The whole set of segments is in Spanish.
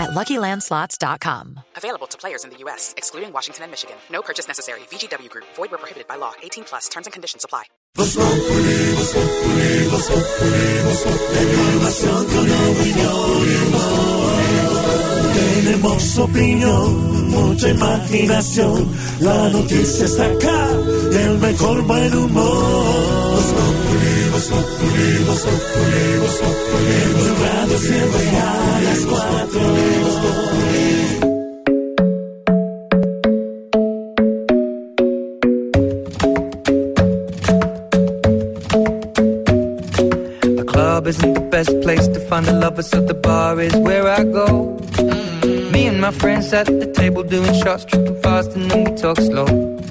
at LuckyLandSlots.com. Available to players in the U.S., excluding Washington and Michigan. No purchase necessary. VGW Group. Void where prohibited by law. 18 plus. Terms and conditions apply. Tenemos opinión, mucha imaginación. La noticia está acá, el mejor buen humor. En tu radio siempre a las cuatro. The club isn't the best place to find a lover, so the bar is where I go. Me and my friends at the table doing shots, tripping fast, and then we talk slow.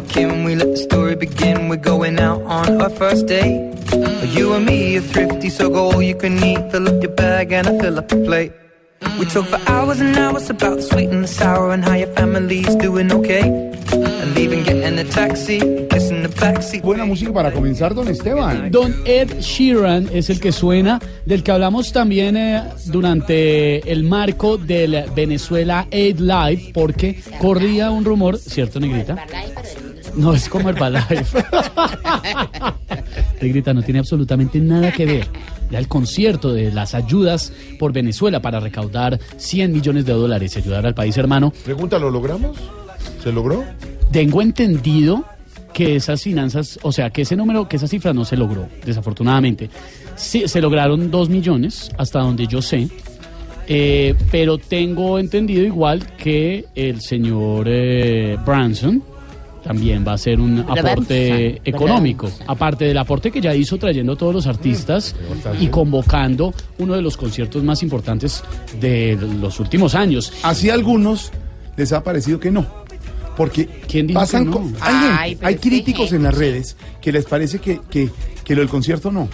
came, we let the story begin. We're going out on our first date. You and me are thrifty, so go all you can eat. Fill up your bag and I fill up the plate. We talk for hours and hours about the sweet and the sour and how your family's doing okay. And leaving, getting a taxi, kissing the backseat. Buena música para comenzar, don Esteban. Don Ed Sheeran es el que suena, del que hablamos también eh, durante el marco del Venezuela Aid Live, porque corría un rumor, ¿cierto, Negrita? No es como Herbalife. Negrita, no tiene absolutamente nada que ver. Ya el concierto de las ayudas por Venezuela para recaudar 100 millones de dólares y ayudar al país hermano. Pregunta, ¿lo logramos? ¿Se logró? Tengo entendido que esas finanzas, o sea, que ese número, que esa cifra no se logró, desafortunadamente. Sí, se lograron 2 millones, hasta donde yo sé. Eh, pero tengo entendido igual que el señor eh, Branson también va a hacer un aporte económico, aparte del aporte que ya hizo trayendo todos los artistas y convocando uno de los conciertos más importantes de los últimos años. Así a algunos les ha parecido que no. Porque ¿Quién dijo pasan que no? con- hay, Ay, críticos en las redes que les parece que, que, que lo del concierto no.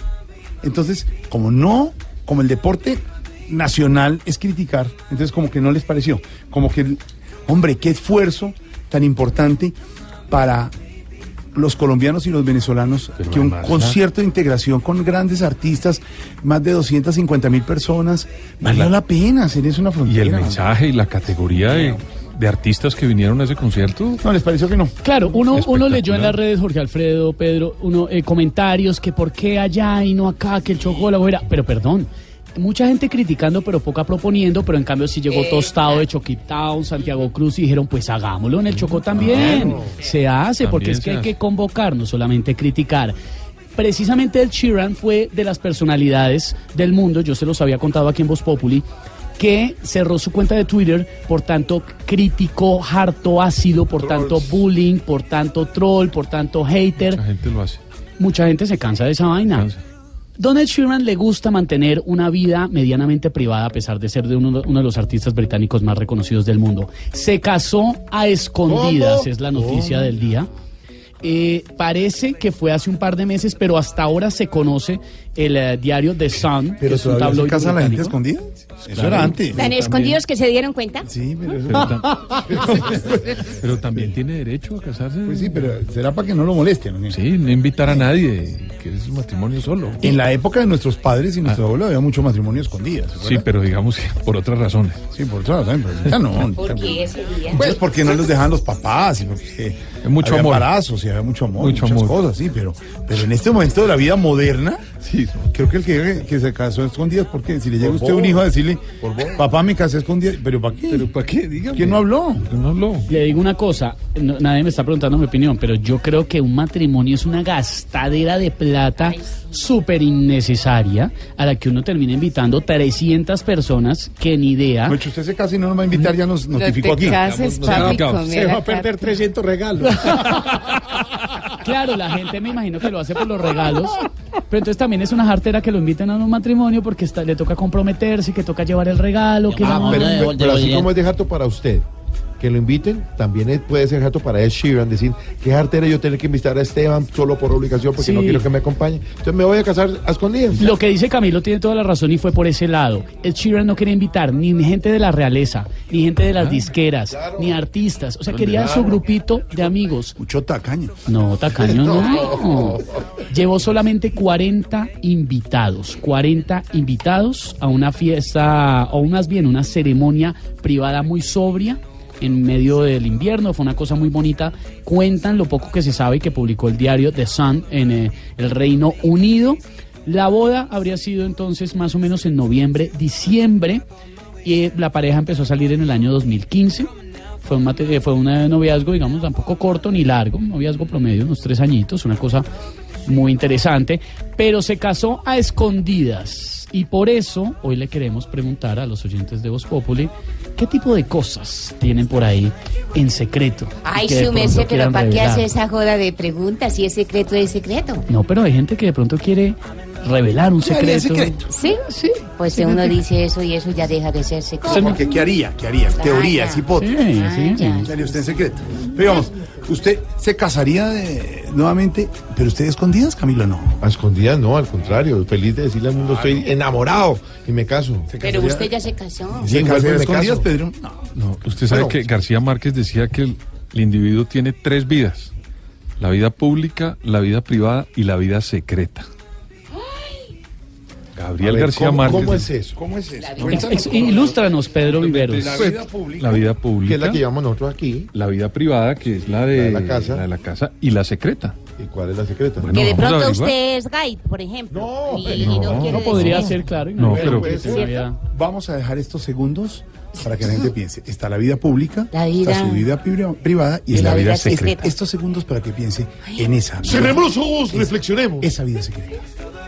Entonces, como no, como el deporte nacional es criticar, entonces como que no les pareció. Como que, hombre, qué esfuerzo tan importante para los colombianos y los venezolanos que un concierto de integración con grandes artistas, más de 250 mil personas, valió la pena hacer eso una Y frontera. el mensaje y la categoría de, de artistas que vinieron a ese concierto. No, les pareció que no. Claro, uno, uno leyó en las redes, Jorge Alfredo, Pedro, uno eh, comentarios que por qué allá y no acá, que el Chocó la fuera. Pero perdón, mucha gente criticando, pero poca proponiendo, pero en cambio sí llegó Tostado de Choquitown, Santiago Cruz y dijeron, pues hagámoslo en el Chocó también. Se hace, porque es que hay que convocar, no solamente criticar. Precisamente el Sheeran fue de las personalidades del mundo, yo se los había contado aquí en Voz Populi, que cerró su cuenta de Twitter por tanto crítico, harto ácido, por tanto bullying, por tanto troll, por tanto hater. La gente lo hace. Mucha gente se cansa de esa vaina. Cansa. Donald Sheeran le gusta mantener una vida medianamente privada a pesar de ser de uno, uno de los artistas británicos más reconocidos del mundo. Se casó a escondidas, ¿Cómo? es la noticia del día. Eh, parece que fue hace un par de meses, pero hasta ahora se conoce el eh, diario The Sun, que Pero es un todavía se casa la gente escondida. Eso era antes. ¿Tan escondidos que se dieron cuenta? Sí, pero Pero, tam- pero también tiene derecho a casarse. Pues sí, pero será para que no lo molesten. ¿no? Sí, no invitar a nadie, que es un matrimonio solo. En la época de nuestros padres y nuestro abuelo había mucho matrimonio escondido. ¿se Sí, pero digamos que por otras razones. Sí, por también, pero ahorita no. ¿Por qué ese día? Pues porque no los dejaban los papás y porque Mucho había amor. embarazos y había mucho amor, Mucho muchas amor. cosas, sí, pero, pero en este momento de la vida moderna, Sí. creo que el que, que se casó a escondidas, porque si le llega a usted un hijo a decirle, papá me casé a escondidas, pero ¿para qué? ¿Pero para qué? Dígame. ¿Quién no habló? No habló. Le digo una cosa, no- nadie me está preguntando mi opinión, pero yo creo que un matrimonio es una gastadera de plata súper innecesaria a la que uno termina invitando 300 personas que ni idea. Pues usted se casa y no nos va a invitar, ya nos notificó aquí. cases, Nos papi, papi, Se va a perder 300 regalos. Claro, la gente me imagino que lo hace por los regalos, pero entonces también es una jartera que lo inviten a un matrimonio porque está- le toca comprometerse, que toca llevar el regalo, que Ah, la- pero, pero- pero así como es de jato para usted, que lo inviten, también puede ser jato para Ed Sheeran, decir, qué jartera yo tener que invitar a Esteban solo por obligación porque Sí. no quiero que me acompañe. Entonces me voy a casar a escondidas. Lo que dice Camilo tiene toda la razón y fue por ese lado. Ed Sheeran no quería invitar ni gente de la realeza, ni gente de las disqueras, ni artistas. O sea, quería su grupito de amigos. Mucho tacaño. No, tacaño no. Llevó solamente 40 invitados, 40 invitados a una fiesta, o más bien una ceremonia privada muy sobria en medio del invierno. Fue una cosa muy bonita. Cuentan lo poco que se sabe y que publicó el diario The Sun en eh, el Reino Unido. La boda habría sido entonces más o menos en noviembre, diciembre, y eh, la pareja empezó a salir en el año 2015. Fue un, eh, fue un noviazgo, digamos, tampoco corto ni largo, un noviazgo promedio, unos tres añitos, una cosa muy interesante, pero se casó a escondidas. Y por eso hoy le queremos preguntar a los oyentes de Voz Populi qué tipo de cosas tienen por ahí en secreto. Ay, su merced, pero ¿para qué hace esa joda de preguntas si es secreto es secreto? No, pero hay gente que de pronto quiere revelar un ¿Qué haría secreto. secreto? ¿Sí? Sí. Pues si uno dice eso y eso ya deja de ser secreto. ¿Cómo que qué haría? ¿Qué haría? Teorías, ya. hipótesis. Sí, Ah, sí. ya. ¿Qué haría usted en secreto? Pero digamos, ¿usted se casaría de- nuevamente, pero usted escondidas, Camilo, no? A escondidas no, al contrario, feliz de decirle al mundo estoy enamorado y me caso. ¿Se Pero usted ya se casó. Sí, ¿Se me escondidas, caso. Pedro? No. No, usted sabe Bueno. que García Márquez decía que el, el individuo tiene tres vidas. La vida pública, la vida privada y la vida secreta. Gabriel ver, García ¿cómo, Márquez. ¿Cómo es eso? ¿Cómo es eso? Ex- ilústranos, Pedro Viveros. La Pues, vida pública. La vida Que pública. es la que llevamos nosotros aquí. La vida privada, que es la de, La de la casa. la de la casa, y la secreta. ¿Y cuál es la secreta? Bueno, que de pronto usted es guide, por ejemplo. No, y, no, y no, no quiere No podría decir- ser, claro. y No, pero- que Vamos a dejar estos segundos para que la gente piense. Está la vida pública, La vida- está su vida pri- privada y, Y está la vida secreta. Estos segundos para que piense en esa Cerremos los ojos, reflexionemos. esa vida secreta.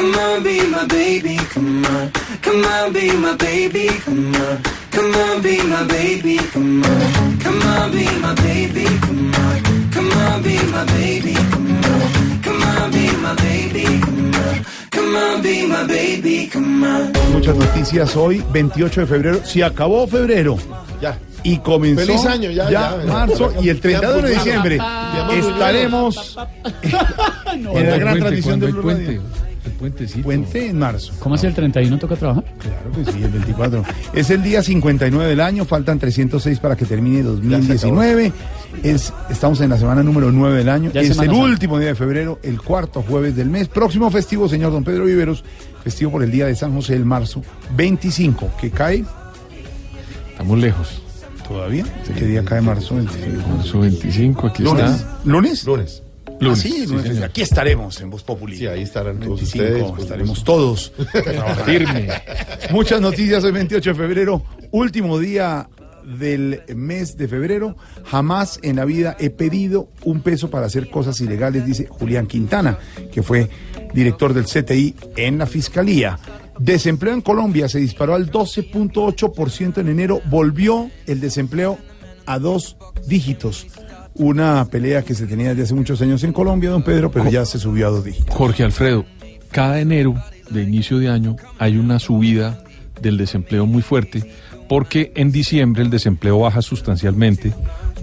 Come on, be my baby. Come on. Come on, be my baby. Come on. Come on, be my baby. Come on. Come on, be my baby. Come on. Come on, be my baby. Come on. Come on, be my baby. Come on. Come on, be my baby. Come on. Muchas noticias hoy, 28 de febrero. Se acabó febrero Ya. y comenzó Feliz año, ya, ya. marzo y el 31 de diciembre Ya, estaremos en la gran transmisión de el Blue puente? El puentecito. Puente en marzo. ¿Cómo así el 31 toca trabajar? Claro que sí, el 24. Es el día 59 del año, faltan 306 para que termine 2019. Es, estamos en la semana número 9 del año. Ya es Es el Santa. último día de febrero, el cuarto jueves del mes. Próximo festivo, señor don Pedro Viveros, festivo por el día de San José el marzo 25, que cae Estamos lejos. todavía. ¿Qué día cae marzo 25? Marzo 25, aquí ¿Lunes? está. ¿Lunes? Lunes. Lunes, Ah, sí, lunes. Aquí estaremos en Voz Populi. Sí, ahí estarán todos 25, ustedes, por estaremos todos. Firme. Muchas noticias hoy 28 de febrero, último día del mes de febrero. Jamás en la vida he pedido un peso para hacer cosas ilegales, dice Julián Quintana, que fue director del CTI en la Fiscalía. Desempleo en Colombia se disparó al 12.8% en enero, volvió el desempleo a dos dígitos. Una pelea que se tenía desde hace muchos años en Colombia, don Pedro, pero ya se subió a dos dígitos. Jorge Alfredo, cada enero de inicio de año hay una subida del desempleo muy fuerte porque en diciembre el desempleo baja sustancialmente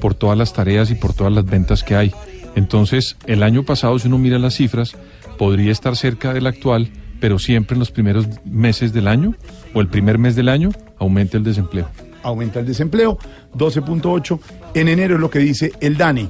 por todas las tareas y por todas las ventas que hay. Entonces, el año pasado, si uno mira las cifras, podría estar cerca del actual, pero siempre en los primeros meses del año o el primer mes del año aumenta el desempleo. Aumenta el desempleo, 12.8. En enero es lo que dice el DANE.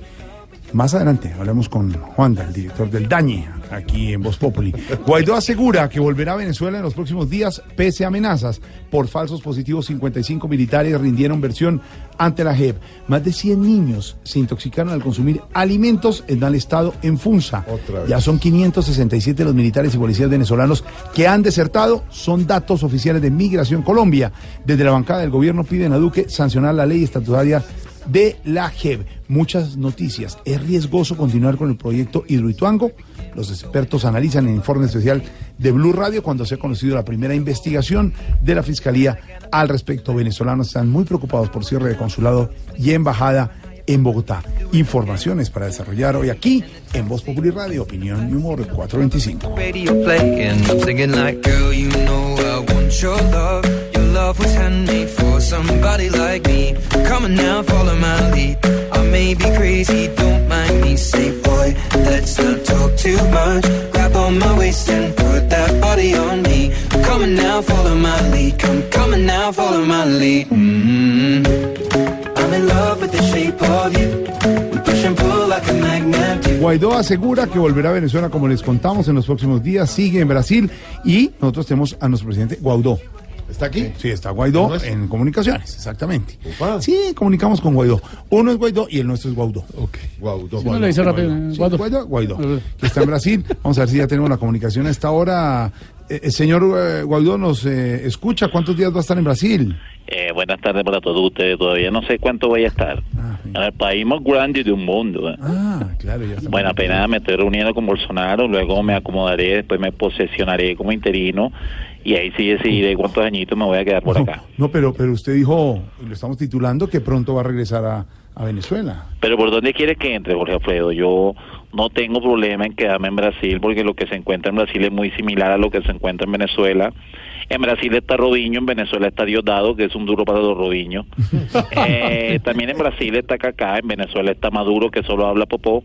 Más adelante hablamos con Juanda, el director del DAñe, aquí en Voz Populi. Guaidó asegura que volverá a Venezuela en los próximos días, pese a amenazas. Por falsos positivos, 55 militares rindieron versión ante la JEP. Más de 100 niños se intoxicaron al consumir alimentos en el estado en Funza. Ya son 567 los militares y policías venezolanos que han desertado. Son datos oficiales de Migración Colombia. Desde la bancada del gobierno piden a Duque sancionar la ley estatutaria de la JEP. Muchas noticias. ¿Es riesgoso continuar con el proyecto Hidroituango? Los expertos analizan el informe especial de Blue Radio cuando se ha conocido la primera investigación de la Fiscalía al respecto. Venezolanos están muy preocupados por cierre de consulado y embajada en Bogotá. Informaciones para desarrollar hoy aquí en Voz Popular Radio, Opinión y Humor 425. For somebody like me. Now, follow my lead. I may be crazy, don't mind me. Say, boy, let's not talk too much. Grab on my waist and put that body on me. Now, follow my lead. Come, now, follow my lead. Guaidó asegura que volverá a Venezuela, como les contamos, en los próximos días. Sigue en Brasil y nosotros tenemos a nuestro presidente Guaidó. ¿Está aquí? Sí, está Guaidó en comunicaciones, exactamente. Sí, comunicamos con Guaidó. Uno es Guaidó y el nuestro es Guaidó. Ok. Guau, dos No Guau. le dice rápido. Sí, Guado. Guaidó, Guaidó, Eh. que está en Brasil. Vamos a ver si ya tenemos la comunicación a esta hora. Eh, el señor eh, Guaidó nos eh, escucha. ¿Cuántos días va a estar en Brasil? Eh, buenas tardes para todos ustedes. Todavía no sé cuánto voy a estar. Ah, sí. En el país más grande del mundo. ¿eh? Ah, claro, ya está. Bueno, apenas me estoy reuniendo con Bolsonaro, luego me acomodaré, después me posesionaré como interino y ahí sí decidiré cuántos añitos me voy a quedar por acá. No, pero, pero usted dijo, lo estamos titulando, que pronto va a regresar a, a Venezuela. Pero ¿por dónde quieres que entre, Jorge Alfredo? Yo no tengo problema en quedarme en Brasil porque lo que se encuentra en Brasil es muy similar a lo que se encuentra en Venezuela. En Brasil está Rodiño, en Venezuela está Diosdado, que es un duro para los Rodiños. Eh, también en Brasil está Cacá, en Venezuela está Maduro, que solo habla popó.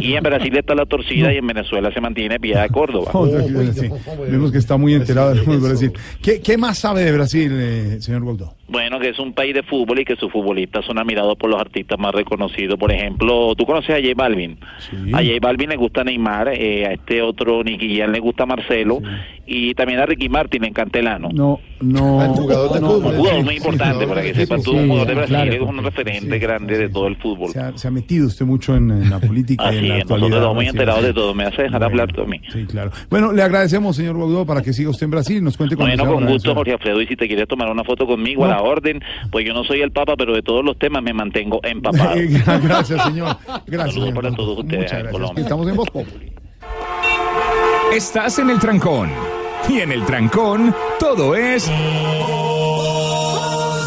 Y en Brasil está La Torcida y en Venezuela se mantiene Piedad de Córdoba. Oh, sí. Vemos que está muy enterado de Brasil. ¿Qué, qué más sabe de Brasil, eh, señor Guaidó? Bueno, que es un país de fútbol y que sus futbolistas son admirados por los artistas más reconocidos. Por ejemplo, ¿tú conoces a J Balvin? Sí. A J Balvin le gusta Neymar, eh, a este otro Nicky Jam le gusta Marcelo y también a Ricky Martin le encanta Elano. No, no. Al jugador de no, fútbol. Un jugador Sí, muy importante sí, para que sí, tú un jugador de Brasil claro. es un referente Sí, grande de todo el fútbol. Se ha, se ha metido usted mucho en, en la política y Así en la nosotros actualidad. estamos muy enterados de todo. Me hace dejar Bueno, hablar mí. Sí, claro. Bueno, le agradecemos, señor Guaidó, para que siga usted en Brasil y nos cuente cuando Bueno, con gusto. Jorge Alfredo. Y si te quieres tomar una foto conmigo a la orden, pues yo no soy el Papa, pero de todos los temas me mantengo empapado. gracias, señor. Gracias. Saludos señor para todos ustedes en. Colombia. Estamos en Voz Populi. Estás en el trancón. Y en el trancón, todo es.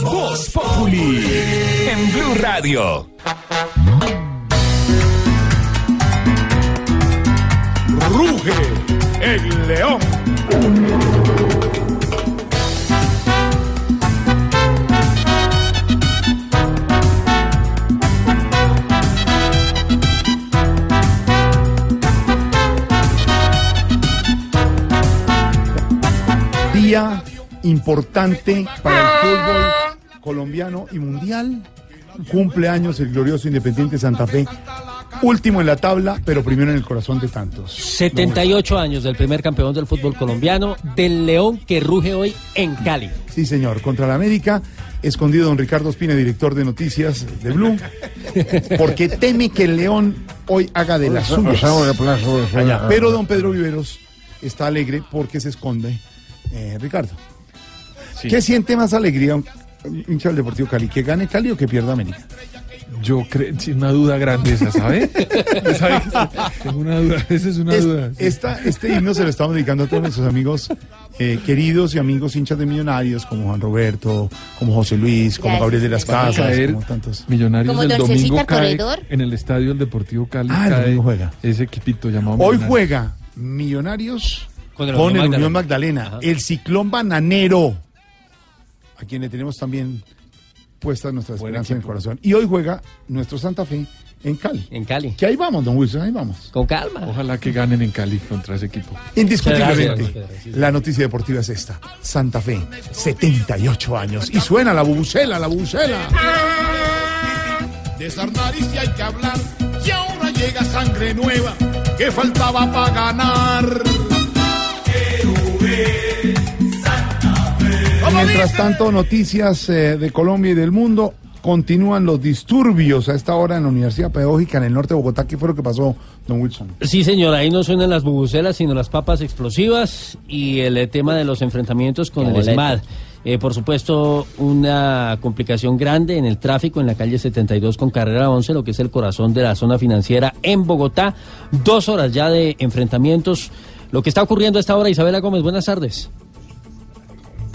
Voz Populi. En Blue Radio. Ruge el león. Importante para el fútbol colombiano y mundial. Cumpleaños el glorioso Independiente Santa Fe. Último en la tabla, pero primero en el corazón de tantos. 78 años del primer campeón del fútbol colombiano, del León que ruge hoy en Cali. Sí, señor. Contra la América, escondido don Ricardo Espina, director de noticias de Blue, porque teme que el León hoy haga de las suyas. Pero don Pedro Viveros está alegre porque se esconde eh, Ricardo. Sí. ¿Qué siente más alegría un hincha del Deportivo Cali? ¿Que gane Cali o que pierda América? Yo creo, sí, una duda grande esa, ¿sabe? ¿Sabe? Tengo una duda, esa es una Es- duda. sí. esta- este himno se lo estamos dedicando a todos nuestros amigos eh, queridos y amigos hinchas de millonarios, como Juan Roberto, como José Luis, como Gracias. Gabriel de las Casas, caer como tantos. Millonarios Como el domingo el cae en el estadio del Deportivo Cali. Ah, el cae domingo juega. Ese equipito llamado Hoy juega Millonarios Con el el, Unión Unión Magdalena. Magdalena, el ciclón bananero, a quien le tenemos también puesta nuestra esperanza en el corazón. Y hoy juega nuestro Santa Fe en Cali. En Cali. Que ahí vamos, don Wilson, ahí vamos. Con calma. Ojalá que ganen en Cali contra ese equipo. Indiscutiblemente, la noticia deportiva es esta. Santa Fe, 78 años. Y suena la bubucela, la bubucela. Desarmar y si hay que hablar, y ahora llega sangre nueva, que faltaba para ganar. Mientras tanto, noticias eh, de Colombia y del mundo. Continúan los disturbios a esta hora en la Universidad Pedagógica en el norte de Bogotá. ¿Qué fue lo que pasó, don Wilson? Sí, señor, ahí no suenan las bubucelas, sino las papas explosivas y el eh, tema de los enfrentamientos con Qué el boleta. SMAD. Eh, por supuesto, una complicación grande en el tráfico en la calle 72 con carrera 11, lo que es el corazón de la zona financiera en Bogotá. Dos horas ya de enfrentamientos. Lo que está ocurriendo a esta hora, Isabela Gómez, buenas tardes.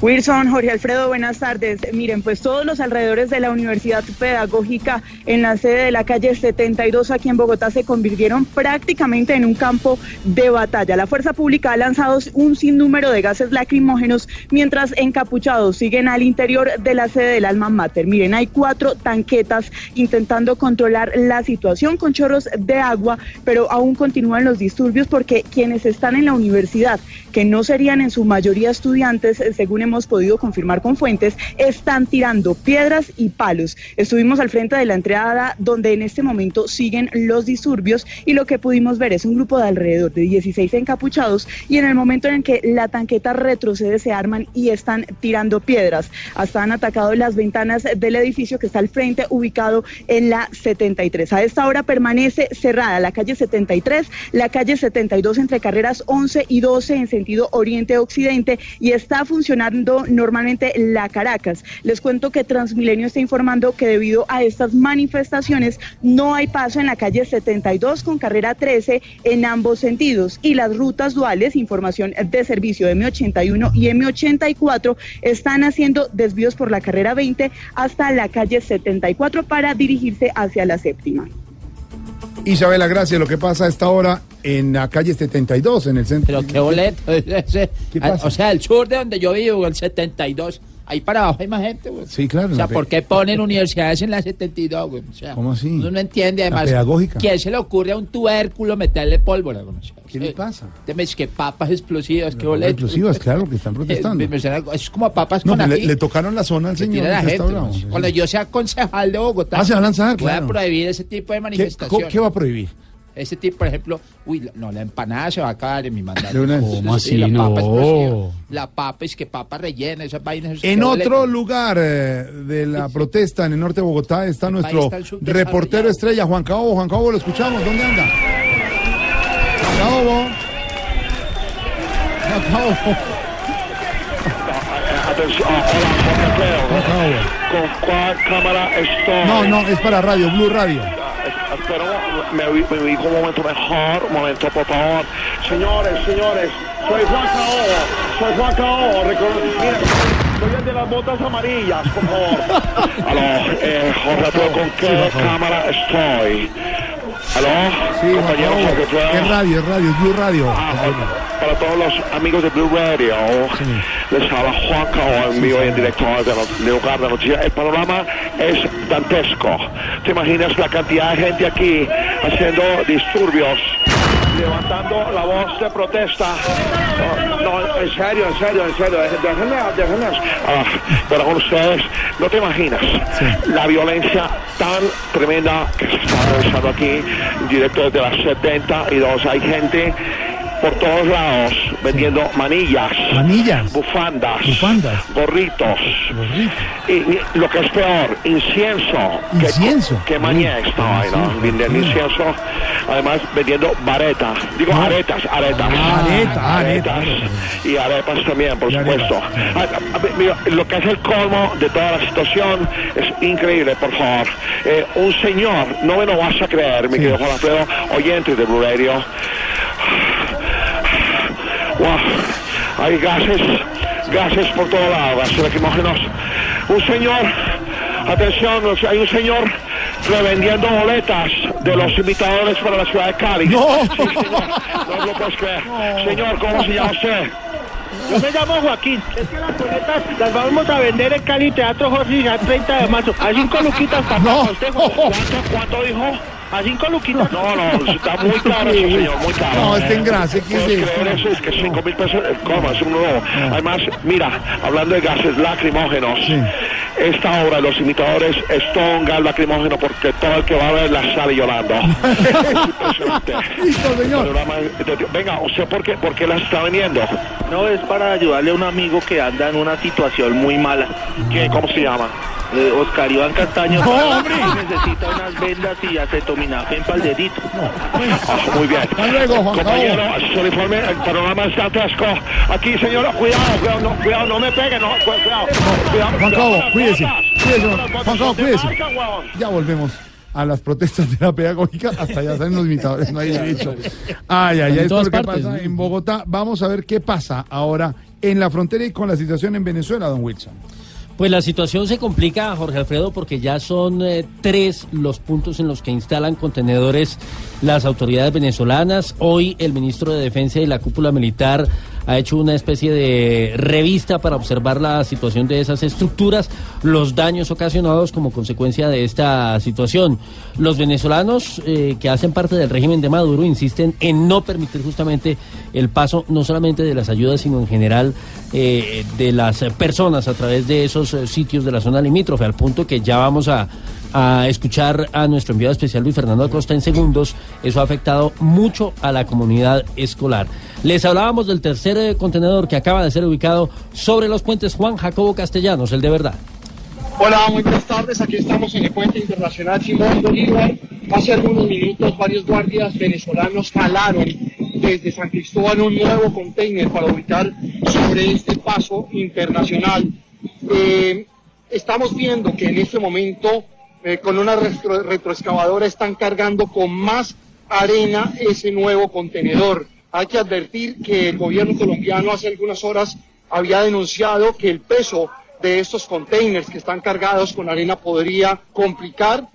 Wilson, Jorge Alfredo, buenas tardes. Miren, pues todos los alrededores de la Universidad Pedagógica en la sede de la calle 72 aquí en Bogotá se convirtieron prácticamente en un campo de batalla. La fuerza pública ha lanzado un sinnúmero de gases lacrimógenos mientras encapuchados siguen al interior de la sede del Alma Mater. Miren, hay cuatro tanquetas intentando controlar la situación con chorros de agua, pero aún continúan los disturbios porque quienes están en la universidad, que no serían en su mayoría estudiantes, según hemos podido confirmar con fuentes, están tirando piedras y palos. Estuvimos al frente de la entrada donde en este momento siguen los disturbios y lo que pudimos ver es un grupo de alrededor de 16 encapuchados y en el momento en que la tanqueta retrocede se arman y están tirando piedras. Hasta han atacado las ventanas del edificio que está al frente ubicado en la 73. A esta hora permanece cerrada la calle 73, la calle 72 entre carreras 11 y 12 en sentido oriente-occidente y está funcionando normalmente la Caracas. Les cuento que Transmilenio está informando que debido a estas manifestaciones no hay paso en la calle 72 con carrera 13 en ambos sentidos y las rutas duales, información de servicio M81 y M84 están haciendo desvíos por la carrera 20 hasta la calle 74 para dirigirse hacia la séptima. Isabela, gracias. Lo que pasa a esta hora en la calle 72, en el centro. Pero qué boleto. ese- ¿Qué pasa? O sea, el sur de donde yo vivo, el 72. Ahí para abajo hay más gente, güey. Sí, claro. O sea, la ¿por qué ponen universidades en la 72, güey? O sea, ¿Cómo así? Uno no entiende, La además. pedagógica. ¿Quién se le ocurre a un tubérculo meterle pólvora? güey? O sea, ¿Qué le pasa? Deme que papas explosivas, qué boleto. explosivas, claro, que están protestando. Eh, me suena- es como papas No, con pues le, ají. le tocaron la zona al que señor. la. Cuando yo sea concejal de Bogotá, Ah, se va a lanzar, voy claro. a prohibir ese tipo de ¿Qué, manifestaciones. ¿Qué va a prohibir? Ese tipo, por ejemplo, uy, no, la empanada se va a acabar en mi mandato. ¿Cómo Sí, así? la No. papa explosiva. La papa es que papa rellena, esas vainas. En otro lugar eh, de la protesta en el norte de Bogotá está nuestro país tan subdesarrollado. reportero estrella, Juan Caobo. Juan Caobo, lo escuchamos. ¿Dónde anda? Juan Caobo. Juan Alfredo. Juan Caobo. ¿Con cuál cámara estoy? No, no, es para radio, Blue Radio. Me, ubico un momento mejor, un momento por favor. Señores, señores, soy Juan Caobo, soy Juan Caobo, mira, soy el de las botas amarillas, por favor. Aló, eh, Jorge ¿con qué cámara estoy? Aló, Sí, compañero. Es radio, es radio, Blue Radio. Ah, para- todos los amigos de Blue Radio, les habla Juan Cao en vivo y en directo de, no- de noticias. El panorama es dantesco. ¿Te imaginas la cantidad de gente aquí haciendo disturbios? Levantando la voz de protesta. No, no, serio, en serio, en serio. dejen- Déjenme, déjenme. Ah, pero con ustedes, no te imaginas la violencia tan tremenda que se está realizando aquí, en directo desde las 72. Hay gente por todos lados vendiendo manillas, Manillas. bufandas, Bufandas. gorritos. Y, y lo que es peor, incienso. que- Incienso. Que, mañé esta vaina, vendiendo incienso. Además, vendiendo vareta. Digo, aretas, aretas. Areta, areta. Y arepas también, por Y supuesto. Ah, ah, mira, lo que es el colmo de toda la situación es increíble, por favor. Eh, un señor, no me lo vas a creer, mi querido Juan Alfredo, oyente de Blue Radio. Wow, hay gases, gases por todos lados, gases lacrimógenos. Un señor, atención, hay un señor revendiendo boletas de los invitadores para la ciudad de Cali. No. Sí, señor, no lo puedes creer. Señor, ¿cómo se llama usted? Yo me llamo Joaquín. Es que las boletas las vamos a vender en Cali Teatro Jorge a 30 de marzo. A 5 luquitas para No. usted. ¿Cuánto, ¿Cuánto dijo? A 5 luquitas. No, no, está muy caro eso, señor, muy caro. No, está en grasa, ¿qué es ¿Puedes esto? creer eso? Es que 5 mil pesos, ¿cómo? Es un nuevo. Además, mira, hablando de gases lacrimógenos, esta obra de los imitadores es todo un gas lacrimógeno porque todo el que va a ver la sale llorando. Listo, señor. Venga, ¿usted por qué, por qué las está vendiendo? No, es para ayudarle a un amigo que anda en una situación muy mala. ¿Qué, ¿Cómo se llama? Eh, Oscar Iván Castaño No, hombre. necesita unas vendas y acetaminafen para el dedito. Ah, muy bien. Hasta luego, Juan Compañero, asesor informe, el panorama es. Aquí, señora, cuidado, cuidado, no, cuidado, no me pegue, no, cu- cuidado. cuidado Juan Cabo, cuidado, cuídese. cuidado. Cuídese, Juan Cabo, cuídese. Ya volvemos a las protestas de la pedagógica. Hasta allá salen los imitadores, no hay derecho. Ay, ay, ay, esto es lo que partes, pasa ¿no? en Bogotá. Vamos a ver qué pasa ahora en la frontera y con la situación en Venezuela, don Wilson. Pues la situación se complica, Jorge Alfredo, porque ya son eh, tres los puntos en los que instalan contenedores las autoridades venezolanas. Hoy el ministro de Defensa y la cúpula militar ha hecho una especie de revista para observar la situación de esas estructuras, los daños ocasionados como consecuencia de esta situación. Los venezolanos eh, que hacen parte del régimen de Maduro insisten en no permitir justamente el paso no solamente de las ayudas, sino en general eh, de las personas a través de esos eh, sitios de la zona limítrofe, al punto que ya vamos a, a escuchar a nuestro enviado especial Luis Fernando Acosta en segundos. Eso ha afectado mucho a la comunidad escolar. Les hablábamos del tercer eh, contenedor que acaba de ser ubicado sobre los puentes Juan Jacobo Castellanos, el de verdad. Hola, muy buenas tardes. Aquí estamos en el puente internacional Simón Bolívar. Hace algunos minutos varios guardias venezolanos jalaron desde San Cristóbal un nuevo container para ubicar sobre este paso internacional. Eh, estamos viendo que en este momento eh, con una retro- retroexcavadora están cargando con más arena ese nuevo contenedor. Hay que advertir que el gobierno colombiano hace algunas horas había denunciado que el peso de estos containers que están cargados con arena podría complicar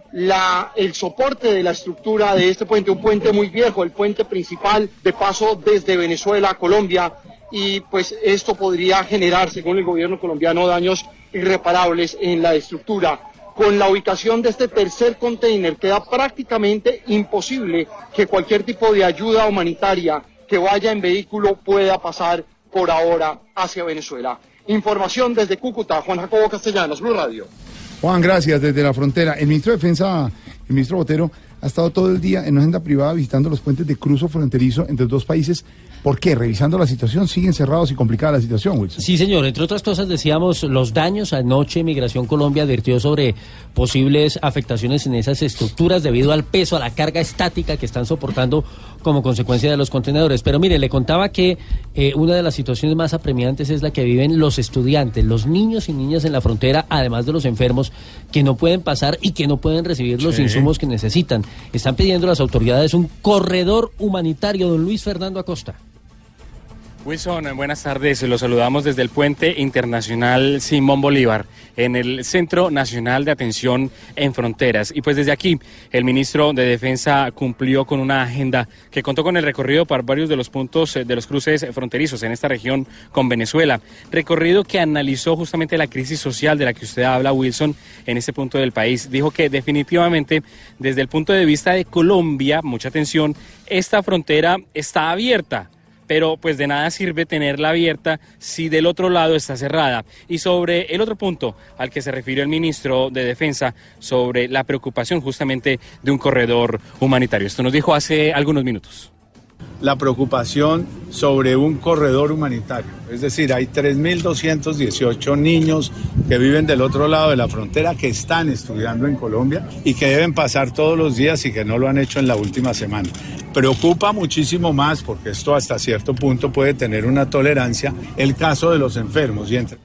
el soporte de la estructura de este puente, un puente muy viejo, el puente principal de paso desde Venezuela a Colombia, y pues esto podría generar, según el gobierno colombiano, daños irreparables en la estructura. Con la ubicación de este tercer container queda prácticamente imposible que cualquier tipo de ayuda humanitaria que vaya en vehículo pueda pasar por ahora hacia Venezuela. Información desde Cúcuta, Juan Jacobo Castellanos, Blue Radio. Juan, gracias desde la frontera. El ministro de Defensa, el ministro Botero, ha estado todo el día en una agenda privada visitando los puentes de cruzo fronterizo entre dos países. ¿Por qué? Revisando la situación, siguen cerrados y complicada la situación, Wilson. Sí, señor. Entre otras cosas, decíamos los daños. Anoche Migración Colombia advirtió sobre posibles afectaciones en esas estructuras debido al peso, a la carga estática que están soportando como consecuencia de los contenedores. Pero mire, le contaba que eh, una de las situaciones más apremiantes es la que viven los estudiantes, los niños y niñas en la frontera, además de los enfermos que no pueden pasar y que no pueden recibir los Sí. insumos que necesitan. Están pidiendo a las autoridades un corredor humanitario. Don Luis Fernando Acosta. Wilson, buenas tardes. Los saludamos desde el Puente Internacional Simón Bolívar, en el Centro Nacional de Atención en Fronteras. Y pues desde aquí, el ministro de Defensa cumplió con una agenda que contó con el recorrido por varios de los puntos eh, de los cruces fronterizos en esta región con Venezuela. Recorrido que analizó justamente la crisis social de la que usted habla, Wilson, en este punto del país. Dijo que definitivamente, desde el punto de vista de Colombia, mucha atención, esta frontera está abierta pero pues de nada sirve tenerla abierta si del otro lado está cerrada. Y sobre el otro punto al que se refirió el ministro de Defensa, sobre la preocupación justamente de un corredor humanitario. Esto nos dijo hace algunos minutos. la preocupación sobre un corredor humanitario. Es decir, hay 3.218 niños que viven del otro lado de la frontera que están estudiando en Colombia y que deben pasar todos los días y que no lo han hecho en la última semana. Preocupa muchísimo más, porque esto hasta cierto punto puede tener una tolerancia, el caso de los enfermos. Y entre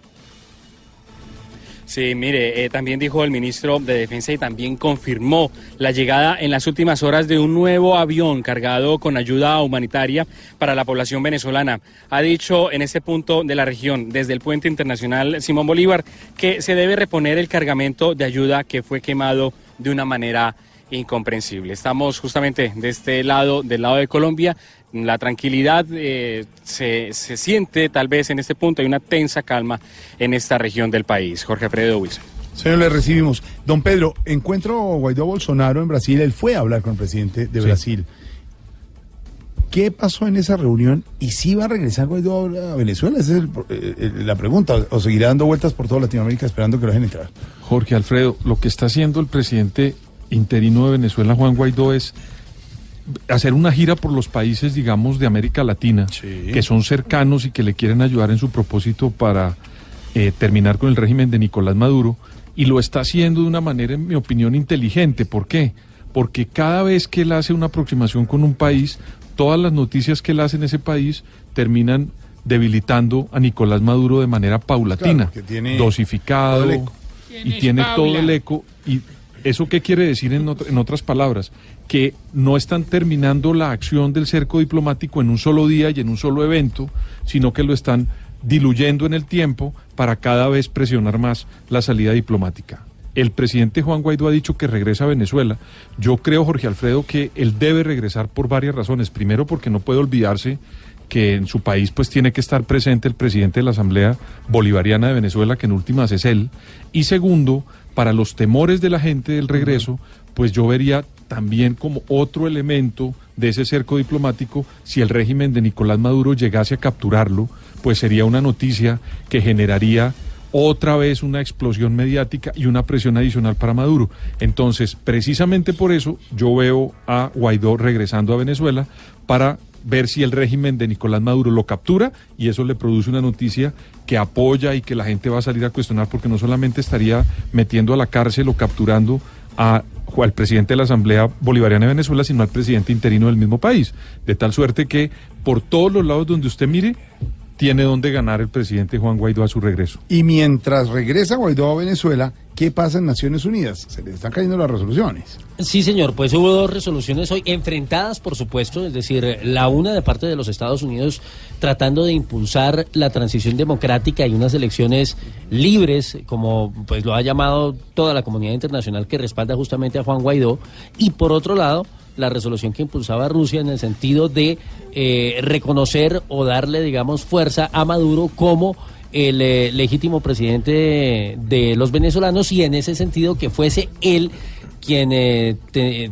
Sí, mire, eh, también dijo el ministro de Defensa y también confirmó la llegada en las últimas horas de un nuevo avión cargado con ayuda humanitaria para la población venezolana. Ha dicho en este punto de la región, desde el puente internacional Simón Bolívar, que se debe reponer el cargamento de ayuda que fue quemado de una manera incomprensible. Estamos justamente de este lado, del lado de Colombia. La tranquilidad eh, se, se siente tal vez en este punto. Hay una tensa calma en esta región del país. Jorge Alfredo Wilson. Señor, le recibimos. Don Pedro, encuentro Guaidó Bolsonaro en Brasil. Él fue a hablar con el presidente de Sí. Brasil. ¿Qué pasó en esa reunión? ¿Y si va a regresar Guaidó a Venezuela? Esa es el- eh, eh, la pregunta. ¿O seguirá dando vueltas por toda Latinoamérica esperando que lo dejen entrar? Jorge Alfredo, lo que está haciendo el presidente interino de Venezuela, Juan Guaidó, es hacer una gira por los países, digamos, de América Latina, que son cercanos y que le quieren ayudar en su propósito para eh, terminar con el régimen de Nicolás Maduro, y lo está haciendo de una manera, en mi opinión, inteligente. ¿Por qué? Porque cada vez que él hace una aproximación con un país, todas las noticias que él hace en ese país terminan debilitando a Nicolás Maduro de manera paulatina, Claro, que tiene dosificado y tiene todo el eco. ¿Y eso qué quiere decir en, ot- en otras palabras? Que no están terminando la acción del cerco diplomático en un solo día y en un solo evento, sino que lo están diluyendo en el tiempo para cada vez presionar más la salida diplomática. El presidente Juan Guaidó ha dicho que regresa a Venezuela. Yo creo, Jorge Alfredo, que él debe regresar por varias razones. Primero, porque no puede olvidarse que en su país pues tiene que estar presente el presidente de la Asamblea Bolivariana de Venezuela, que en últimas es él. Y segundo, para los temores de la gente del regreso, pues yo vería también como otro elemento de ese cerco diplomático, si el régimen de Nicolás Maduro llegase a capturarlo, pues sería una noticia que generaría otra vez una explosión mediática y una presión adicional para Maduro. Entonces, precisamente por eso yo veo a Guaidó regresando a Venezuela para ver si el régimen de Nicolás Maduro lo captura y eso le produce una noticia que apoya y que la gente va a salir a cuestionar porque no solamente estaría metiendo a la cárcel o capturando al presidente de la Asamblea Bolivariana de Venezuela, sino al presidente interino del mismo país. De tal suerte que por todos los lados donde usted mire, tiene donde ganar el presidente Juan Guaidó a su regreso. Y mientras regresa Guaidó a Venezuela, ¿qué pasa en Naciones Unidas? Se le están cayendo las resoluciones. Sí, señor, pues hubo dos resoluciones hoy enfrentadas, por supuesto, es decir, la una de parte de los Estados Unidos tratando de impulsar la transición democrática y unas elecciones libres, como pues lo ha llamado toda la comunidad internacional que respalda justamente a Juan Guaidó, y por otro lado, la resolución que impulsaba Rusia en el sentido de eh, reconocer o darle, digamos, fuerza a Maduro como el eh, legítimo presidente de, los venezolanos y en ese sentido que fuese él quien eh,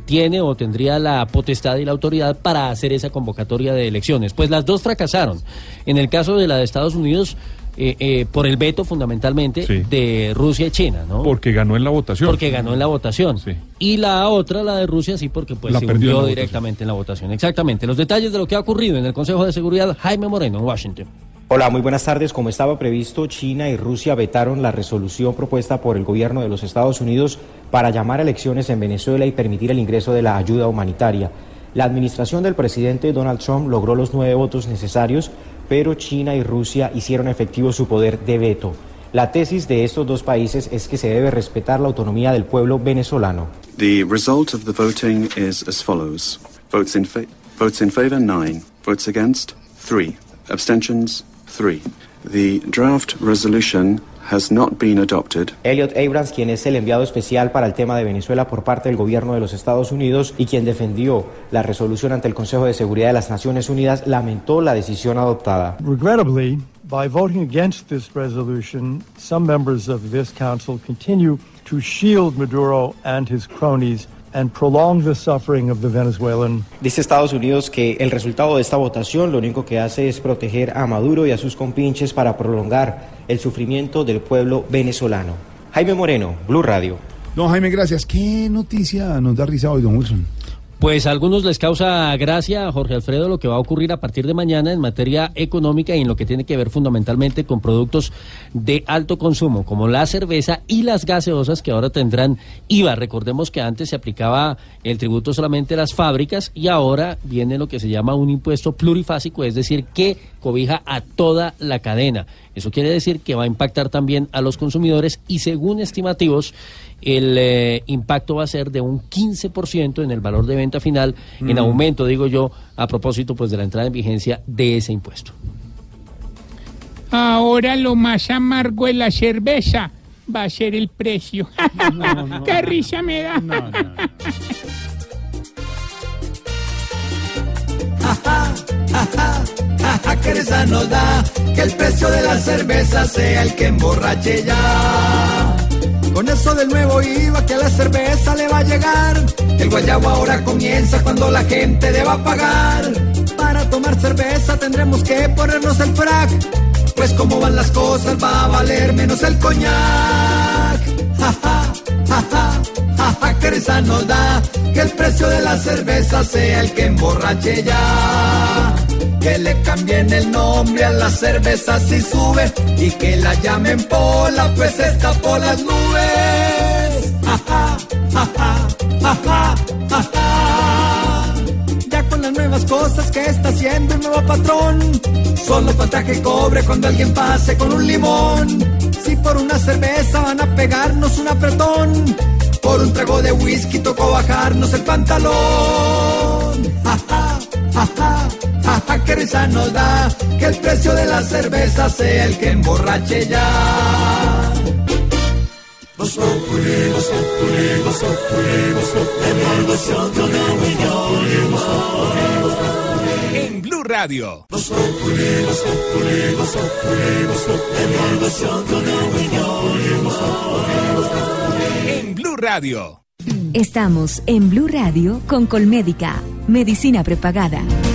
tiene o tendría la potestad y la autoridad para hacer esa convocatoria de elecciones. Pues las dos fracasaron. En el caso de la de Estados Unidos, eh, eh, por el veto fundamentalmente Sí. de Rusia y China, ¿no? Porque ganó en la votación. Porque ganó en la votación. Y la otra, la de Rusia, sí, porque pues La se perdió en la hundió votación. directamente en la votación. Exactamente. Los detalles de lo que ha ocurrido en el Consejo de Seguridad, Jaime Moreno, en Washington. Hola, muy buenas tardes. Como estaba previsto, China y Rusia vetaron la resolución propuesta por el gobierno de los Estados Unidos para llamar a elecciones en Venezuela y permitir el ingreso de la ayuda humanitaria. La administración del presidente Donald Trump logró los nueve votos necesarios, pero China y Rusia hicieron efectivo su poder de veto. La tesis de estos dos países es que se debe respetar la autonomía del pueblo venezolano. The result of the voting is as follows. Votes in, votes in favour, 9. Votes against, 3. Abstentions, 3. The draft resolution has not been adopted. Elliot Abrams, quien es el enviado especial para el tema de Venezuela por parte del gobierno de los Estados Unidos y quien defendió la resolución ante el Consejo de Seguridad de las Naciones Unidas, lamentó la decisión adoptada. Regrettably, by voting against this resolution, some members of this council continue to shield Maduro and his cronies and prolong the suffering of the Venezuelan Dice Estados Unidos que el resultado de esta votación lo único que hace es proteger a Maduro y a sus compinches para prolongar el sufrimiento del pueblo venezolano. Jaime Moreno, Blue Radio. Don Jaime, gracias. ¿Qué noticia nos da risa hoy, don Wilson? Pues a algunos les causa gracia, Jorge Alfredo, lo que va a ocurrir a partir de mañana en materia económica y en lo que tiene que ver fundamentalmente con productos de alto consumo, como la cerveza y las gaseosas que ahora tendrán IVA. Recordemos que antes se aplicaba el tributo solamente a las fábricas y ahora viene lo que se llama un impuesto plurifásico, es decir, que cobija a toda la cadena. Eso quiere decir que va a impactar también a los consumidores y según estimativos, el eh, impacto va a ser de un 15% en el valor de venta final, en Mm. aumento, digo yo, a propósito pues de la entrada en vigencia de ese impuesto. Ahora lo más amargo de la cerveza va a ser el precio. ¡Qué risa me da! Jaja, que risa nos da que el precio de la cerveza sea el que emborrache ya. Con eso del nuevo IVA que a la cerveza le va a llegar, el guayabo ahora comienza cuando la gente deba pagar. Para tomar cerveza tendremos que ponernos el frac, pues como van las cosas va a valer menos el coñac. Jaja, jaja, jaja, que risa nos da que el precio de la cerveza sea el que emborrache ya. Que le cambien el nombre a la cerveza si sube y que la llamen pola, pues está por las nubes. Jaja, jaja, jaja, jaja. Ya con las nuevas cosas que está haciendo el nuevo patrón, solo falta que cobre cuando alguien pase con un limón. Si por una cerveza van a pegarnos un apretón, por un trago de whisky tocó bajarnos el pantalón. Jaja, jaja, jaja, que risa nos da que el precio de la cerveza sea el que emborrache ya. Vos populi, vos populi, vos populi, vos populi, la revolución con el millón. En Blue Radio. Vos populi, vos populi, vos populi, vos populi, la revolución con el millón. Vos populi, vos populi. En Blue Radio. Estamos en Blue Radio con Colmédica, medicina prepagada.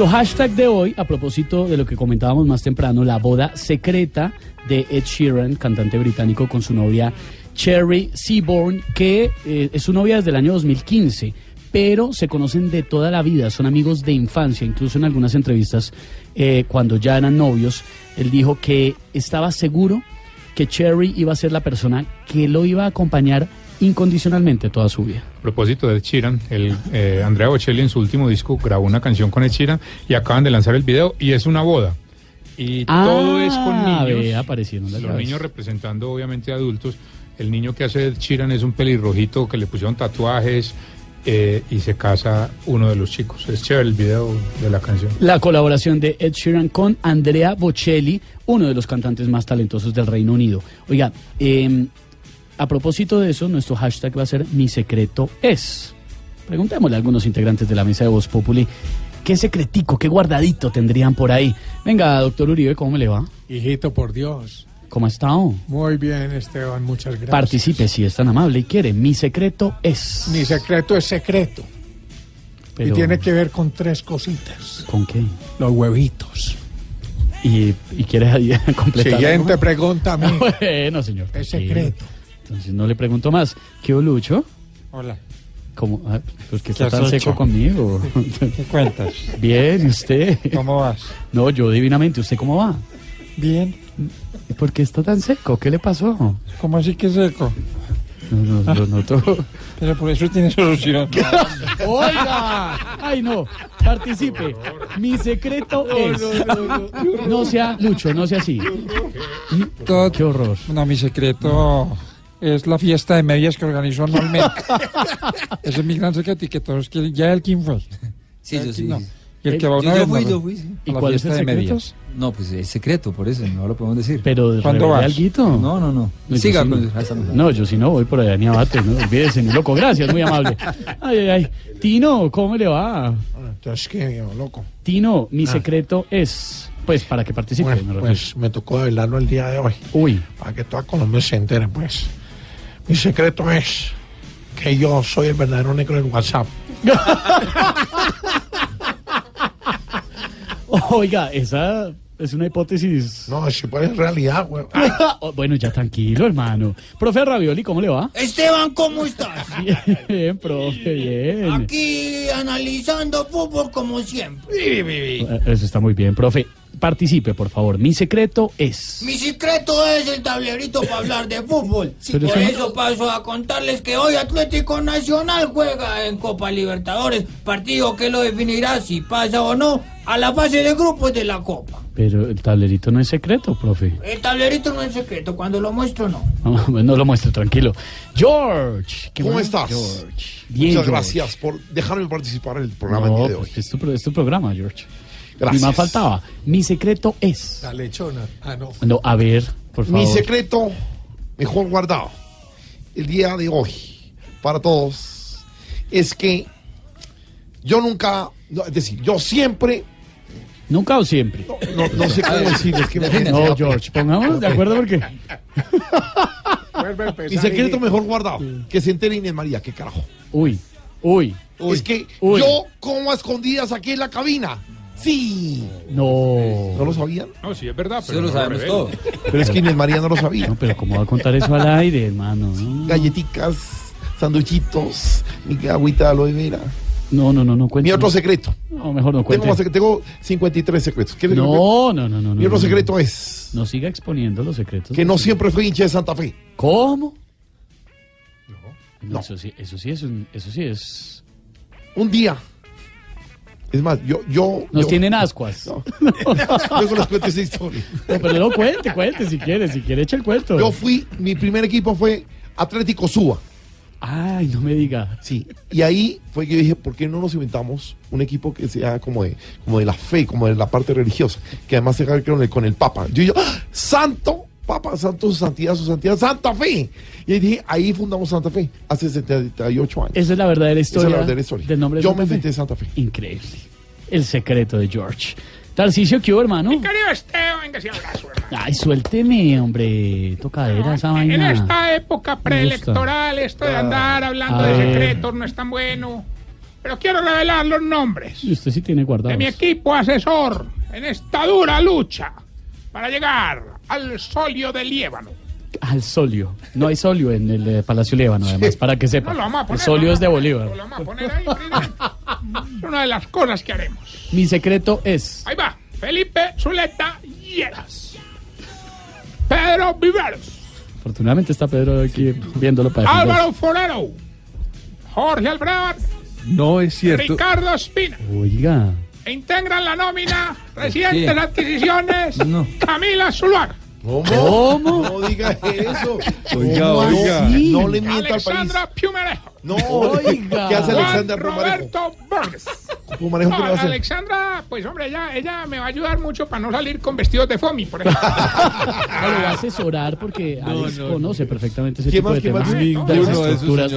Nuestro hashtag de hoy, a propósito de lo que comentábamos más temprano, la boda secreta de Ed Sheeran, cantante británico, con su novia Cherry Seaborn, que eh, es su novia desde el año 2015, pero se conocen de toda la vida, son amigos de infancia, incluso en algunas entrevistas, eh, cuando ya eran novios, él dijo que estaba seguro que Cherry iba a ser la persona que lo iba a acompañar incondicionalmente toda su vida. A propósito de Ed Sheeran, el, eh, Andrea Bocelli en su último disco grabó una canción con Ed Sheeran y acaban de lanzar el video y es una boda. Y todo es con Ah, niños. aparecieron los niños representando obviamente adultos. El niño que hace Ed Sheeran es un pelirrojito que le pusieron tatuajes eh, y se casa uno de los chicos. Es chévere el video de la canción. La colaboración de Ed Sheeran con Andrea Bocelli, uno de los cantantes más talentosos del Reino Unido. Oiga, eh, a propósito de eso, nuestro hashtag va a ser Mi secreto es. Preguntémosle a algunos integrantes de la mesa de Voz Populi, ¿qué secretico, qué guardadito tendrían por ahí? Venga, doctor Uribe, ¿cómo le va? Hijito, por Dios. ¿Cómo ha estado? Muy bien, Esteban, muchas gracias. Participe si es tan amable y quiere. Mi secreto es. Mi secreto es secreto. Pero- Y tiene que ver con tres cositas. ¿Con qué? Los huevitos. ¿Y, y quiere ahí completar? Siguiente pregunta a mí. bueno, señor. Es tranquilo. secreto. Entonces no le pregunto más. ¿Qué Lucho? Hola. ¿Cómo? Ah, pues que ¿Qué está tan hecho? seco conmigo. ¿Qué cuentas? Bien, ¿y usted? ¿Cómo vas? No, yo divinamente. ¿Usted cómo va? Bien. ¿Y ¿Por qué está tan seco? ¿Qué le pasó? ¿Cómo así que seco? No, no, lo noto. Pero por eso tiene solución. ¡Oiga! ¡Ay, no! Participe. Mi secreto es. No, sea Lucho, no sea así. ¡Qué horror! No, mi secreto es la fiesta de medias que organizó anualmente. Ese es mi gran secreto y que todos quieren. Ya el quién fue. Sí, yo el sí. no. Y el que va Yo- una yo vez. fui, yo fui, sí. a la fiesta de medias. No, pues es secreto, por eso no lo podemos decir. Pero ¿Cuándo vas? alguito. No, no, no. No, Siga yo sí con no. esa mujer. No, yo si no voy por allá ni abate, no olvídese, mi loco. Gracias, muy amable. Ay, ay, ay. Tino, ¿cómo le va? Entonces, ¿qué, loco? Tino, mi Ah. secreto es. Pues para que participe. me Bueno, refiero. pues me tocó develarlo el día de hoy. Uy. Para que toda Colombia se entere, pues. Mi secreto es que yo soy el verdadero negro del WhatsApp. Oiga, esa es una hipótesis. No, si puede ser realidad, güey. Oh, bueno, ya tranquilo, hermano. Profe Ravioli, ¿cómo le va? Esteban, ¿cómo estás? Bien, profe, bien. Aquí analizando fútbol como siempre. Eh, Eso está muy bien, profe. Participe, por favor. Mi secreto es. Mi secreto es el tablerito para hablar de fútbol. Pero Por eso- eso paso a contarles que hoy Atlético Nacional juega en Copa Libertadores, partido que lo definirá si pasa o no a la fase de grupos de la Copa. Pero el tablerito no es secreto, profe. El tablerito no es secreto, cuando lo muestro no. No, no lo muestre, tranquilo. George. ¿qué ¿Cómo más? estás? George. Bien, Muchas George. gracias por dejarme participar en el programa el No, día de hoy. pues es tu, pro- es tu programa, George. Gracias. Ni más faltaba. Mi secreto es. La lechona. Ah, no. No, a ver, por favor. Mi secreto mejor guardado el día de hoy para todos es que yo nunca, no, es decir, yo siempre, ¿Nunca o siempre? no, no sé cómo decir, es que me No, George, pongámonos de acuerdo porque. Mi secreto mejor guardado, que se entere Inés María, qué carajo. Uy, uy. Es que Uy. yo como a escondidas aquí en la cabina. Sí. No. ¿No lo sabían? No, sí, es verdad, Eso pero lo no sabemos todo. Pero es que Inés María no lo sabía. No, pero ¿cómo va a contar eso al aire, hermano? No, Galletitas, sanduchitos, mi agüita de aloe vera. no, no, no, no cuente. Mi otro secreto. No, mejor no cuente. Tengo, tengo 53 secretos. ¿Quieres lo No, no, no, no. Mi otro no, no. secreto es No siga exponiendo los secretos. que no siempre fui hincha de Santa Fe. ¿Cómo? No, No. Eso sí, eso sí es un- eso sí es. Un día. Es más, yo. yo Nos yo- tienen ascuas. No. Luego les cuento esa historia. No, pero no cuente, cuente si quiere, si quiere echa el cuento. Yo fui, mi primer equipo fue Atlético Suba. Ay, no me diga. Sí. Y ahí fue que yo dije, ¿por qué no nos inventamos un equipo que sea como de, como de la fe, como de la parte religiosa? Que además se haga con el, con el Papa. Yo, yo, ¡ah! Santo, Papa, Santo, su santidad, su santidad, Santa Fe. Y ahí dije, ahí fundamos Santa Fe, hace 78 años. Esa es la verdadera Esa historia, es la verdadera historia. del nombre de Yo Santa me Fe. inventé Santa Fe. Increíble. El secreto de George. Tarcicio, ¿qué hubo, hermano? Querido Esteban, venga, sí, abrazo, hermano. Ay, suélteme, hombre. Tocadera esa En esta época preelectoral, esto de andar hablando de ver. secretos no es tan bueno. Pero quiero revelar los nombres Y usted sí tiene guardado. de mi equipo asesor en esta dura lucha para llegar al solio de Liébano. Al solio. No hay solio en el eh, Palacio Líbano, además, para que sepa. No, lo vamos a el poner, solio lo es de vamos a- Bolívar. Lo vamos a poner ahí. Es una de las cosas que haremos. Mi secreto es. Ahí va. Felipe Zuleta Lleras. Pedro Viveros. Afortunadamente está Pedro aquí viéndolo para defenderse. Álvaro Forero. Jorge Alfredo. No es cierto. Ricardo Espina. Oiga. E integran la nómina recientes adquisiciones No. Camila Zuluaga. ¿Cómo? No diga eso. Oiga, ¿Cómo oiga. así? No le mienta al país. Alexandra Piumarejo. No, Oiga. ¿qué hace Alexandra? Roberto Borges. Pumarejo, ¿qué le va a No? Alexandra, pues hombre, ella, ella me va a ayudar mucho para no salir con vestidos de foamy, por ejemplo. No, lo va a asesorar porque Alex conoce perfectamente ese ¿Qué tipo más, de qué más? temas. De las estructuras.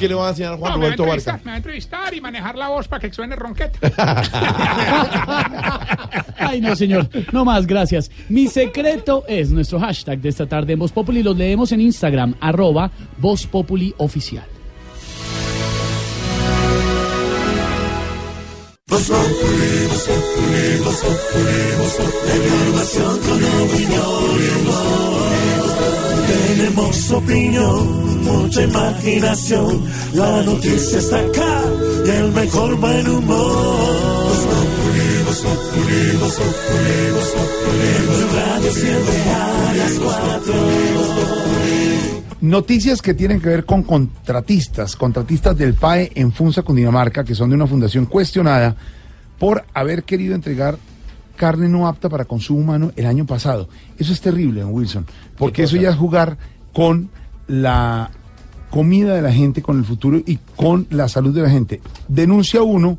¿Qué le va a enseñar Juan No, me va a Roberto entrevistar, Vargas? me va a entrevistar y manejar la voz para que suene ronqueta. Ay, no, señor. No más, gracias. Mi secreto es nuestro hashtag de esta tarde en Voz Populi. Los leemos en Instagram, arroba Voz Populi Oficial. Tenemos opinión, mucha imaginación. La noticia está acá y el mejor buen humor. Noticias que tienen que ver con contratistas, contratistas del PAE en Funza, Cundinamarca, que son de una fundación cuestionada por haber querido entregar carne no apta para consumo humano el año pasado. Eso es terrible, Wilson, porque eso ya es jugar con la comida de la gente, con el futuro y con la salud de la gente. Denuncia uno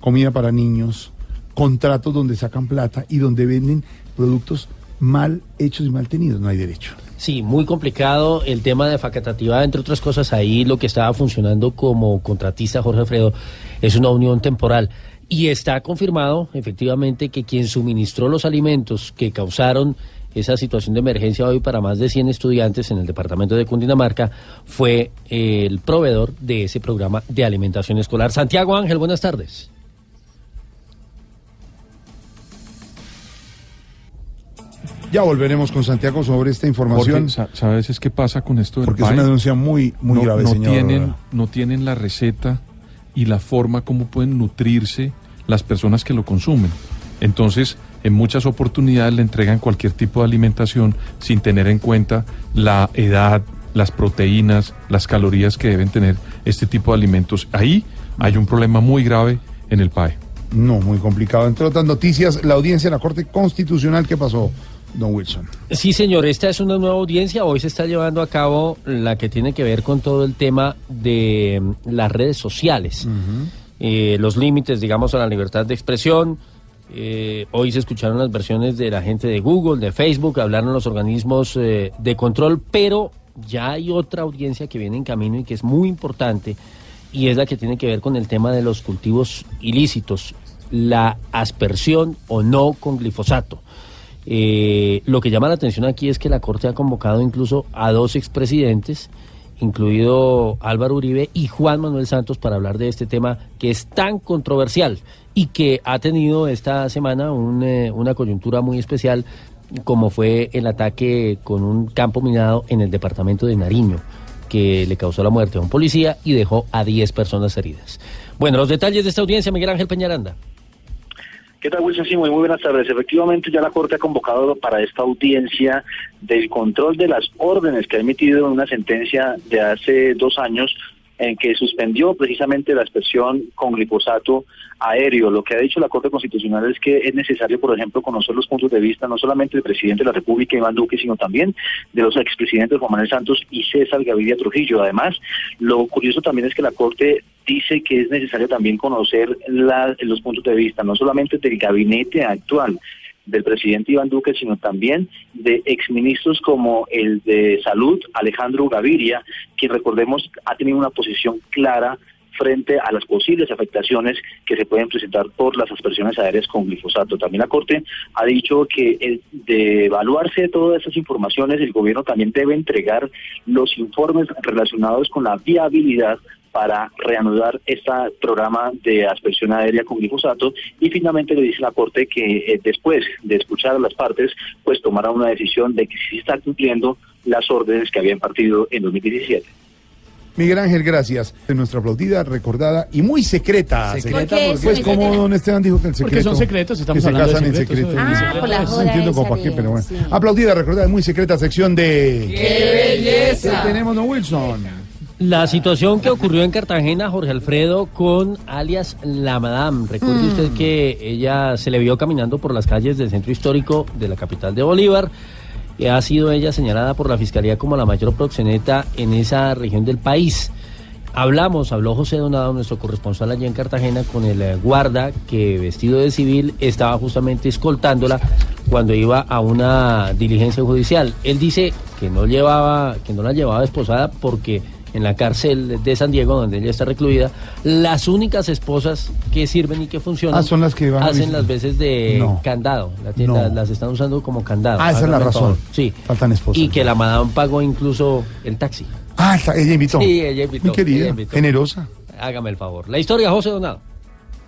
comida para niños, contratos donde sacan plata y donde venden productos mal hechos y mal tenidos. No hay derecho. Sí, muy complicado el tema de facatativa, entre otras cosas, ahí lo que estaba funcionando como contratista Jorge Alfredo es una unión temporal. Y está confirmado, efectivamente, que quien suministró los alimentos que causaron esa situación de emergencia hoy para más de 100 estudiantes en el departamento de Cundinamarca fue el proveedor de ese programa de alimentación escolar. Santiago Ángel, buenas tardes. Ya volveremos con Santiago sobre esta información. Jorge, ¿sabes es qué pasa con esto del Porque es una denuncia muy, muy no, grave, no señor. Tienen, no tienen la receta y la forma como pueden nutrirse las personas que lo consumen. Entonces, en muchas oportunidades le entregan cualquier tipo de alimentación sin tener en cuenta la edad, las proteínas, las calorías que deben tener este tipo de alimentos. Ahí hay un problema muy grave en el PAE. No, muy complicado. Entre otras noticias, la audiencia de la Corte Constitucional, ¿qué pasó, don Wilson? Sí, señor, esta es una nueva audiencia. Hoy se está llevando a cabo la que tiene que ver con todo el tema de mm, las redes sociales, Eh, los límites, digamos, a la libertad de expresión. Eh, hoy se escucharon las versiones de la gente de Google, de Facebook, hablaron los organismos eh, de control, pero ya hay otra audiencia que viene en camino y que es muy importante y es la que tiene que ver con el tema de los cultivos ilícitos, la aspersión o no con glifosato. Eh, lo que llama la atención aquí es que la Corte ha convocado incluso a dos expresidentes, incluido Álvaro Uribe y Juan Manuel Santos, para hablar de este tema que es tan controversial y que ha tenido esta semana eh, una coyuntura muy especial, como fue el ataque con un campo minado en el departamento de Nariño, que le causó la muerte a un policía y dejó a 10 personas heridas. Bueno, los detalles de esta audiencia, Miguel Ángel Peñaranda. ¿Qué tal, Wilson? Sí, muy, muy buenas tardes. Efectivamente, ya la Corte ha convocado para esta audiencia del control de las órdenes que ha emitido una sentencia de hace dos años en que suspendió precisamente la expresión con glifosato aéreo. Lo que ha dicho la Corte Constitucional es que es necesario, por ejemplo, conocer los puntos de vista no solamente del presidente de la República, Iván Duque, sino también de los expresidentes Juan Manuel Santos y César Gaviria Trujillo. Además, lo curioso también es que la Corte dice que es necesario también conocer la- los puntos de vista, no solamente del gabinete actual, del presidente Iván Duque, sino también de exministros como el de Salud, Alejandro Gaviria, quien recordemos ha tenido una posición clara frente a las posibles afectaciones que se pueden presentar por las aspersiones aéreas con glifosato. También la Corte ha dicho que de evaluarse todas esas informaciones, el gobierno también debe entregar los informes relacionados con la viabilidad para reanudar este programa de aspersión aérea con glifosato y finalmente le dice la Corte que eh, después de escuchar a las partes, pues tomará una decisión de que sí está cumpliendo las órdenes que había impartido en 2017. Miguel Ángel, gracias. De nuestra aplaudida, recordada y muy secreta. Secreta, ¿Por pues como don Esteban dijo que el secreto. Porque son secretos, estamos que se hablando de casan en secretos, secreto. eso es- Ah, por la No joda entiendo esa como para qué, de- pero bueno. sí. Aplaudida, recordada y muy secreta sección de... ¡Qué belleza! ¿Qué tenemos, don Wilson? La situación que ocurrió en Cartagena, Jorge Alfredo, con alias La Madame. Recuerde Mm. usted que ella se le vio caminando por las calles del centro histórico de la capital de Bolívar. Y ha sido ella señalada por la fiscalía como la mayor proxeneta en esa región del país. Hablamos, habló José Donado, nuestro corresponsal allí en Cartagena, con el eh, guarda que vestido de civil estaba justamente escoltándola cuando iba a una diligencia judicial. Él dice que no llevaba, que no la llevaba esposada porque en la cárcel de San Diego, donde ella está recluida, las únicas esposas que sirven y que funcionan Ah, son las que van hacen las veces de No. candado. La tienda- No. Las están usando como candado. Ah, esa es la razón. Sí. Faltan esposas. Y que la madame pagó incluso el taxi. Ah, ella invitó. Sí, ella invitó. Muy querida, invitó. generosa. Hágame el favor. La historia, José Donado.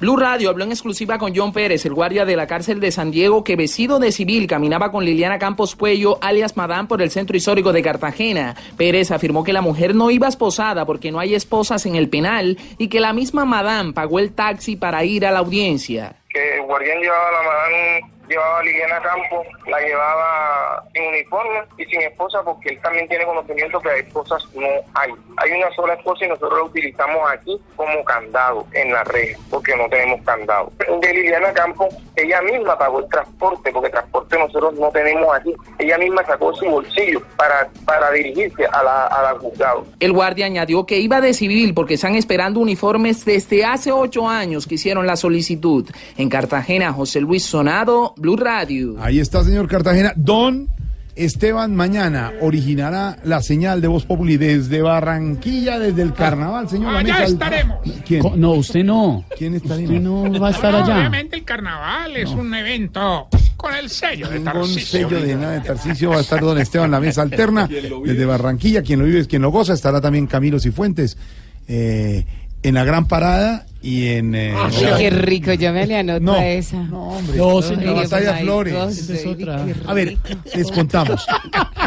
Blue Radio habló en exclusiva con John Pérez, el guardia de la cárcel de San Diego, que vestido de civil caminaba con Liliana Campos Puello, alias Madame, por el centro histórico de Cartagena. Pérez afirmó que la mujer no iba esposada porque no hay esposas en el penal y que la misma Madame pagó el taxi para ir a la audiencia. que el guardián llevaba a la madame, llevaba a Liliana Campos, la llevaba sin uniforme y sin esposa porque él también tiene conocimiento que de esposas no hay. Hay una sola esposa y nosotros la utilizamos aquí como candado en la red porque no tenemos candado. De Liliana Campos, ella misma pagó el transporte porque transporte nosotros no tenemos aquí. Ella misma sacó su bolsillo para, para dirigirse a la, a la juzgado. El guardia añadió que iba de civil porque están esperando uniformes desde hace ocho años que hicieron la solicitud. En Cartagena, José Luis Sonado, Blue Radio. Ahí está, señor Cartagena. Don Esteban mañana originará la señal de Voz Populi desde Barranquilla, desde el carnaval, señor. Allá mesa- estaremos. ¿Quién? No, usted no. ¿Quién estaría? Usted no va a estar No, allá. Obviamente el carnaval es un evento con el sello de Ningún Tarcisio. sello de nada de Tarcicio va a estar don Esteban la mesa alterna desde Barranquilla. Quien lo vive es quien lo goza. Estará también Camilo Cifuentes eh, en la gran parada y en. eh, Ay, qué rico, yo me le anoto No, a esa. No, hombre. No, la señor. batalla Ay, Flores. goce, Esa es otra. qué A ver, les contamos.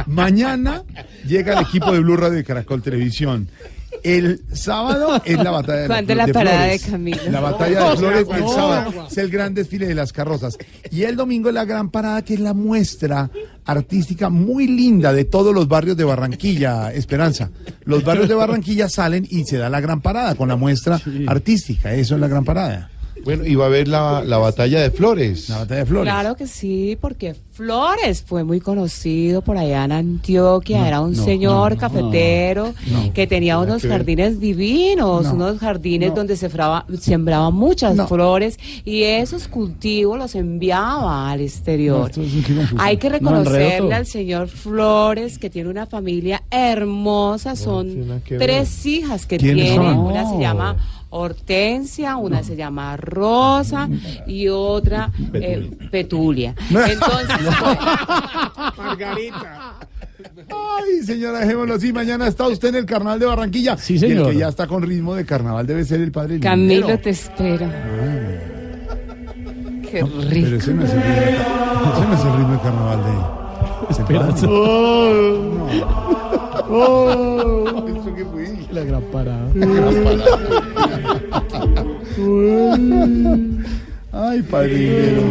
Mañana llega el equipo de Blue Radio de Caracol Televisión. El sábado es la batalla de, ¿Cuándo Flo- la de parada Flores. de Camilo? La batalla de Flores el sábado es el gran desfile de las carrozas. Y el domingo es la gran parada que es la muestra artística muy linda de todos los barrios de Barranquilla, Esperanza. Los barrios de Barranquilla salen y se da la gran parada con la muestra artística. Eso es la gran parada. Bueno, y va a haber la, la batalla de flores. La batalla de Flores. Claro que sí, porque Flores fue muy conocido por allá en Antioquia, No, era un no, señor no, cafetero no. que tenía unos que ver. jardines divinos, No, unos jardines no. donde se fraba- sembraba muchas No. flores y esos cultivos los enviaba al exterior. es. Hay que reconocerle al señor Flores que tiene una familia hermosa, son tres hijas que ¿Quiénes tiene, son? una se llama Hortensia, una se llama Rosa y otra eh, Petulia. Entonces, Margarita. Ay, señora, dejémoslo así. Mañana está usted en el carnaval de Barranquilla. Sí, Y señor. el que ya está con ritmo de carnaval debe ser el padre Camilo Linero. te espera. Qué Pero rico. ese no es el ritmo, ese no es el ritmo de carnaval de. Esperanza. Oh, ¿Eso qué fue? La gran parada. Ay, padre Linero.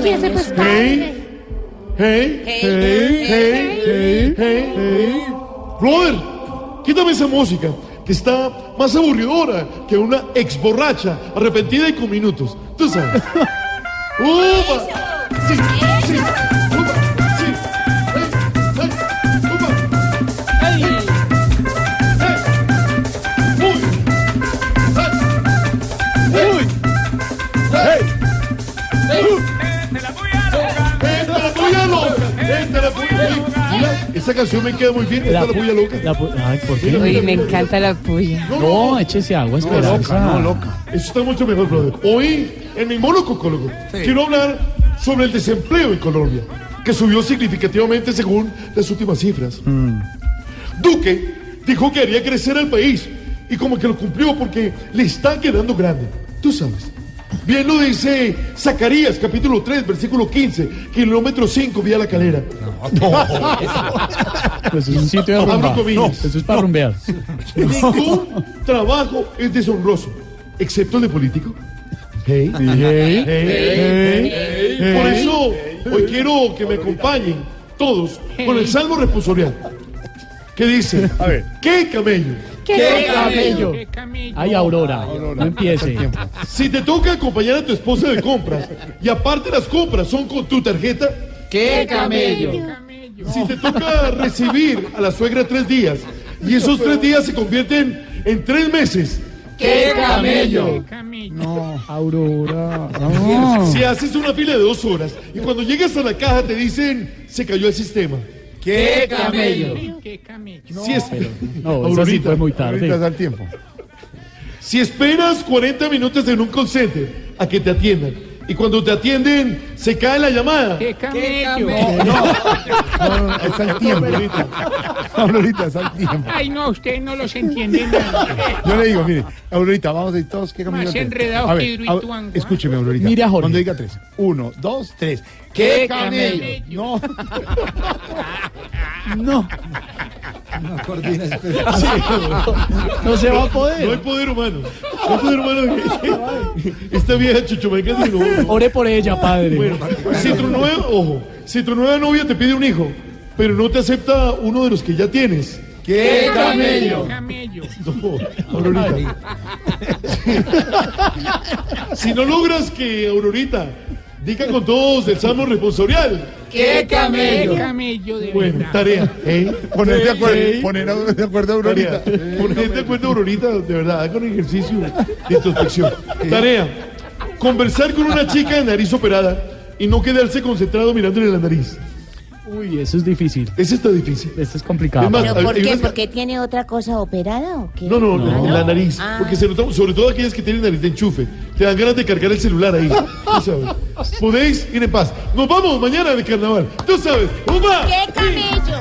¿Quién se pues padre? Hey, hey, hey, hey, hey, hey. Brother, quítame esa música que está más aburridora que una ex borracha arrepentida y con minutos. Tú sabes. ¡Upa! Sí, esa canción me queda muy bien. ¡Esta la puya loca! La pu- Ay, ¿por qué? Uy, me encanta la puya. No, échese agua, No, Esperanza. loca, no, loca. Eso está mucho mejor, brother. Hoy, en mi monococólogo, quiero hablar sobre el desempleo en Colombia, que subió significativamente según las últimas cifras. Duque dijo que haría crecer al país y como que lo cumplió porque le está quedando grande. Tú sabes. Bien lo dice Zacarías, capítulo 3, versículo 15, kilómetro 5, vía la calera. Pues es un sitio de rumba. comillas. Eso es para rumbear. Ningún trabajo es deshonroso, excepto el de político. Hey, Hey, hey, hey, hey. Por eso hoy quiero que me acompañen todos con el salmo responsorial. que dice, a ver, ¿qué camello? ¿Qué camello? Ay, Aurora, no empiece. Si te toca acompañar a tu esposa de compras y aparte las compras son con tu tarjeta, ¡Qué camello! si te toca recibir a la suegra tres días y esos tres días se convierten en tres meses, ¡Qué camello! No, Aurora. si haces una fila de dos horas y cuando llegas a la caja te dicen se cayó el sistema. ¡Qué camello! Si es- No, esa sí fue muy tarde. Ahorita da el tiempo. Si esperas 40 minutos en un call center a que te atiendan y cuando te atienden se cae la llamada. ¡Qué camello! No, no, es al tiempo. Aurorita, es al tiempo. Ay, no, ustedes no los entienden nada. Yo le digo, mire, Aurorita, vamos a ir todos. ¿Qué camino Más enredados A que ver, Hidroituango, Au- ¿ah? Escúcheme, Aurorita. Mire a Jorge. Cuando diga tres. Uno, dos, tres. ¡Qué camello! No. No, No coordina ese- no se va a No hay poder. poder humano. No hay poder humano. Esta vieja chuchumeca dice, no. Ore por ella, padre. Bueno, si tu nueva, ojo, si tu nueva novia te pide un hijo, pero no te acepta uno de los que ya tienes. ¡Qué camello! Camello. No, Aurorita. Si no logras que Aurorita diga con todos el salmo responsorial, ¡Qué ¡Qué camello! camello de bueno, verdad! tarea. ¿eh? Poner de acuerdo, ¿eh? poner a- de acuerdo a Aurorita. Poner de acuerdo, Aurorita, de verdad, hagan ejercicio de introspección. Tarea. Conversar con una chica de nariz operada y no quedarse concentrado mirándole la nariz. Uy, eso es difícil. Ese está difícil. Esto es complicado. Es más, ¿Pero por hay qué? unas- ¿Porque tiene otra cosa operada o qué? No, no, la- la nariz. Ah. Porque se nota, sobre todo aquellas que tienen nariz de enchufe. Te dan ganas de cargar el celular ahí. Tú sabes. Podéis ir en paz. Nos vamos mañana de carnaval. Tú sabes. ¡Qué camello!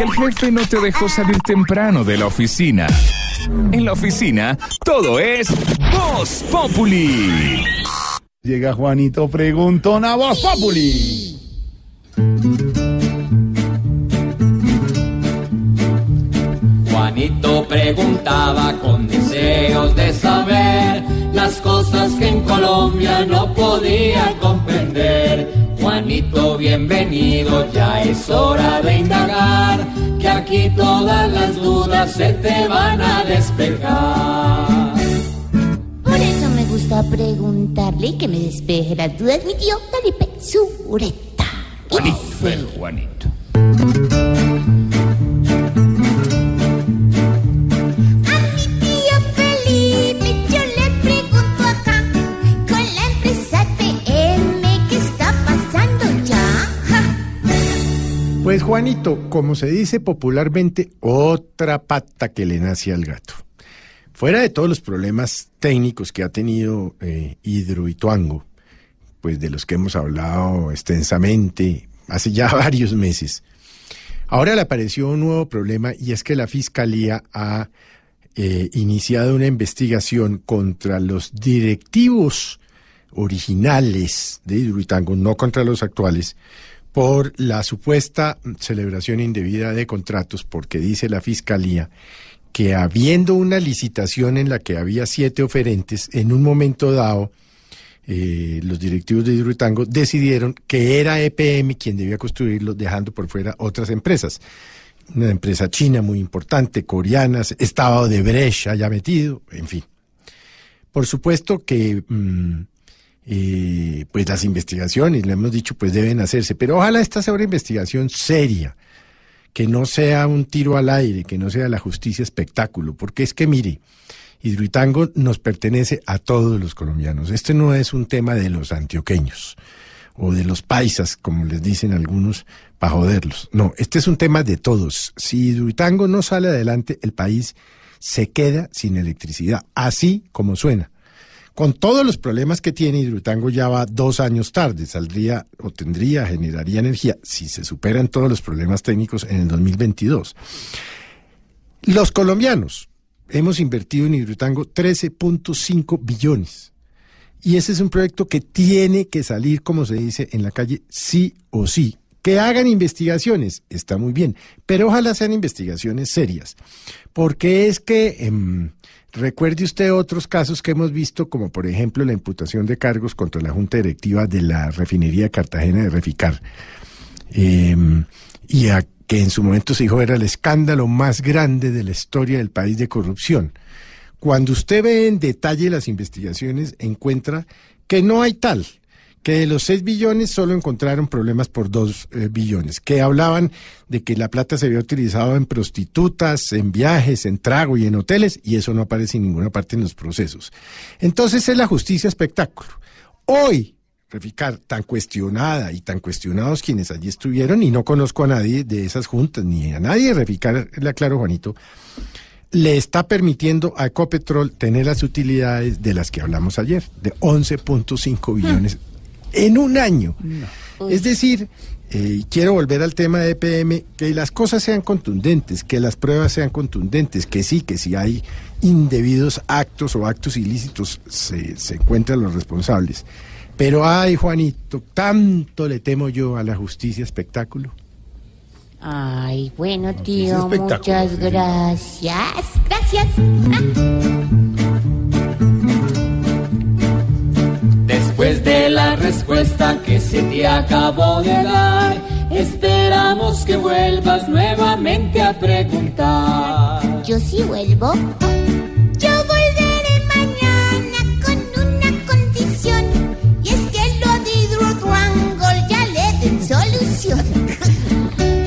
Que el jefe no te dejó salir temprano de la oficina. En la oficina, todo es Voz Populi. Llega Juanito Preguntón a Voz Populi. Juanito preguntaba con deseos de saber las cosas que en Colombia no podía comprender. Juanito, bienvenido, ya es hora de indagar, que aquí todas las dudas se te van a despejar. Por eso me gusta preguntarle que me despeje las dudas mi tío Felipe Zureta. Juanito, el Juanito. Pues Juanito, como se dice popularmente, otra pata que le nace al gato. Fuera de todos los problemas técnicos que ha tenido eh, Hidroituango, pues de los que hemos hablado extensamente hace ya varios meses, ahora le apareció un nuevo problema y es que la Fiscalía ha eh, iniciado una investigación contra los directivos originales de Hidroituango, no contra los actuales, por la supuesta celebración indebida de contratos, porque dice la Fiscalía que habiendo una licitación en la que había siete oferentes, en un momento dado, eh, los directivos de Hidroituango decidieron que era EPM quien debía construirlo, dejando por fuera otras empresas. Una empresa china muy importante, coreana, estaba de brecha ya metido, en fin. Por supuesto que mm, eh, pues las investigaciones, le hemos dicho, pues deben hacerse, pero ojalá esta sea una investigación seria, que no sea un tiro al aire, que no sea la justicia espectáculo, porque es que mire, Hidroitango nos pertenece a todos los colombianos. Este no es un tema de los antioqueños o de los paisas, como les dicen algunos, para joderlos. No, este es un tema de todos. Si Hidroitango no sale adelante, el país se queda sin electricidad, así como suena. Con todos los problemas que tiene, Hidroitango ya va dos años tarde, saldría o tendría, generaría energía, si se superan todos los problemas técnicos en el 2022. Los colombianos hemos invertido en Hidroitango 13.5 billones. Y ese es un proyecto que tiene que salir, como se dice en la calle, sí o sí. Que hagan investigaciones, está muy bien, pero ojalá sean investigaciones serias, porque es que em, Recuerde usted otros casos que hemos visto, como por ejemplo la imputación de cargos contra la Junta Directiva de la Refinería Cartagena de Reficar, eh, y a que en su momento se dijo era el escándalo más grande de la historia del país de corrupción. Cuando usted ve en detalle las investigaciones, encuentra que no hay tal, que de los 6 billones solo encontraron problemas por 2 eh, billones, que hablaban de que la plata se había utilizado en prostitutas, en viajes, en trago y en hoteles, y eso no aparece en ninguna parte en los procesos. Entonces es la justicia espectáculo. Hoy, Reficar, tan cuestionada y tan cuestionados quienes allí estuvieron, y no conozco a nadie de esas juntas, ni a nadie Reficar, le aclaro, Juanito, le está permitiendo a Ecopetrol tener las utilidades de las que hablamos ayer, de 11.5 billones en un año. Es decir, eh, quiero volver al tema de EPM, que las cosas sean contundentes, que las pruebas sean contundentes, que sí, que si hay indebidos actos o actos ilícitos se, se encuentran los responsables. Pero ay, Juanito, tanto le temo yo a la justicia espectáculo. Ay, bueno, tío, espectáculo, muchas gracias. Gracias. Después de la respuesta que se te acabó de dar, esperamos que vuelvas nuevamente a preguntar. Yo sí vuelvo. Yo volveré mañana con una condición. Y es que lo de Hidroduangol ya le den solución.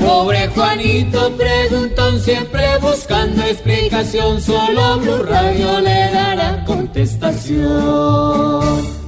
Pobre Juanito preguntón, siempre buscando explicación, solo Blue Radio le dará contestación.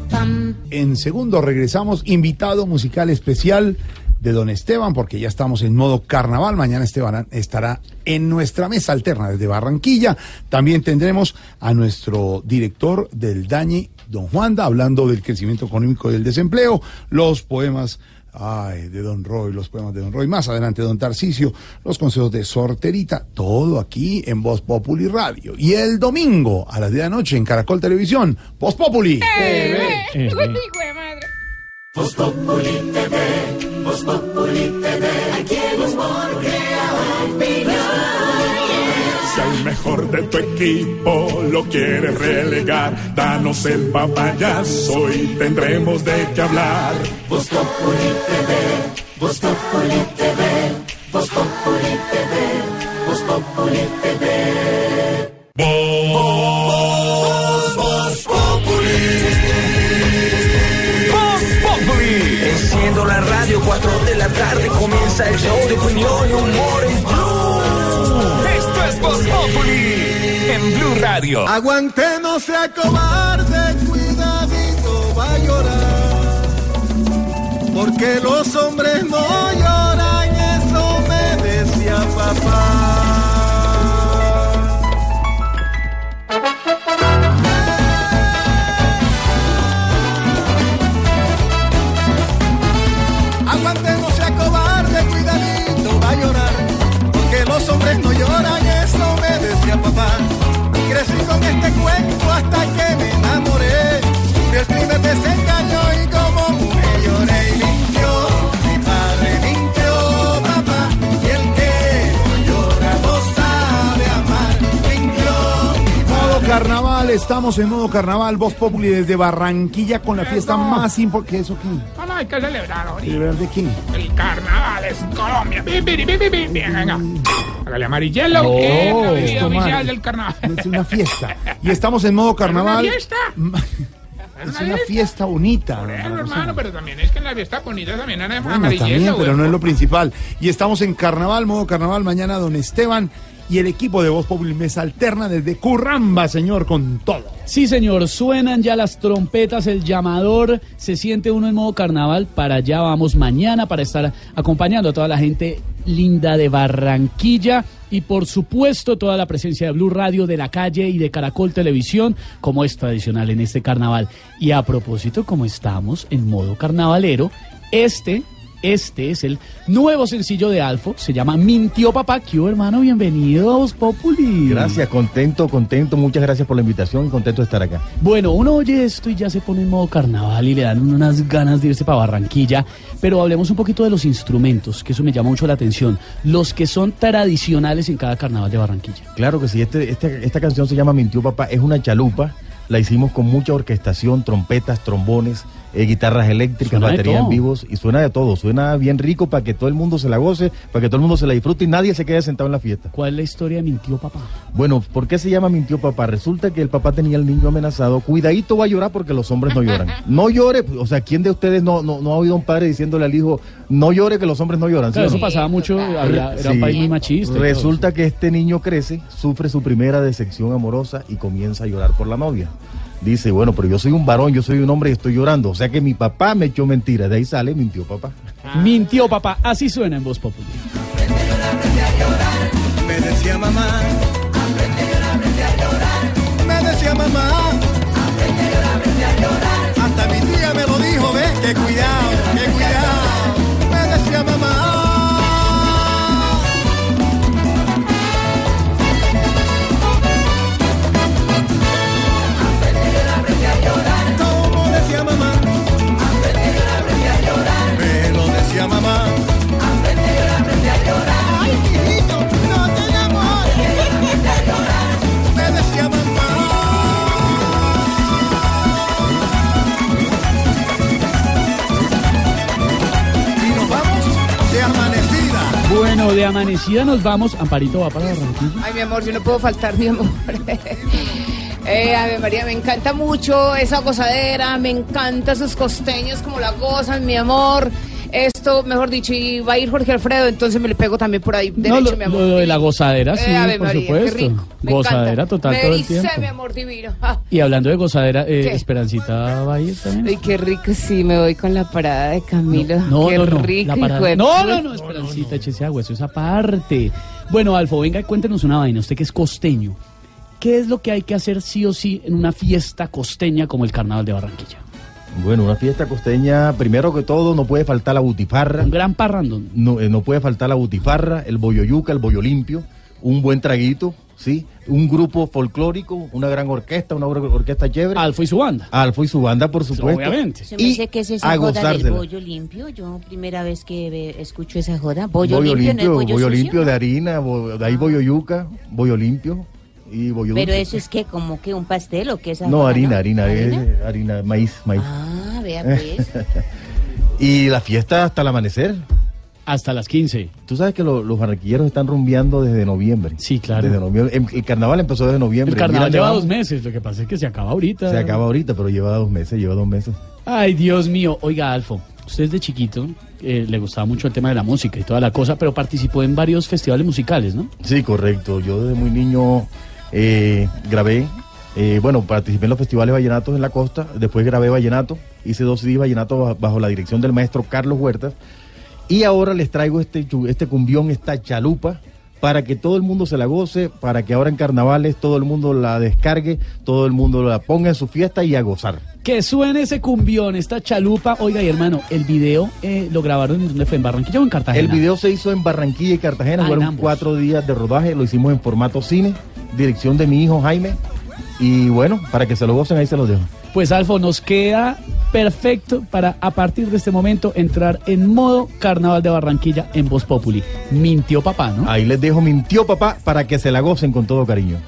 En segundo regresamos, invitado musical especial de Don Esteban, porque ya estamos en modo carnaval. Mañana Esteban estará en nuestra mesa alterna desde Barranquilla. También tendremos a nuestro director del DAñe, Don Juanda, hablando del crecimiento económico y del desempleo, los poemas ay, de Don Roy, los poemas de Don Roy. Más adelante, Don Tarcisio, los consejos de Sorterita, todo aquí en Voz Populi Radio. Y el domingo a las 10 de la noche en Caracol Televisión, Voz Populi. Voz Populi TV, Voz Populi TV, aquí el humor crea mejor de tu equipo lo quieres relegar, danos el papayazo y tendremos de qué hablar. Voz Populi TV, Voz Populi TV, Voz Populi TV, Voz Populi TV. Voz, Voz Populi. Voz Populi. Enciendo la radio, 4 de la tarde comienza el show de opinión y humor Radio. Aguante, no sea cobarde, cuidadito, va a llorar. Porque los hombres no lloran, eso me decía papá. Aguante, no sea cobarde, cuidadito, va a llorar. Porque los hombres no lloran, eso me decía papá. Crecí con este cuento hasta que me enamoré. Del primer desengaño y como estamos en modo carnaval, Voz Populi desde Barranquilla con la fiesta más importante. ¿Qué eso qué? No, no, hay que celebrar ahorita. ¿Celebrar de qué? El carnaval es Colombia. Bi, bi, bi, bi, bi, bi. Venga. Hágale amarillelo, No, que es la oficial del carnaval. Es una fiesta. Y estamos en modo carnaval. ¿Es una fiesta? Es una fiesta bonita. Bueno, hermano, pero también es que en la fiesta bonita también hay Bueno, también, pero no es lo principal. Y estamos en carnaval, modo carnaval. Mañana, don Esteban y el equipo de Voz Populi Mesa Alterna desde Curramba, señor, con todo. Sí, señor, suenan ya las trompetas, el llamador, se siente uno en modo carnaval, para allá vamos mañana para estar acompañando a toda la gente linda de Barranquilla y por supuesto toda la presencia de Blue Radio, de la calle y de Caracol Televisión, como es tradicional en este carnaval. Y a propósito, como estamos en modo carnavalero, este Este es el nuevo sencillo de Alfo, se llama Mintió Papá. ¿Qué hubo, hermano? Bienvenido a Voz Populi. Gracias, contento, contento. Muchas gracias por la invitación y contento de estar acá. Bueno, uno oye esto y ya se pone en modo carnaval y le dan unas ganas de irse para Barranquilla. Pero hablemos un poquito de los instrumentos, que eso me llama mucho la atención. Los que son tradicionales en cada carnaval de Barranquilla. Claro que sí, este, este- esta canción se llama Mintió Papá, es una chalupa. La hicimos con mucha orquestación, trompetas, trombones, eh, guitarras eléctricas, Suena batería en vivos y suena de todo. Suena bien rico para que todo el mundo se la goce, para que todo el mundo se la disfrute y nadie se quede sentado en la fiesta. ¿Cuál es la historia de Mintió Papá? Bueno, ¿por qué se llama mintió papá? Resulta que el papá tenía al niño amenazado. Cuidadito va a llorar porque los hombres no lloran. No llore, o sea, ¿quién de ustedes no, no, no ha oído a un padre diciéndole al hijo, no llore que los hombres no lloran? eso pasaba mucho, había- era un país muy machista. Resulta que este niño crece, sufre su primera decepción amorosa y comienza a llorar por la novia. Dice, bueno, pero yo soy un varón, yo soy un hombre y estoy llorando. O sea que mi papá me echó mentira. De ahí sale, mintió papá. eso. Mintió Papá, así suena en Voz Populi. Me decía mamá, me decía mamá, hasta mi tía me lo dijo, ve, que cuidado, que cuidado, de amanecida nos vamos. Amparito va para Barranquilla. Ay, mi amor, yo no puedo faltar, mi amor. Eh, Ave María, me encanta mucho esa gozadera, me encanta esos costeños como la gozan, mi amor. Esto, mejor dicho, y va a ir Jorge Alfredo, entonces me le pego también por ahí derecho, No, lo, mi amor. lo de la gozadera, sí, Eh, por María, qué supuesto. rico, me Gozadera encanta. total me todo el tiempo. mi amor divino. Ah, Y hablando de gozadera, eh. Esperancita va a ir también. Ay, qué rico, sí, me voy con la parada de Camilo. No, qué no, no. rico, la parada- de no, no, no, Esperancita, échese agua, eso es aparte. Bueno, Alfo, venga, cuéntenos una vaina, usted que es costeño. ¿Qué es lo que hay que hacer sí o sí en una fiesta costeña como el Carnaval de Barranquilla? Bueno, una fiesta costeña, primero que todo, no puede faltar la butifarra. Un gran parrandón. No, eh, no puede faltar la butifarra, el bollo yuca, el bollo limpio, un buen traguito, ¿sí? Un grupo folclórico, una gran orquesta, una or- orquesta chévere. Alfo y su banda. Alfo y su banda, por supuesto. Obviamente. Se me Y dice que es esa a joda del bollo limpio. Yo primera vez que escucho esa joda. Bollo, Bollo limpio, limpio, no es bollo, sucio? limpio de harina, bo- de ahí bollo yuca, bollo limpio y bollo Pero dulce. eso es que como que un pastel o qué es esa No, joda, harina, harina, ¿Harina? es harina, maíz, maíz. Ah, vea pues. y la fiesta hasta el amanecer. Hasta las 15. Tú sabes que lo- los barranquilleros están rumbeando desde noviembre. Sí, claro. Desde noviembre. Em- El carnaval empezó desde noviembre. El carnaval Mira, lleva llevamos- dos meses, lo que pasa es que se acaba ahorita. Se acaba ahorita, pero lleva dos meses, lleva dos meses. Ay, Dios mío. Oiga, Alfo, usted desde chiquito eh, le gustaba mucho el tema de la música y toda la cosa, pero participó en varios festivales musicales, ¿no? Sí, correcto. Yo desde muy niño eh, grabé, eh, bueno, participé en los festivales vallenatos en la costa, después grabé vallenato, hice dos CDs vallenato bajo, la dirección del maestro Carlos Huertas, y ahora les traigo este, este cumbión, esta chalupa, para que todo el mundo se la goce, para que ahora en carnavales todo el mundo la descargue, todo el mundo la ponga en su fiesta y a gozar. Que suene ese cumbión, esta chalupa. Oiga, y hermano, el video eh, lo grabaron en donde fue, en Barranquilla o en Cartagena. El video se hizo en Barranquilla y Cartagena, Ah, fueron cuatro días de rodaje, lo hicimos en formato cine, dirección de mi hijo Jaime, y bueno, para que se lo gocen ahí se los dejo. Pues Alfo, nos queda perfecto para a partir de este momento entrar en modo Carnaval de Barranquilla en Voz Populi. Mintió papá, ¿no? Ahí les dejo mintió papá para que se la gocen con todo cariño.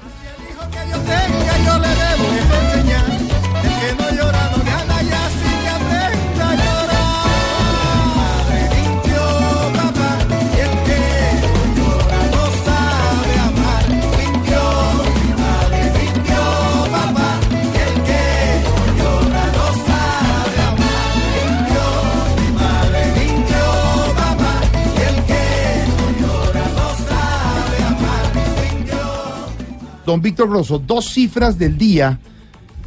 Don Víctor Grosso, dos cifras del día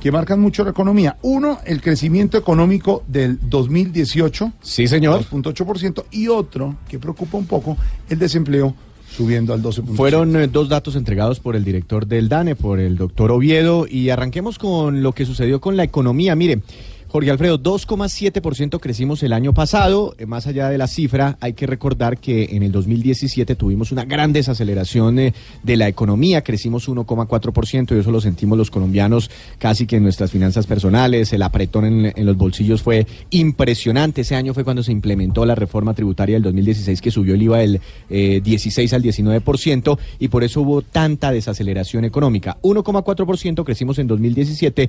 que marcan mucho la economía. Uno, el crecimiento económico del 2018. Sí, señor. 2.8%. Y otro, que preocupa un poco, el desempleo subiendo al 12%. Fueron eh, dos datos entregados por el director del DANE, por el doctor Oviedo, y arranquemos con lo que sucedió con la economía. Mire, Jorge Alfredo, 2,7% crecimos el año pasado. Eh, Más allá de la cifra, hay que recordar que en el 2017 tuvimos una gran desaceleración eh, de la economía. Crecimos 1,4% y eso lo sentimos los colombianos casi que en nuestras finanzas personales. El apretón en, los bolsillos fue impresionante. Ese año fue cuando se implementó la reforma tributaria del 2016 que subió el IVA del eh, 16 al 19% y por eso hubo tanta desaceleración económica. 1,4% crecimos en 2017,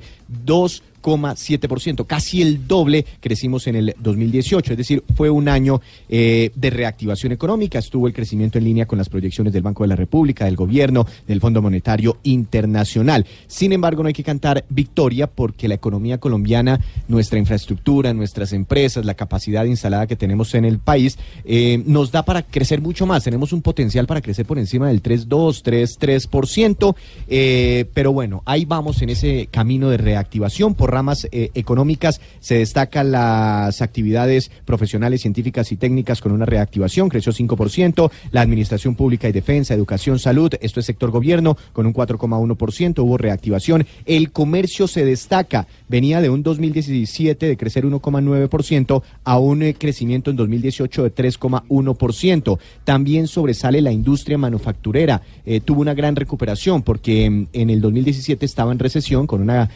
2,7%, casi el doble crecimos en el 2018, es decir, fue un año eh, de reactivación económica, estuvo el crecimiento en línea con las proyecciones del Banco de la República, del Gobierno, del Fondo Monetario Internacional. Sin embargo, no hay que cantar victoria porque la economía colombiana, nuestra infraestructura, nuestras empresas, la capacidad instalada que tenemos en el país, eh, nos da para crecer mucho más. Tenemos un potencial para crecer por encima del 3,2, 3, 3%, eh, pero bueno, ahí vamos en ese camino de reactivación. Por ramas eh, económicas se destacan las actividades profesionales, científicas y técnicas con una reactivación, creció 5%, la administración pública y defensa, educación, salud, esto es sector gobierno, con un 4,1%, hubo reactivación. El comercio se destaca, venía de un 2017 de crecer 1,9% a un eh, crecimiento en 2018 de 3,1%. También sobresale la industria manufacturera, eh, tuvo una gran recuperación porque mm, en el 2017 estaba en recesión con una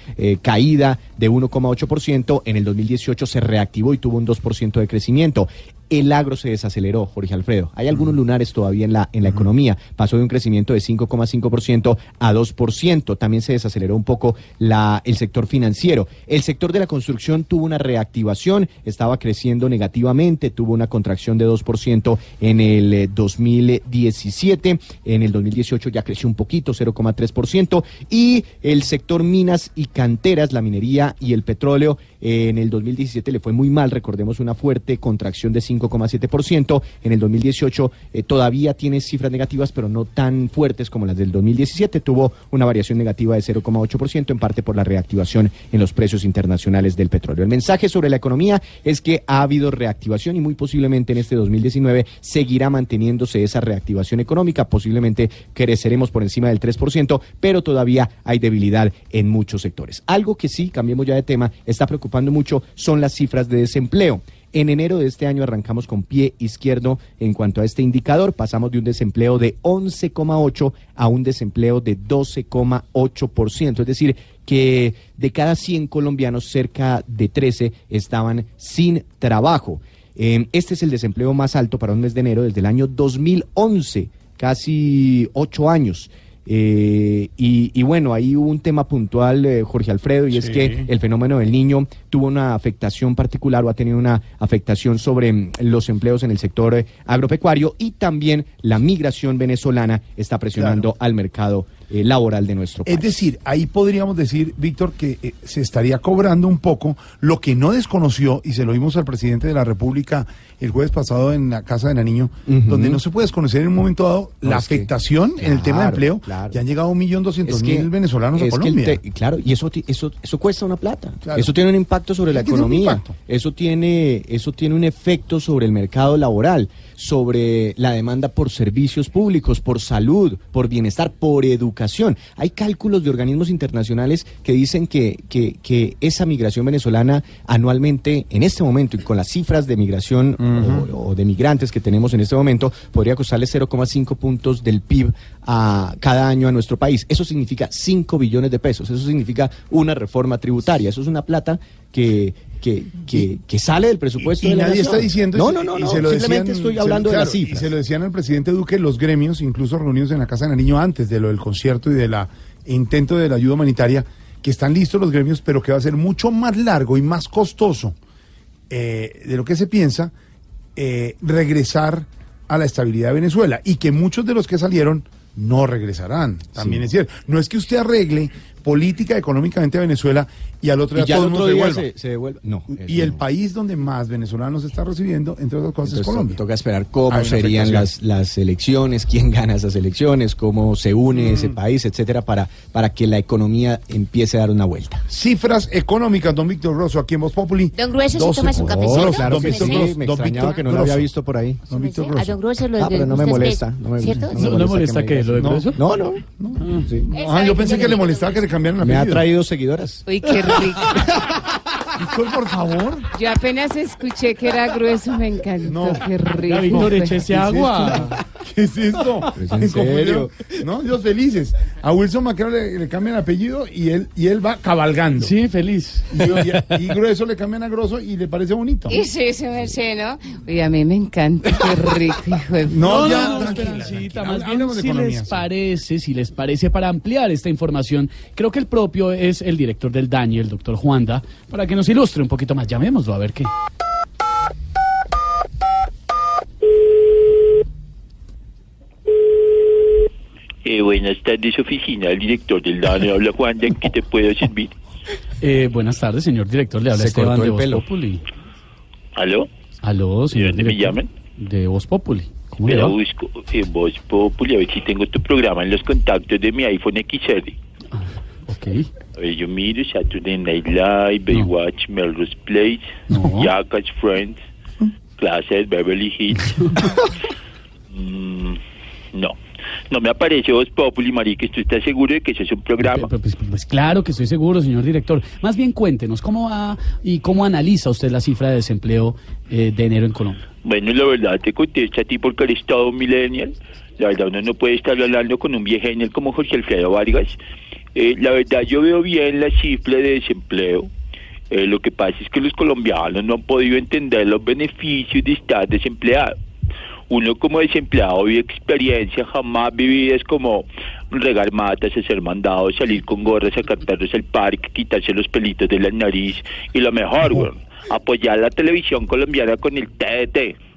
caída de 1,8%, en el 2018 se reactivó y tuvo un 2% de crecimiento. El agro se desaceleró, Jorge Alfredo. Hay algunos lunares todavía en la, en la economía. Pasó de un crecimiento de 5,5% a 2%. También se desaceleró un poco la, el sector financiero. El sector de la construcción tuvo una reactivación, estaba creciendo negativamente, tuvo una contracción de 2% en el eh, 2017. En el 2018 ya creció un poquito, 0,3%. Y el sector minas y canteras, la minería y el petróleo, eh, en el 2017 le fue muy mal. Recordemos una fuerte contracción de 5,7%. En el 2018 eh, todavía tiene cifras negativas, pero no tan fuertes como las del 2017. Tuvo una variación negativa de 0,8%, en parte por la reactivación en los precios internacionales del petróleo. El mensaje sobre la economía es que ha habido reactivación y muy posiblemente en este 2019 seguirá manteniéndose esa reactivación económica. Posiblemente creceremos por encima del 3%, pero todavía hay debilidad en muchos sectores. Algo que sí, cambiemos ya de tema, está preocupando mucho son las cifras de desempleo. En enero de este año arrancamos con pie izquierdo en cuanto a este indicador. Pasamos de un desempleo de 11,8 a un desempleo de 12,8%. Es decir, que de cada 100 colombianos, cerca de 13 estaban sin trabajo. Eh, este es el desempleo más alto para un mes de enero desde el año 2011, casi ocho años. Eh, y, y bueno, ahí hubo un tema puntual, eh, Jorge Alfredo, y es que el fenómeno del niño tuvo una afectación particular o ha tenido una afectación sobre mm, los empleos en el sector eh, agropecuario y también la migración venezolana está presionando al mercado eh, laboral de nuestro país. Es decir, ahí podríamos decir, Víctor, que eh, se estaría cobrando un poco lo que no desconoció, y se lo vimos al presidente de la República el jueves pasado en la Casa de Nariño, Ujú. donde no se puede desconocer en un momento dado No, la que- afectación en el tema de empleo. claro. Ya han llegado un millón doscientos mil venezolanos a Colombia. te- claro, y eso, eso, eso cuesta una plata. Claro. Eso tiene un impacto sobre la economía. Eso tiene, eso tiene un efecto sobre el mercado laboral, sobre la demanda por servicios públicos, por salud, por bienestar, por educación. Hay cálculos de organismos internacionales que dicen que, que, que esa migración venezolana anualmente, en este momento, y con las cifras de migración o, o de migrantes que tenemos en este momento, podría costarle 0,5 puntos del PIB a cada año a nuestro país. Eso significa 5 billones de pesos. Eso significa una reforma tributaria. Eso es una plata que, que, que, que sale del presupuesto y de la nadie nación. está diciendo No, no, no, no. se lo Simplemente decían- estoy se- hablando de claro, las cifras. Y se lo decían al presidente Duque los gremios, incluso reunidos en la Casa de Nariño antes de lo del concierto y del intento de la ayuda humanitaria, que están listos los gremios, pero que va a ser mucho más largo y más costoso eh, de lo que se piensa eh, regresar a la estabilidad de Venezuela y que muchos de los que salieron no regresarán. También Sí. es cierto. No es que usted arregle política económicamente a Venezuela y al otro Y día ya todo el mundo se día devuelva. se, se devuelve. No. Y el no. país donde más venezolanos está recibiendo, entre otras cosas, es Entonces, Colombia. Toca esperar cómo serían las, las elecciones, quién gana esas elecciones, cómo se une Mm. ese país, etcétera, para, para que la economía empiece a dar una vuelta. Cifras económicas, don Víctor Grosso, aquí en Voz Populi. Don Grueso, ¿se 12 toma su puntos. cafecito? claro Don que Víctor sí, Grosso, me don extrañaba Víctor que no lo había visto por ahí. Don Víctor A Grosso. don Grueso lo Ah, pero no me molesta. ¿Cierto? no Sí. me ¿No le molesta que? ¿Lo de. Grueso? No, no. sí. Ah, yo pensé que le molestaba que le cambiaran la Me ha traído seguidoras. Uy, qué rico. Nicole, por favor. Yo apenas escuché que era grueso, me encantó. Qué rico. Víctor, fue. échese agua. ¿Qué es esto? Es en Me confundieron. serio. No, ellos felices. A Wilson Macreo le, le cambian apellido y él, y él va cabalgando. Sí, feliz. Y, y- y grueso le cambian a grosso y le parece bonito. Y sí, se me sé, ¿no? Oye, a mí me encanta. Qué rico, hijo de... No, No, ya, no, no, tranquila, Esperancita, tranquila. más bien Hablemos de si economía, les sí. parece, si les parece para ampliar esta información, creo que el propio es el director del DANI, el doctor Juanda, para que nos ilustre un poquito más. Llamémoslo a ver qué. Eh, buenas tardes, oficina. El director del DANE habla Juan, ¿en qué te puedo servir? Eh, buenas tardes, señor director. Le habla Se Esteban de Voz pelo. Populi. ¿Aló? Aló, señor dónde me director. llaman? De Voz Populi. ¿Cómo le Pero va? busco eh, Voz Populi, a ver si tengo tu programa en los contactos de mi iPhone XR. Ok. Yo miro Saturday Night Live, Baywatch, Melrose Place, Jackass Friends, Clases, Beverly Hills. Mm, no, no me aparece Voz Populi, Mariques. ¿Tú estás seguro de que ese es un programa? Pues, pues claro que estoy seguro, señor director. Más bien cuéntenos, ¿cómo va y cómo analiza usted la cifra de desempleo eh, de enero en Colombia? Bueno, la verdad te contesto a ti porque eres todo un millennial. La verdad, uno no puede estar hablando con un viejenel como José Alfredo Vargas. Eh, la verdad, yo veo bien la cifra de desempleo. Eh, lo que pasa es que los colombianos no han podido entender los beneficios de estar desempleado. Uno como desempleado vive experiencias jamás vividas como regar matas, hacer mandados, salir con gorras, sacar perros al parque, quitarse los pelitos de la nariz y lo mejor, weón, apoyar la televisión colombiana con el TDT.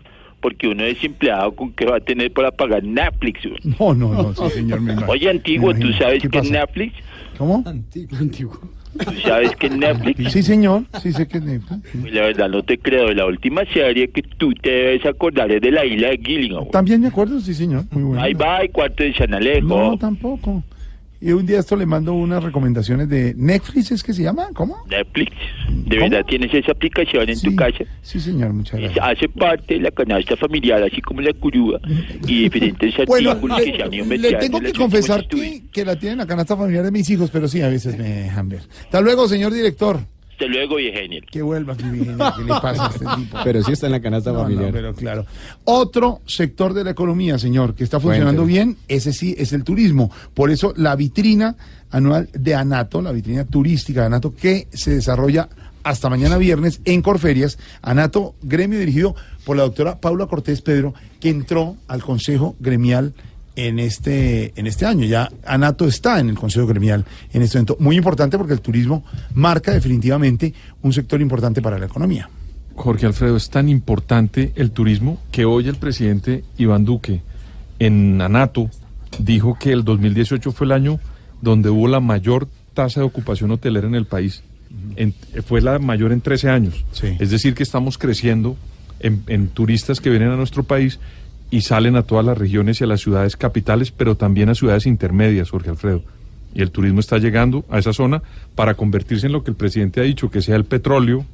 Porque uno desempleado con qué va a tener para pagar Netflix. No, no, no, sí, señor. me. Oye, antiguo, Me ¿tú sabes ¿Qué qué es? Netflix? ¿Cómo? Antiguo. ¿Tú sabes qué es Netflix? Sí, señor. Sí, sé que es Netflix. La verdad no te creo. La última serie que tú te debes acordar es de la isla de Gilligan. weón. También me acuerdo, sí, señor. Muy bueno. Ahí va, y cuarto de San Alejo. No, tampoco. Y un día esto le mando unas recomendaciones de Netflix, ¿es que se llama? ¿Cómo? Netflix. ¿De verdad tienes esa aplicación en tu casa? Sí, señor, muchas gracias. hace parte de la canasta familiar, así como la curúa y diferentes Bueno, artículos que se le, han ido le tengo en que confesar que, que la tienen en la canasta familiar de mis hijos, pero sí, a veces me dejan ver. Hasta luego, señor director. Hasta luego. Que vuelva aquí, Virginia, ¿qué le pasa a este tipo? Pero sí está en la canasta No, no, familiar. pero claro. Otro sector de la economía, señor, que está funcionando bien, ese sí es el turismo. Por eso la vitrina anual de Anato, la vitrina turística de Anato, que se desarrolla hasta mañana viernes en Corferias. Anato, gremio dirigido por la doctora Paula Cortés Pedro, que entró al Consejo Gremial en este, en este año. Ya Anato está en el Consejo Gremial en este momento. Muy importante porque el turismo marca definitivamente un sector importante para la economía. Jorge Alfredo, es tan importante el turismo que hoy el presidente Iván Duque en Anato dijo que el 2018 fue el año donde hubo la mayor tasa de ocupación hotelera en el país. En- fue la mayor en 13 años. Es decir, que estamos creciendo en, en turistas que vienen a nuestro país y salen a todas las regiones y a las ciudades capitales, pero también a ciudades intermedias, Jorge Alfredo. Y el turismo está llegando a esa zona para convertirse en lo que el presidente ha dicho, que sea el petróleo,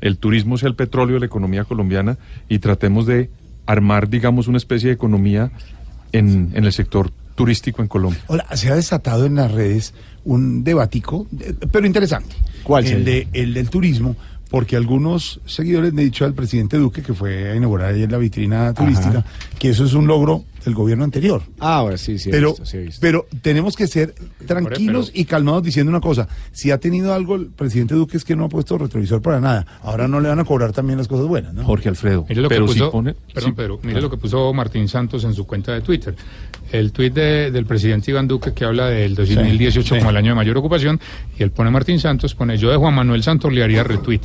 el turismo sea el petróleo de la economía colombiana y tratemos de armar, digamos, una especie de economía en, en el sector turístico en Colombia. Hola, se ha desatado en las redes un debatico, eh, pero interesante. ¿Cuál El, de, el del turismo, porque algunos seguidores le han dicho al presidente Duque, que fue a inaugurar ayer la vitrina turística, que eso es un logro del gobierno anterior. Ah, ahora sí, sí. he pero, visto, sí he visto. pero tenemos que ser tranquilos y calmados diciendo una cosa. Si ha tenido algo el presidente Duque es que no ha puesto retrovisor para nada. Ahora no le van a cobrar también las cosas buenas, ¿no? Jorge Alfredo. Mire lo que pero puso, si pone- perdón, sí, Pedro, mire claro. lo que puso Martín Santos en su cuenta de Twitter. El tuit de- del presidente Iván Duque que habla del 2018 sí. como el año de mayor ocupación, y él pone Martín Santos, pone yo de Juan Manuel Santos le haría retweet.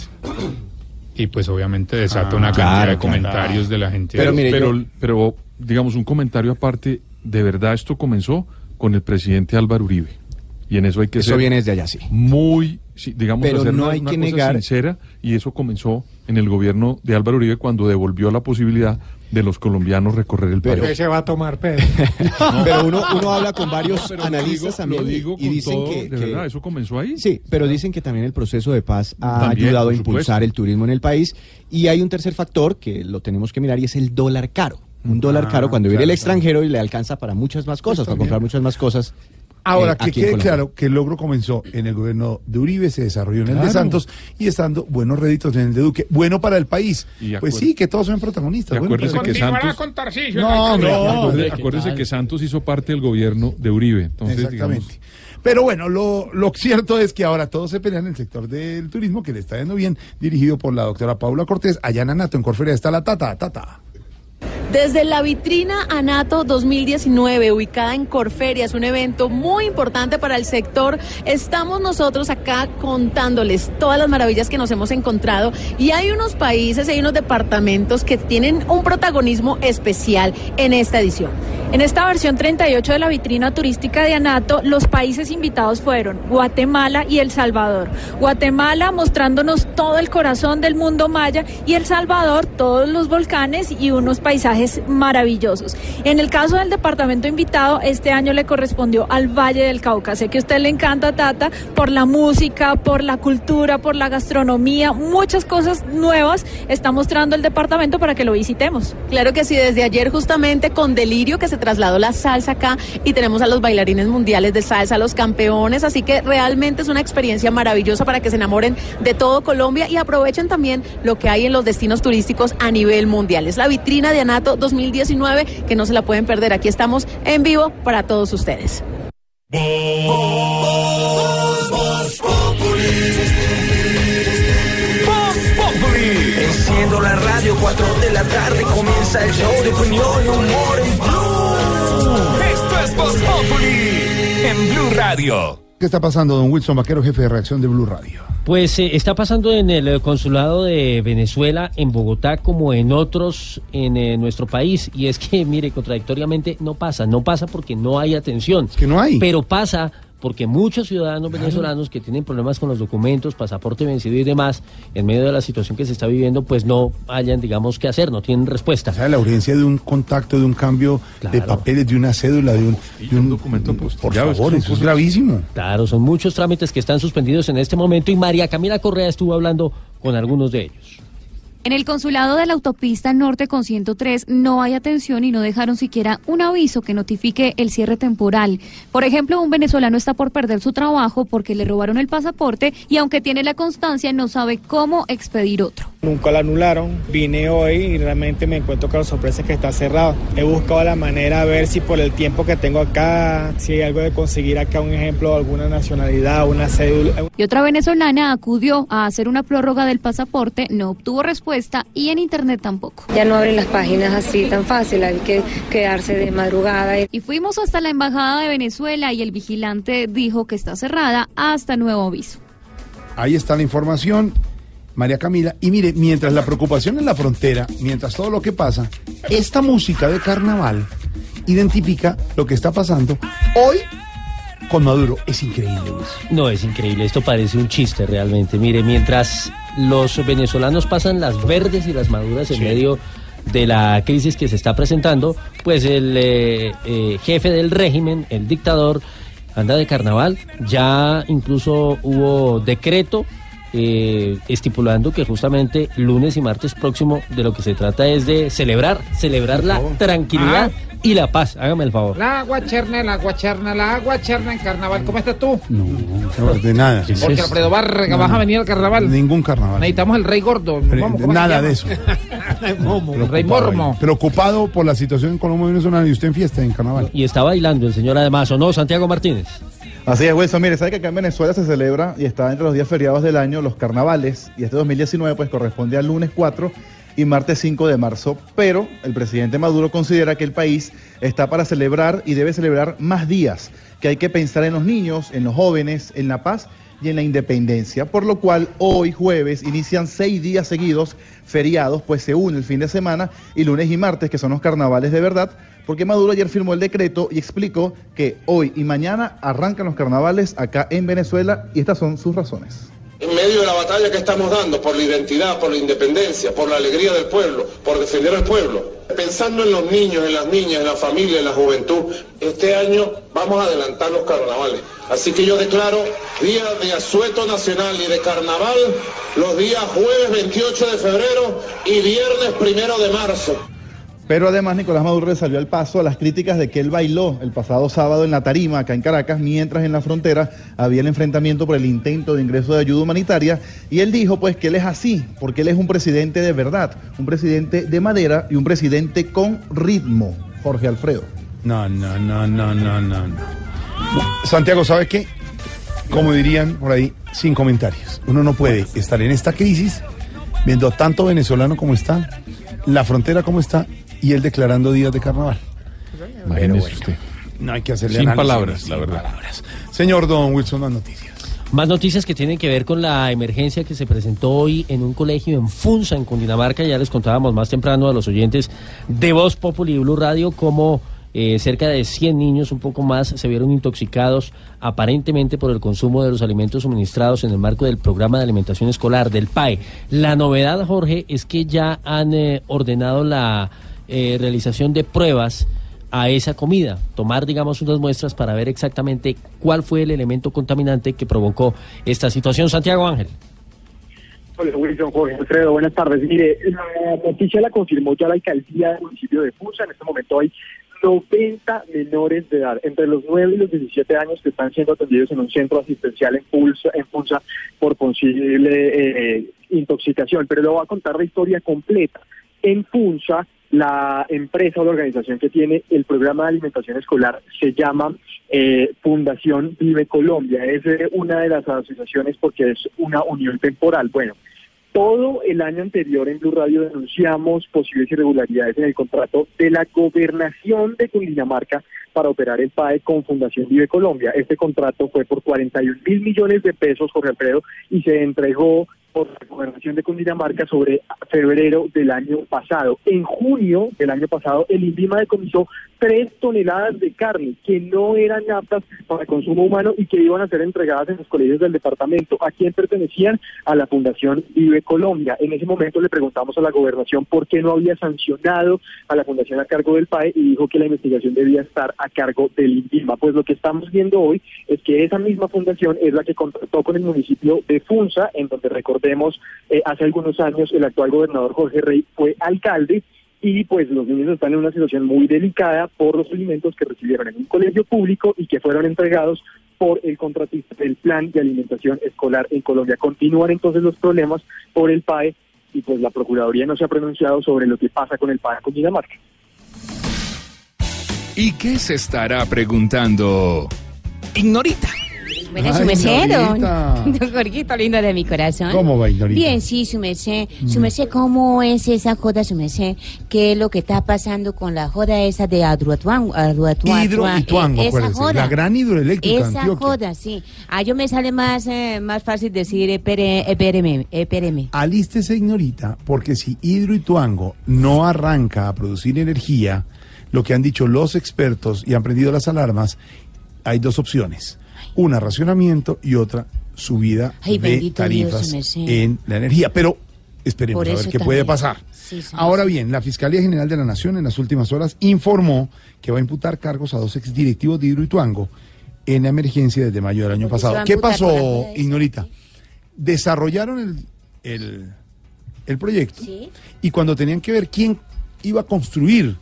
Y pues obviamente desata una cantidad claro, de claro. comentarios de la gente. Pero, pero, pero, digamos, un comentario aparte, de verdad esto comenzó con el presidente Álvaro Uribe. Y en eso hay que Eso ser viene desde allá, sí. muy, sí, digamos, Pero hacer no una, hay una que cosa negar- sincera. Y eso comenzó en el gobierno de Álvaro Uribe cuando devolvió la posibilidad de los colombianos recorrer el país. ¿Qué se va a tomar, Pedro? Pero uno, uno habla con varios pero lo analistas digo- también lo digo y dicen todo, que, de que- verdad, eso comenzó ahí. Sí, pero dicen que también el proceso de paz ha También, ayudado a impulsar supuesto. el turismo en el país. Y hay un tercer factor que lo tenemos que mirar y es el dólar caro. Un dólar Ah, caro cuando viene claro, el extranjero y le alcanza para muchas más cosas, para comprar muchas más cosas. Ahora, eh, que quede claro que el logro comenzó en el gobierno de Uribe, se desarrolló en el de. Santos y estando buenos réditos en el de Duque. Bueno para el país. Pues sí, que todos son protagonistas. Bueno acuérdese que. Santos- con. No, Acuérdese- que Santos hizo parte del gobierno de Uribe. Entonces, Exactamente. digamos, Pero bueno, lo, lo cierto es que ahora todos se pelean en el sector del turismo, que le está yendo bien, dirigido por la doctora Paula Cortés, allá en Anato, en Corferia está la Tata, Tata. Desde la vitrina Anato 2019, ubicada en Corferia, es un evento muy importante para el sector. Estamos nosotros acá contándoles todas las maravillas que nos hemos encontrado y hay unos países, hay unos departamentos que tienen un protagonismo especial en esta edición. En esta versión 38 de la vitrina turística de Anato, los países invitados fueron Guatemala y El Salvador. Guatemala mostrándonos todo el corazón del mundo maya y El Salvador todos los volcanes y unos paisajes maravillosos. En el caso del departamento invitado, este año le correspondió al Valle del Cauca. Sé que a usted le encanta, Tata, por la música, por la cultura, por la gastronomía, muchas cosas nuevas está mostrando el departamento para que lo visitemos. Claro que sí, desde ayer justamente con Delirio que se trasladó la salsa acá y tenemos a los bailarines mundiales de salsa, los campeones, así que realmente es una experiencia maravillosa para que se enamoren de todo Colombia y aprovechen también lo que hay en los destinos turísticos a nivel mundial. Es la vitrina de Anato 2019 que no se la pueden perder. Aquí estamos en vivo para todos ustedes. Enciendo la radio, 4 de la tarde comienza el show de opinión y humor en Blue. Esto es Voz Populi en Blue Radio. ¿Qué está pasando, don Wilson Vaquero, jefe de reacción de Blue Radio? Pues eh, está pasando en el eh, consulado de Venezuela, en Bogotá, como en otros en eh, nuestro país. Y es que, mire, contradictoriamente no pasa. No pasa porque no hay atención. que no hay. Pero pasa porque muchos ciudadanos venezolanos que tienen problemas con los documentos, pasaporte vencido y demás, en medio de la situación que se está viviendo, pues no hayan, digamos, qué hacer, no tienen respuesta. ¿Sabe la urgencia de un contacto, de un cambio de papeles, de una cédula, de un, de un documento Por favor, eso es gravísimo. Claro, son muchos trámites que están suspendidos en este momento y María Camila Correa estuvo hablando con algunos de ellos. En el consulado de la autopista norte con 103 no hay atención y no dejaron siquiera un aviso que notifique el cierre temporal. Por ejemplo, un venezolano está por perder su trabajo porque le robaron el pasaporte y aunque tiene la constancia no sabe cómo expedir otro. Nunca lo anularon. Vine hoy y realmente me encuentro con la sorpresa que está cerrado. He buscado la manera a ver si por el tiempo que tengo acá, si hay algo de conseguir acá un ejemplo, alguna nacionalidad, una cédula. Y otra venezolana acudió a hacer una prórroga del pasaporte, no obtuvo respuesta y en internet tampoco. Ya no abren las páginas así tan fácil, hay que quedarse de madrugada. Y fuimos hasta la embajada de Venezuela y el vigilante dijo que está cerrada hasta nuevo aviso. Ahí está la información, María Camila. Y mire, mientras la preocupación en la frontera, mientras todo lo que pasa, esta música de carnaval identifica lo que está pasando hoy con Maduro. Es increíble, Luis. No, es increíble, esto parece un chiste realmente. Mire, mientras los venezolanos pasan las verdes y las maduras en medio de la crisis que se está presentando, pues el eh, eh, jefe del régimen, el dictador, anda de carnaval. Ya incluso hubo decreto eh, estipulando que justamente lunes y martes próximo de lo que se trata es de celebrar, celebrar la tranquilidad y la paz. Hágame el favor. La guacherna, la guacherna, la guacherna en carnaval. ¿Cómo estás tú? No, de nada. Porque Alfredo Vargas, vas a venir al carnaval. Ningún carnaval. Necesitamos el rey gordo. Pero, Vamos, ¿cómo se nada de eso. el rey Mormo. Preocupado por la situación en Colombia venezolana y usted en fiesta en carnaval. Y está bailando el señor además, ¿o no, Santiago Martínez? Así es, Wilson. Mire, sabe que acá en Venezuela se celebra y está entre los días feriados del año los carnavales y este 2019 pues corresponde al lunes 4 y martes 5 de marzo, pero el presidente Maduro considera que el país está para celebrar y debe celebrar más días, que hay que pensar en los niños, en los jóvenes, en la paz y en la independencia, por lo cual hoy jueves inician seis días seguidos feriados, pues se une el fin de semana y lunes y martes, que son los carnavales de verdad, porque Maduro ayer firmó el decreto y explicó que hoy y mañana arrancan los carnavales acá en Venezuela y estas son sus razones. En medio de la batalla que estamos dando por la identidad, por la independencia, por la alegría del pueblo, por defender al pueblo, pensando en los niños, en las niñas, en la familia, en la juventud, este año vamos a adelantar los carnavales. Así que yo declaro día de asueto nacional y de carnaval los días jueves 28 de febrero y viernes primero de marzo. Pero además Nicolás Maduro salió al paso a las críticas de que él bailó el pasado sábado en la tarima acá en Caracas, mientras en la frontera había el enfrentamiento por el intento de ingreso de ayuda humanitaria. Y él dijo pues que él es así, porque él es un presidente de verdad, un presidente de madera y un presidente con ritmo. Jorge Alfredo. No, no, no, no, no, no. no. Santiago, ¿sabes qué? Como dirían por ahí, sin comentarios. Uno no puede estar en esta crisis viendo tanto venezolano como está, la frontera como está y él declarando días de carnaval. Imagínese usted. No hay que hacerle Sin análisis, palabras, sin la verdad. palabras. Señor Don Wilson, más noticias. Más noticias que tienen que ver con la emergencia que se presentó hoy en un colegio en Funza, en Cundinamarca. Ya les contábamos más temprano a los oyentes de Voz Populi y Blue Radio cómo eh, cerca de 100 niños, un poco más, se vieron intoxicados aparentemente por el consumo de los alimentos suministrados en el marco del programa de alimentación escolar del PAE. La novedad, Jorge, es que ya han eh, ordenado la eh, realización de pruebas a esa comida, tomar, digamos, unas muestras para ver exactamente cuál fue el elemento contaminante que provocó esta situación. Santiago Ángel. Hola Wilson, Jorge Alfredo, buenas tardes. Mire, la noticia la confirmó ya la alcaldía del municipio de Funza. En este momento hay 90 menores de edad, entre los 9 y los 17 años, que están siendo atendidos en un centro asistencial en Funza, en Funza por posible eh, intoxicación. Pero le voy a contar la historia completa. En Funza, la empresa o la organización que tiene el programa de alimentación escolar se llama eh, Fundación Vive Colombia. Es eh, una de las asociaciones porque es una unión temporal. Bueno, todo el año anterior en Blue Radio denunciamos posibles irregularidades en el contrato de la gobernación de Cundinamarca para operar el PAE con Fundación Vive Colombia. Este contrato fue por 41 mil millones de pesos, Jorge Alfredo, y se entregó por la gobernación de Cundinamarca sobre febrero del año pasado. En junio del año pasado, el INVIMA decomisó tres toneladas de carne que no eran aptas para consumo humano y que iban a ser entregadas en los colegios del departamento. ¿A quién pertenecían? A la Fundación Vive Colombia. En ese momento le preguntamos a la gobernación por qué no había sancionado a la fundación a cargo del PAE y dijo que la investigación debía estar a cargo del INVIMA. Pues lo que estamos viendo hoy es que esa misma fundación es la que contrató con el municipio de Funza, en donde recordemos eh, hace algunos años el actual gobernador Jorge Rey fue alcalde y pues los niños están en una situación muy delicada por los alimentos que recibieron en un colegio público y que fueron entregados por el contratista del plan de alimentación escolar en Colombia. Continúan entonces los problemas por el PAE y pues la Procuraduría no se ha pronunciado sobre lo que pasa con el PAE con Dinamarca. ¿Y qué se estará preguntando? Ignorita. Bueno, Ay, su merced, don, don Jorgito lindo de mi corazón. ¿Cómo va, Ignorita? Bien, sí, su merced. Su Mm. merced, ¿cómo es esa joda, su merced? ¿Qué es lo que está pasando con la joda esa de Adruatuango? Hidro y Tuango, esa acuérdense, joda. la gran hidroeléctrica Esa Antioquia. joda, sí. Ah, yo me sale más, eh, más fácil decir, espere, espéreme, espéreme. Alístese, ignorita, porque si Hidro y Tuango no arranca a producir energía, lo que han dicho los expertos y han prendido las alarmas, hay dos opciones. Una, racionamiento y otra, subida Ay, de Dios, tarifas en la energía. Pero esperemos a ver qué puede pasar. Sí, Ahora bien, la Fiscalía General de la Nación en las últimas horas informó que va a imputar cargos a dos exdirectivos de Hidro y Tuango en la emergencia desde mayo del año ¿Por qué se va pasado. ¿Qué pasó? Ignorita? Desarrollaron el, el, el proyecto Sí. y cuando tenían que ver quién iba a construir,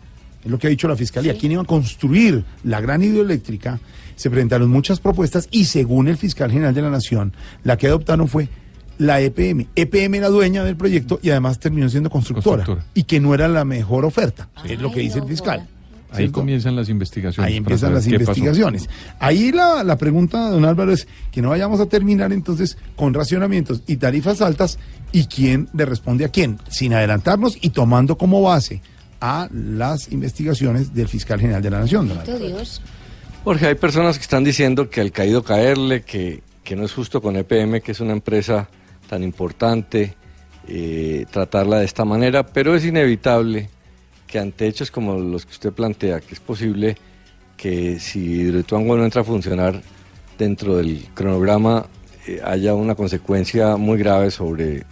es lo que ha dicho la Fiscalía, quién iba a construir la gran hidroeléctrica, se presentaron muchas propuestas y según el fiscal general de la Nación, la que adoptaron fue la EPM. EPM era dueña del proyecto y además terminó siendo constructora, Constructora. y que no era la mejor oferta, es lo que dice el fiscal. Ahí ¿cierto? comienzan las investigaciones. Ahí empiezan las pasó. investigaciones. Ahí la, la pregunta, don Álvaro, es que no vayamos a terminar entonces con racionamientos y tarifas altas y quién le responde a quién, sin adelantarnos y tomando como base a las investigaciones del fiscal general de la Nación. don Dios. Jorge, hay personas que están diciendo que al caído caerle, que, que no es justo con EPM, que es una empresa tan importante, eh, tratarla de esta manera, pero es inevitable que ante hechos como los que usted plantea, que es posible que si Hidroituango no entra a funcionar dentro del cronograma, eh, haya una consecuencia muy grave sobre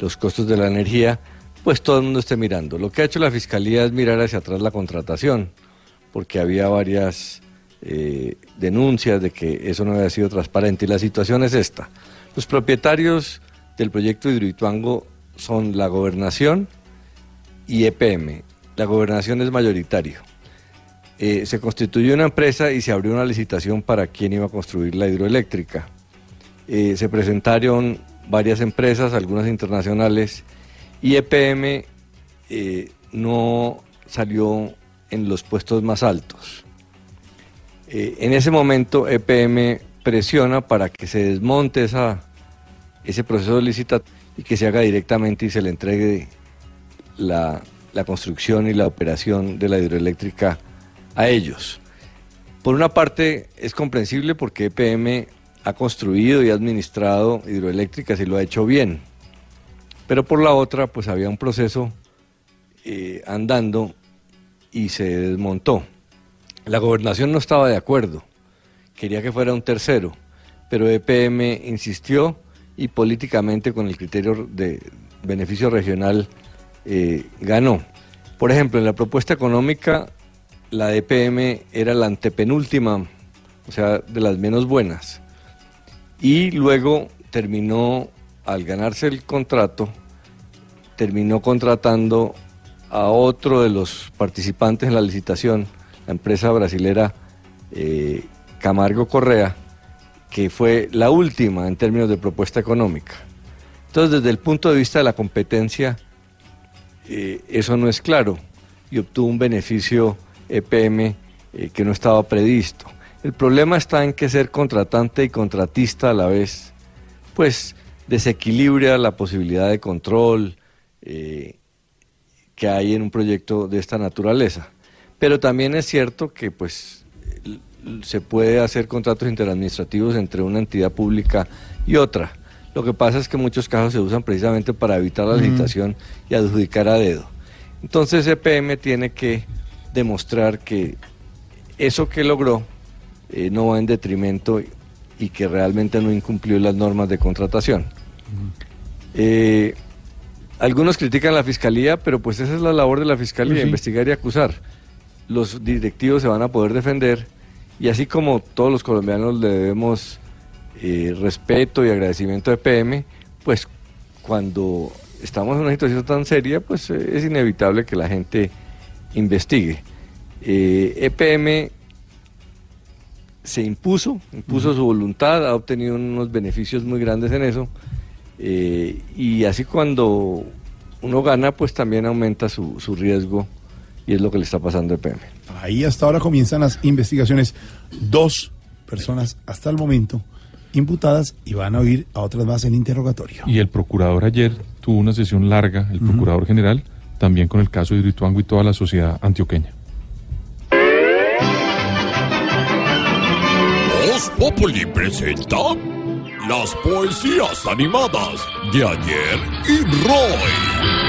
los costos de la energía, pues todo el mundo esté mirando. Lo que ha hecho la Fiscalía es mirar hacia atrás la contratación, porque había varias eh, denuncias de que eso no había sido transparente. Y la situación es esta. Los propietarios del proyecto Hidroituango son la gobernación y EPM. la gobernación es mayoritario. Eh, se constituyó una empresa y se abrió una licitación para quién iba a construir la hidroeléctrica. Eh, se presentaron varias empresas, algunas internacionales, y EPM no salió en los puestos más altos. Eh, en ese momento EPM presiona para que se desmonte ese proceso de licitación y que se haga directamente y se le entregue la, construcción y la operación de la hidroeléctrica a ellos. Por una parte es comprensible porque EPM ha construido y administrado hidroeléctricas y lo ha hecho bien. Pero por la otra, pues había un proceso eh, andando y se desmontó. La gobernación no estaba de acuerdo, quería que fuera un tercero, pero EPM insistió y políticamente con el criterio de beneficio regional eh, ganó. Por ejemplo, en la propuesta económica, la EPM era la antepenúltima, o sea, de las menos buenas. Y luego terminó, al ganarse el contrato, terminó contratando a otro de los participantes en la licitación, la empresa brasilera eh, Camargo Correa, que fue la última en términos de propuesta económica. Entonces, desde el punto de vista de la competencia, eh, eso no es claro y obtuvo un beneficio EPM eh, que no estaba previsto. El problema está en que ser contratante y contratista a la vez, pues desequilibra la posibilidad de control que hay en un proyecto de esta naturaleza. Pero también es cierto que pues se puede hacer contratos interadministrativos entre una entidad pública y otra. Lo que pasa es que muchos casos se usan precisamente para evitar la Mm. licitación y adjudicar a dedo. Entonces EPM tiene que demostrar que eso que logró eh, no va en detrimento y, que realmente no incumplió las normas de contratación. Eh, algunos critican la fiscalía, pero pues esa es la labor de la fiscalía, sí. investigar y acusar. Los directivos se van a poder defender y así como todos los colombianos le debemos eh, respeto y agradecimiento a EPM, pues cuando estamos en una situación tan seria, pues eh, es inevitable que la gente investigue. Eh, EPM se impuso, impuso su voluntad, ha obtenido unos beneficios muy grandes en eso, y así cuando uno gana, pues también aumenta su, su riesgo, y es lo que le está pasando a EPM. Ahí hasta ahora comienzan las investigaciones. Dos personas hasta el momento imputadas y van a oír a otras más en interrogatorio. Y el procurador ayer tuvo una sesión larga, el procurador general, también con el caso de Hidroituango y toda la sociedad antioqueña. Voz Populi presenta las poesías animadas de ayer y Roy.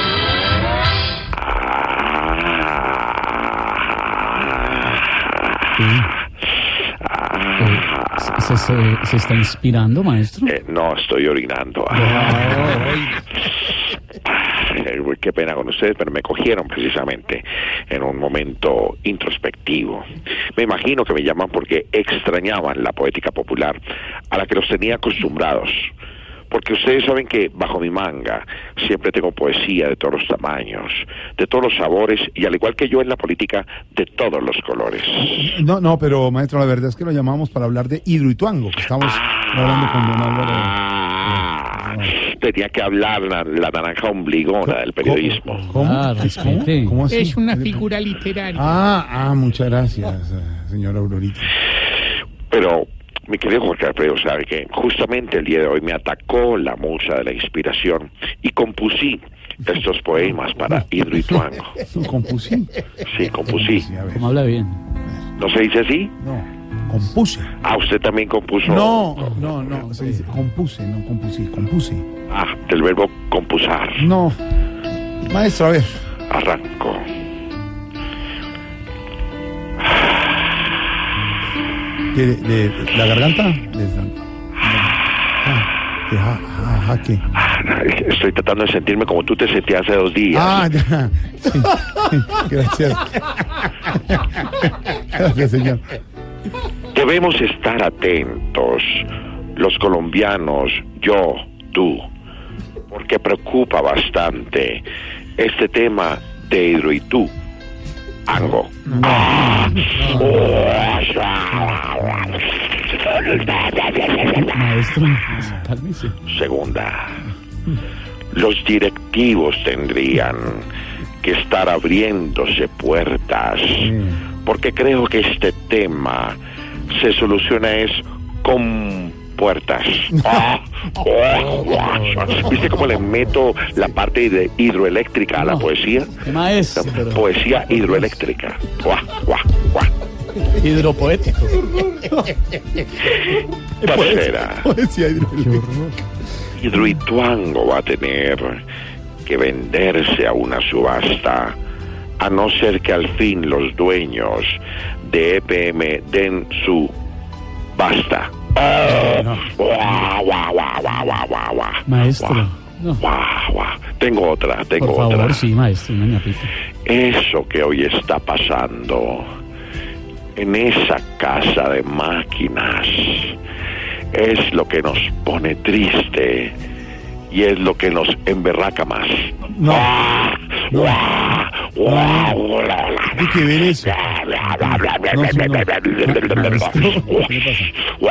¿Se, se- se está inspirando, maestro? Eh, no, estoy orinando. Qué pena con ustedes, pero me cogieron precisamente en un momento introspectivo. Me imagino que me llaman porque extrañaban la poética popular a la que los tenía acostumbrados. Porque ustedes saben que bajo mi manga siempre tengo poesía de todos los tamaños, de todos los sabores y al igual que yo en la política, de todos los colores. No, no, pero maestro, la verdad es que lo llamamos para hablar de Hidroituango, que estamos hablando con don Álvaro. Tenía que hablar la, la naranja ombligona del periodismo. ¿Cómo? Ah, ¿Cómo? ¿Cómo así? Es una figura literaria. Ah, ah, muchas gracias, eh, señora Aurorita. Pero mi querido Jorge Alfredo sabe que justamente el día de hoy me atacó la musa de la inspiración y compusí estos poemas para Hidroituango. Compusí. Sí, compusí. ¿Cómo habla bien? ¿No se dice así? No, compuse. Ah, usted también compuso. No, no, no, se dice compuse, no compusí, compuse. Ah, del verbo compusar. No. Maestro, a ver. Arranco. ¿De, de- de la garganta? De, ah, de ja- ja- jaque. Ah, Estoy tratando de sentirme como tú te sentías hace dos días. Ah, ya. Sí, sí, Gracias. Gracias, señor. Debemos estar atentos, los colombianos, yo, tú, porque preocupa bastante este tema de Ango. Maestro, cálmese. Segunda, los directivos tendrían que estar abriéndose puertas, porque creo que este tema se soluciona es con puertas. ¿Viste cómo le meto la parte de hidroeléctrica a la poesía? Maestro. Poesía hidroeléctrica. Hidropoético. Tercera. Poesía hidroeléctrica. Hidroituango va a tener que venderse a una subasta, a no ser que al fin los dueños de EPM den su basta. Guau. Maestro. No. Tengo otra, tengo Por favor, otra. sí, maestro, una. Eso que hoy está pasando en esa casa de máquinas es lo que nos pone triste y es lo que nos emberraca más. No. Hay que ver eso.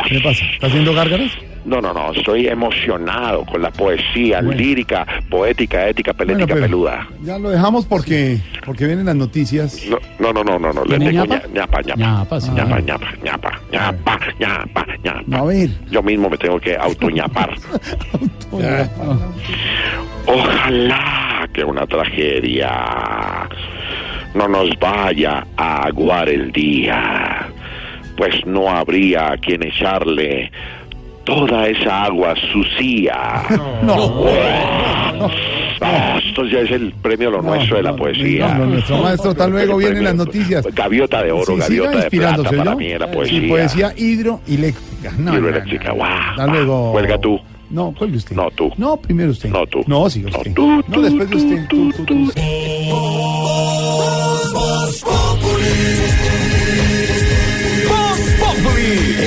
¿qué pasa? ¿Está haciendo gárgaras? No, no, no, estoy emocionado con la poesía lírica, poética, ética, pelética, Bueno, peluda. Ya lo dejamos porque porque vienen las noticias. No, no, no, no, no, le ¿Tiene tengo ñapa? ña- ñapa, ñapa, Ñapa, sí. ñapa, ñapa, ñapa, ñapa, ñapa, ñapa. A ver. Yo mismo me tengo que autoñapar. Ojalá que una tragedia no nos vaya a aguar el día, pues no habría a quien echarle toda esa agua sucia. No. Ah, esto ya es el premio a lo nuestro de la poesía. No, no, nuestro maestro, hasta luego, vienen las noticias. Gaviota de oro, Sí, gaviota de plata para mí era Sí, poesía. poesía hidroeléctrica. No, no, Hidroeléctrica, no, no. guau, Hasta luego. Cuelga tú. No, cuelgue usted. No, tú. No, primero usted. No, tú. No, siga usted. tú, No, después de usted. Tú, tú, tú.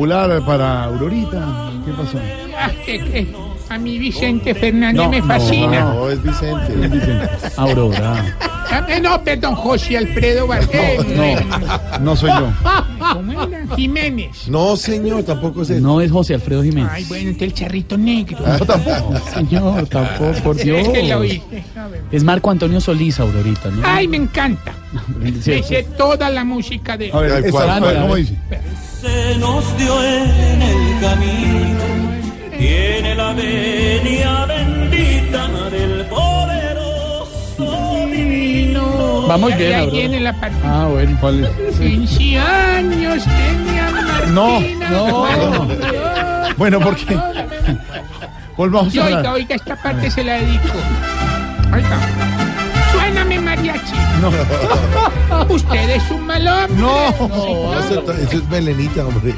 Popular para Aurorita. ¿Qué pasó? Ah, que- que a mi Vicente Fernández No, me no, fascina. no, es Vicente. Es Vicente. Aurora. Ah, eh, No, perdón, José Alfredo Vargas. No, no soy yo. ¿Cómo era? Jiménez. No, señor, tampoco es No es José Alfredo Jiménez. Ay, bueno, entonces el charrito negro. No, tampoco. Señor, tampoco, por Dios. Es que lo oíste. Es Marco Antonio Solís, Aurorita, ¿no? Ay, me encanta. Sí, Me sé toda la música de A ver, ¿cómo dice? Se nos dio en el camino. Tiene la venia bendita del poderoso divino. Vamos bien, ya Aurora. viene la parte. Ah, bueno, ¿cuál es? 15 años tenía No, Martina. no. Bueno, ¿por qué? Volvamos Y a oiga, hablar. oiga, esta parte se la dedico. Oiga. Suéname mariachi. No. Usted es un mal hombre. No. Eso, eso es melenita, hombre.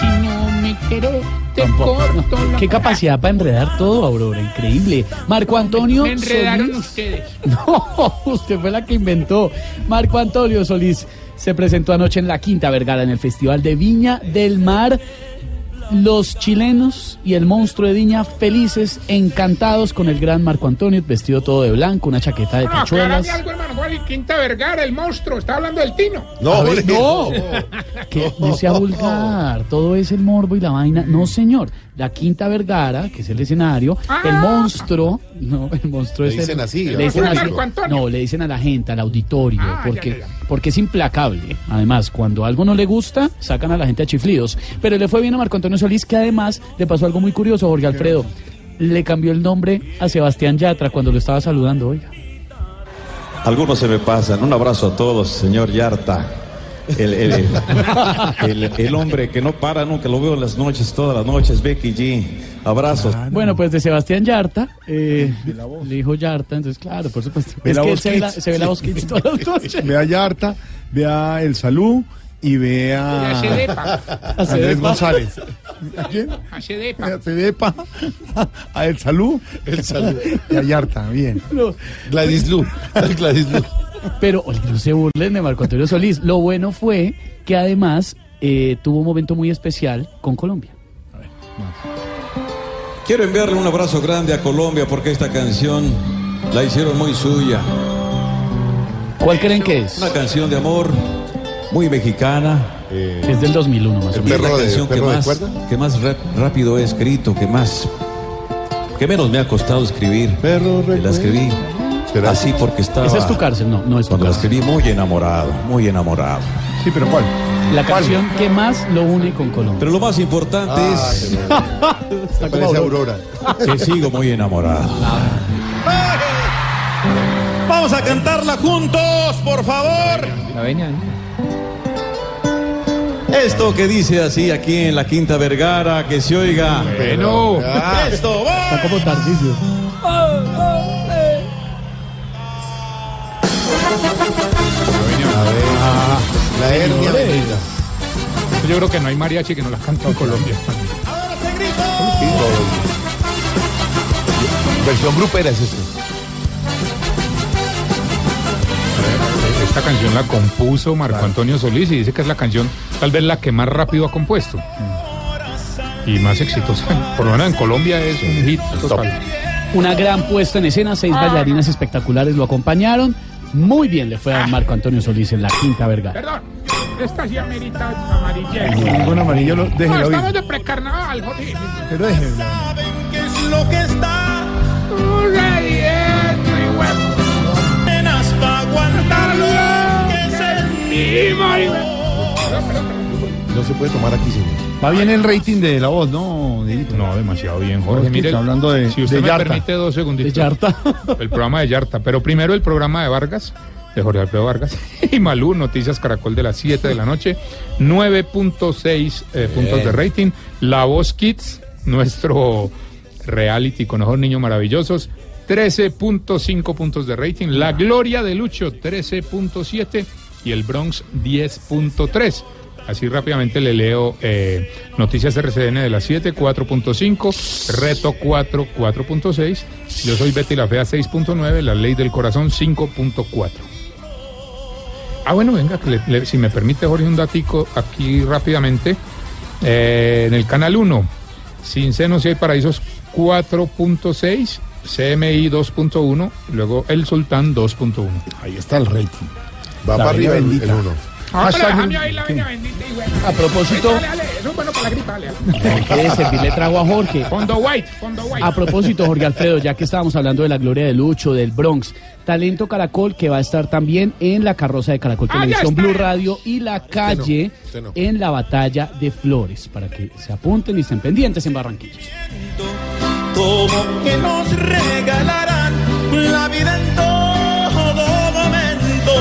Si no me quiere, te Tampoco. corto la Qué capacidad para enredar todo, Aurora, increíble. Marco Antonio Me enredaron Solís- ustedes. No, usted fue la que inventó. Marco Antonio Solís se presentó anoche en la Quinta Vergara en el Festival de Viña del Mar. Los chilenos y el monstruo de Viña felices, encantados con el gran Marco Antonio, vestido todo de blanco, una chaqueta de No, tachuelas. Aclárame algo, hermano. ¿Cuál es Quinta Vergara, el monstruo? Está hablando del Tino. Ver, no, que no sea vulgar, todo es el morbo y la vaina. No, señor. La Quinta Vergara, que es el escenario, el monstruo, no, el monstruo Le es el- dicen así, le dicen así- Marco Antonio. no, le dicen a la gente, al auditorio, Ah, porque, ya, ya, ya. porque es implacable. Además, cuando algo no le gusta, sacan a la gente a chiflidos. Pero le fue bien a Marco Antonio Solís, que además le pasó algo muy curioso, Jorge Alfredo. Le cambió el nombre a Sebastián Yatra cuando lo estaba saludando, oiga. Algunos se me pasan. Un abrazo a todos, señor Yarta. El, el- el- el hombre que no para nunca, lo veo en las noches, todas las noches, Becky G. Abrazos. Bueno, pues de Sebastián Yarta, eh, le dijo Yarta, entonces claro, por supuesto. Ve Es la que él voz se ve la, se ve la voz todas las noches. Ve a Yarta, ve a El Salud y ve a Y a. Andrés. González. ¿A quién? A Cedepa. A Cedepa, a El Salud, El Salud y a Yarta, bien. Gladys Lu. Gladys Lu. Pero no se burlen de Marco Antonio Solís. Lo bueno fue que además eh, tuvo un momento muy especial con Colombia. Quiero enviarle un abrazo grande a Colombia porque esta canción la hicieron muy suya. ¿Cuál creen que es? Una canción de amor muy mexicana. Es del 2001 más o Es menos. la canción que más, que más ra- rápido he escrito, que más que menos me ha costado escribir. la escribí así porque estaba. Esa es tu cárcel, no, no es tu Cuando la cárcel. escribí muy enamorado, muy enamorado. Sí, pero ¿cuál? La canción que más lo une con Colombia. Pero lo más importante es Está como Parece Aurora. que sigo muy enamorado. Vamos a cantarla juntos, por favor. La veña, Esto que dice así aquí en la Quinta Vergara, que se oiga. Bueno. Esto, va. Está como Tarcisio. La hernia bendita. Yo creo que no hay mariachi que no la ha cantado en Colombia. Versión grupera es esto. Esta canción la compuso Marco Antonio Solís y dice que es la canción tal vez la que más rápido ha compuesto. Y más exitosa. Por lo menos en Colombia es un hit total. Una gran puesta en escena, seis bailarinas espectaculares lo acompañaron. Muy bien le fue a Marco Antonio Solís en la Quinta Vergara. Perdón, esta sí amerita amarilla. Ningún amarillo, lo, No, déjelo estamos oír. de precarnaval, Jorge. Pero déjelo. ¿Qué es lo que está? Que sentimos. No se puede tomar aquí, señor. Va bien el rating de la voz, ¿no? Dieguito? No, demasiado bien, Jorge. Jorge, Mire, está hablando de- si usted de me Yarta. permite dos segunditos. De Yarta. El programa de Yarta. Pero primero el programa de Vargas, de Jorge Alfredo Vargas. Y Malú, Noticias Caracol de las 7 de la noche. 9.6 eh, puntos de rating. La Voz Kids, nuestro reality con ojos niños maravillosos. 13.5 puntos de rating. La Gloria de Lucho, 13.7. Y el Bronx, 10.3. Así rápidamente le leo eh, Noticias RCN de las 7, 4.5, Reto 4, 4.6, Yo soy Betty la Fea 6.9, La Ley del Corazón 5.4. Ah, bueno, venga, que le- le- si me permite Jorge un datico aquí rápidamente. Eh, en el canal 1, Sin Senos y hay Paraísos 4.6, CMI 2.1, y luego El Sultán 2.1. Ahí está el rating. Va La para arriba el, bendita. el uno. Ah, ahí la bendita y bueno. A propósito- Dale, dale, eso es bueno para la gripa, dale, servirle trago a Jorge. Fondo white, fondo white. A propósito, Jorge Alfredo, ya que estábamos hablando de la gloria de Lucho, del Bronx, Talento Caracol, que va a estar también en la carroza de Caracol Ah, Televisión. Blue Radio y la calle no. en la batalla de Flores, para que se apunten y estén pendientes en Barranquilla. Como que nos regalarán la vida en todo momento.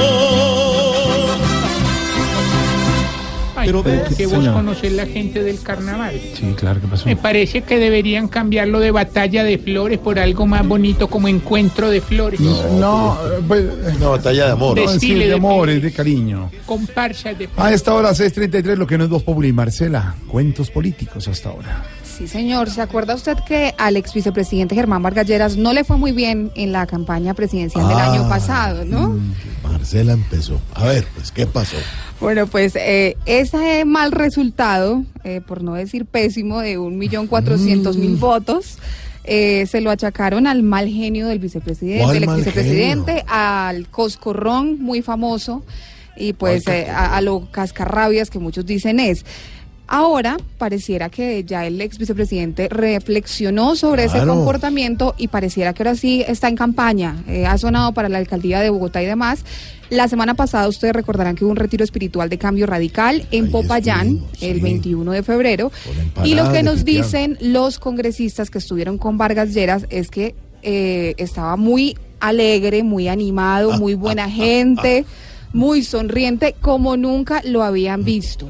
Ay, ver. Que vos conocés la gente del carnaval. Sí, claro, ¿qué pasó? Me parece que deberían cambiarlo de batalla de flores por algo más bonito como encuentro de flores. No, pues, Una batalla de amor. no, sí, Desfile de de amor, flores. es de cariño. Comparsas de A esta hora, 6.33, lo que no es Voz Populi. Marcela, cuentos políticos hasta ahora. Sí, señor. ¿Se acuerda usted que al ex vicepresidente Germán Vargas Lleras no le fue muy bien en la campaña presidencial del Ah, año pasado, no? Marcela empezó. A ver, pues, ¿qué pasó? Bueno, pues eh, ese mal resultado, eh, por no decir pésimo, de un millón cuatrocientos Mm. mil votos, eh, se lo achacaron al mal genio del vicepresidente, ¿Cuál del ex vicepresidente, al coscorrón muy famoso y pues ¿Cuál eh, a, a lo cascarrabias que muchos dicen es. Ahora pareciera que ya el ex vicepresidente reflexionó sobre ese comportamiento y pareciera que ahora sí está en campaña. Eh, ha sonado para la alcaldía de Bogotá y demás. La semana pasada ustedes recordarán que hubo un retiro espiritual de cambio radical en Popayán el 21 de febrero. Y lo que nos dicen los congresistas que estuvieron con Vargas Lleras es que eh, estaba muy alegre, muy animado, muy buena gente, muy sonriente, como nunca lo habían visto.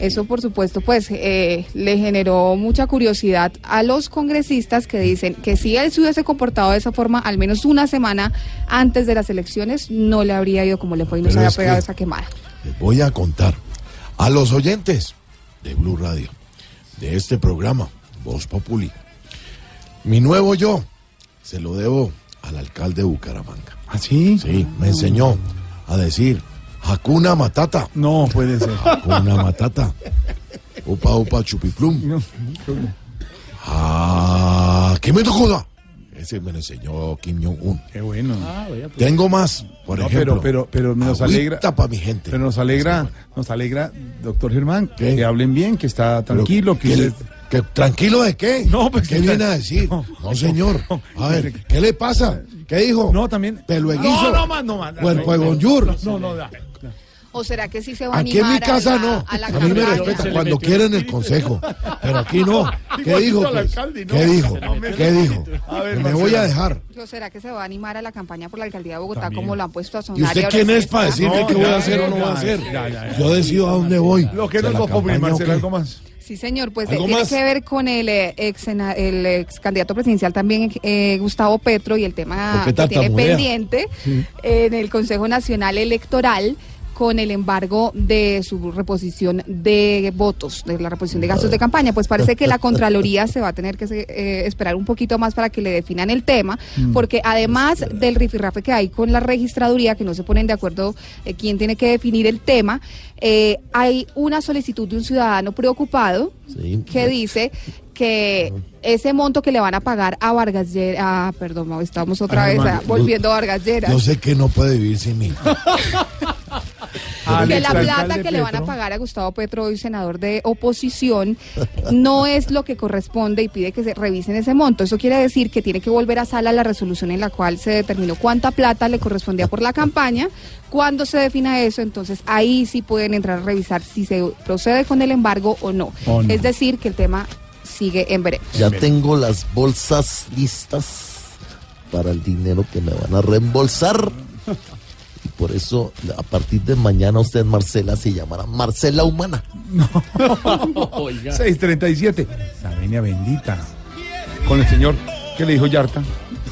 Eso, por supuesto, pues eh, le generó mucha curiosidad a los congresistas que dicen que si él se hubiese comportado de esa forma, al menos una semana antes de las elecciones, no le habría ido como le fue y no se había pegado esa quemada. Les voy a contar a los oyentes de Blue Radio, de este programa, Voz Populi. Mi nuevo yo se lo debo al alcalde de Bucaramanga. ¿Ah, sí? Sí, me enseñó a decir Hakuna Matata. No puede ser. Hakuna Matata. Upa Upa Chupiplum. Ah, ¿qué me tocó? Ese me lo enseñó Kim Jong-un. Qué bueno. Tengo más, por No, ejemplo. pero, pero, pero nos alegra. pa' mi gente. Pero nos alegra, nos alegra, doctor Germán, que hablen bien, que está tranquilo, que, ¿qué le- usted- que- ¿Tranquilo de qué? No, pues ¿Qué viene a decir? No, señor. A ver, ¿qué le pasa? ¿Qué dijo? No, también. De No, no más, no más. Cuerpo de bonjour. No, no, no. ¿O será que sí se va a Aquí en mi animar casa a la, no. a la A mí me respetan cuando quieren el consejo. Pero aquí no. ¿Qué dijo? pues? alcalde, ¿no? ¿Qué dijo? ¿Qué dijo? A ver, Me voy a dejar. ¿O será que se va a animar a la campaña por la alcaldía de Bogotá También. como lo han puesto a sonar? ¿Y usted quién es para decirme No, qué voy a hacer o no voy a hacer? ya, ya, ya. Yo decido a dónde voy. Lo que no ¿De es la Voz Populi, campaña o Marcela, qué? algo más. Sí, señor, pues eh, ¿Algo tiene más? que ver con el eh, ex, el ex candidato presidencial también, eh, Gustavo Petro, y el tema ¿Por qué que tiene pendiente en el Consejo Nacional Electoral con el embargo de su reposición de votos, de la reposición de gastos de campaña. Pues parece que la Contraloría se va a tener que eh, esperar un poquito más para que le definan el tema, Mm. porque además del rifirrafe que hay con la registraduría, que no se ponen de acuerdo eh, quién tiene que definir el tema, eh, hay una solicitud de un ciudadano preocupado que dice que ese monto que le van a pagar a Vargas Lleras, ah, perdón, estamos otra Ay, vez ah, volviendo a Vargas Lleras. Yo sé que no puede vivir sin mí. que la plata que le van a pagar a Gustavo Petro, hoy senador de oposición, no es lo que corresponde y pide que se revisen ese monto. Eso quiere decir que tiene que volver a sala la resolución en la cual se determinó cuánta plata le correspondía por la campaña. Cuando se defina eso, entonces ahí sí pueden entrar a revisar si se procede con el embargo o no. O no. Es decir, que el tema sigue en veremos. Ya tengo las bolsas listas para el dinero que me van a reembolsar. Por eso, a partir de mañana, usted, Marcela, se llamará Marcela Humana. 637. La venia bendita. Con el señor, ¿qué le dijo Yarta?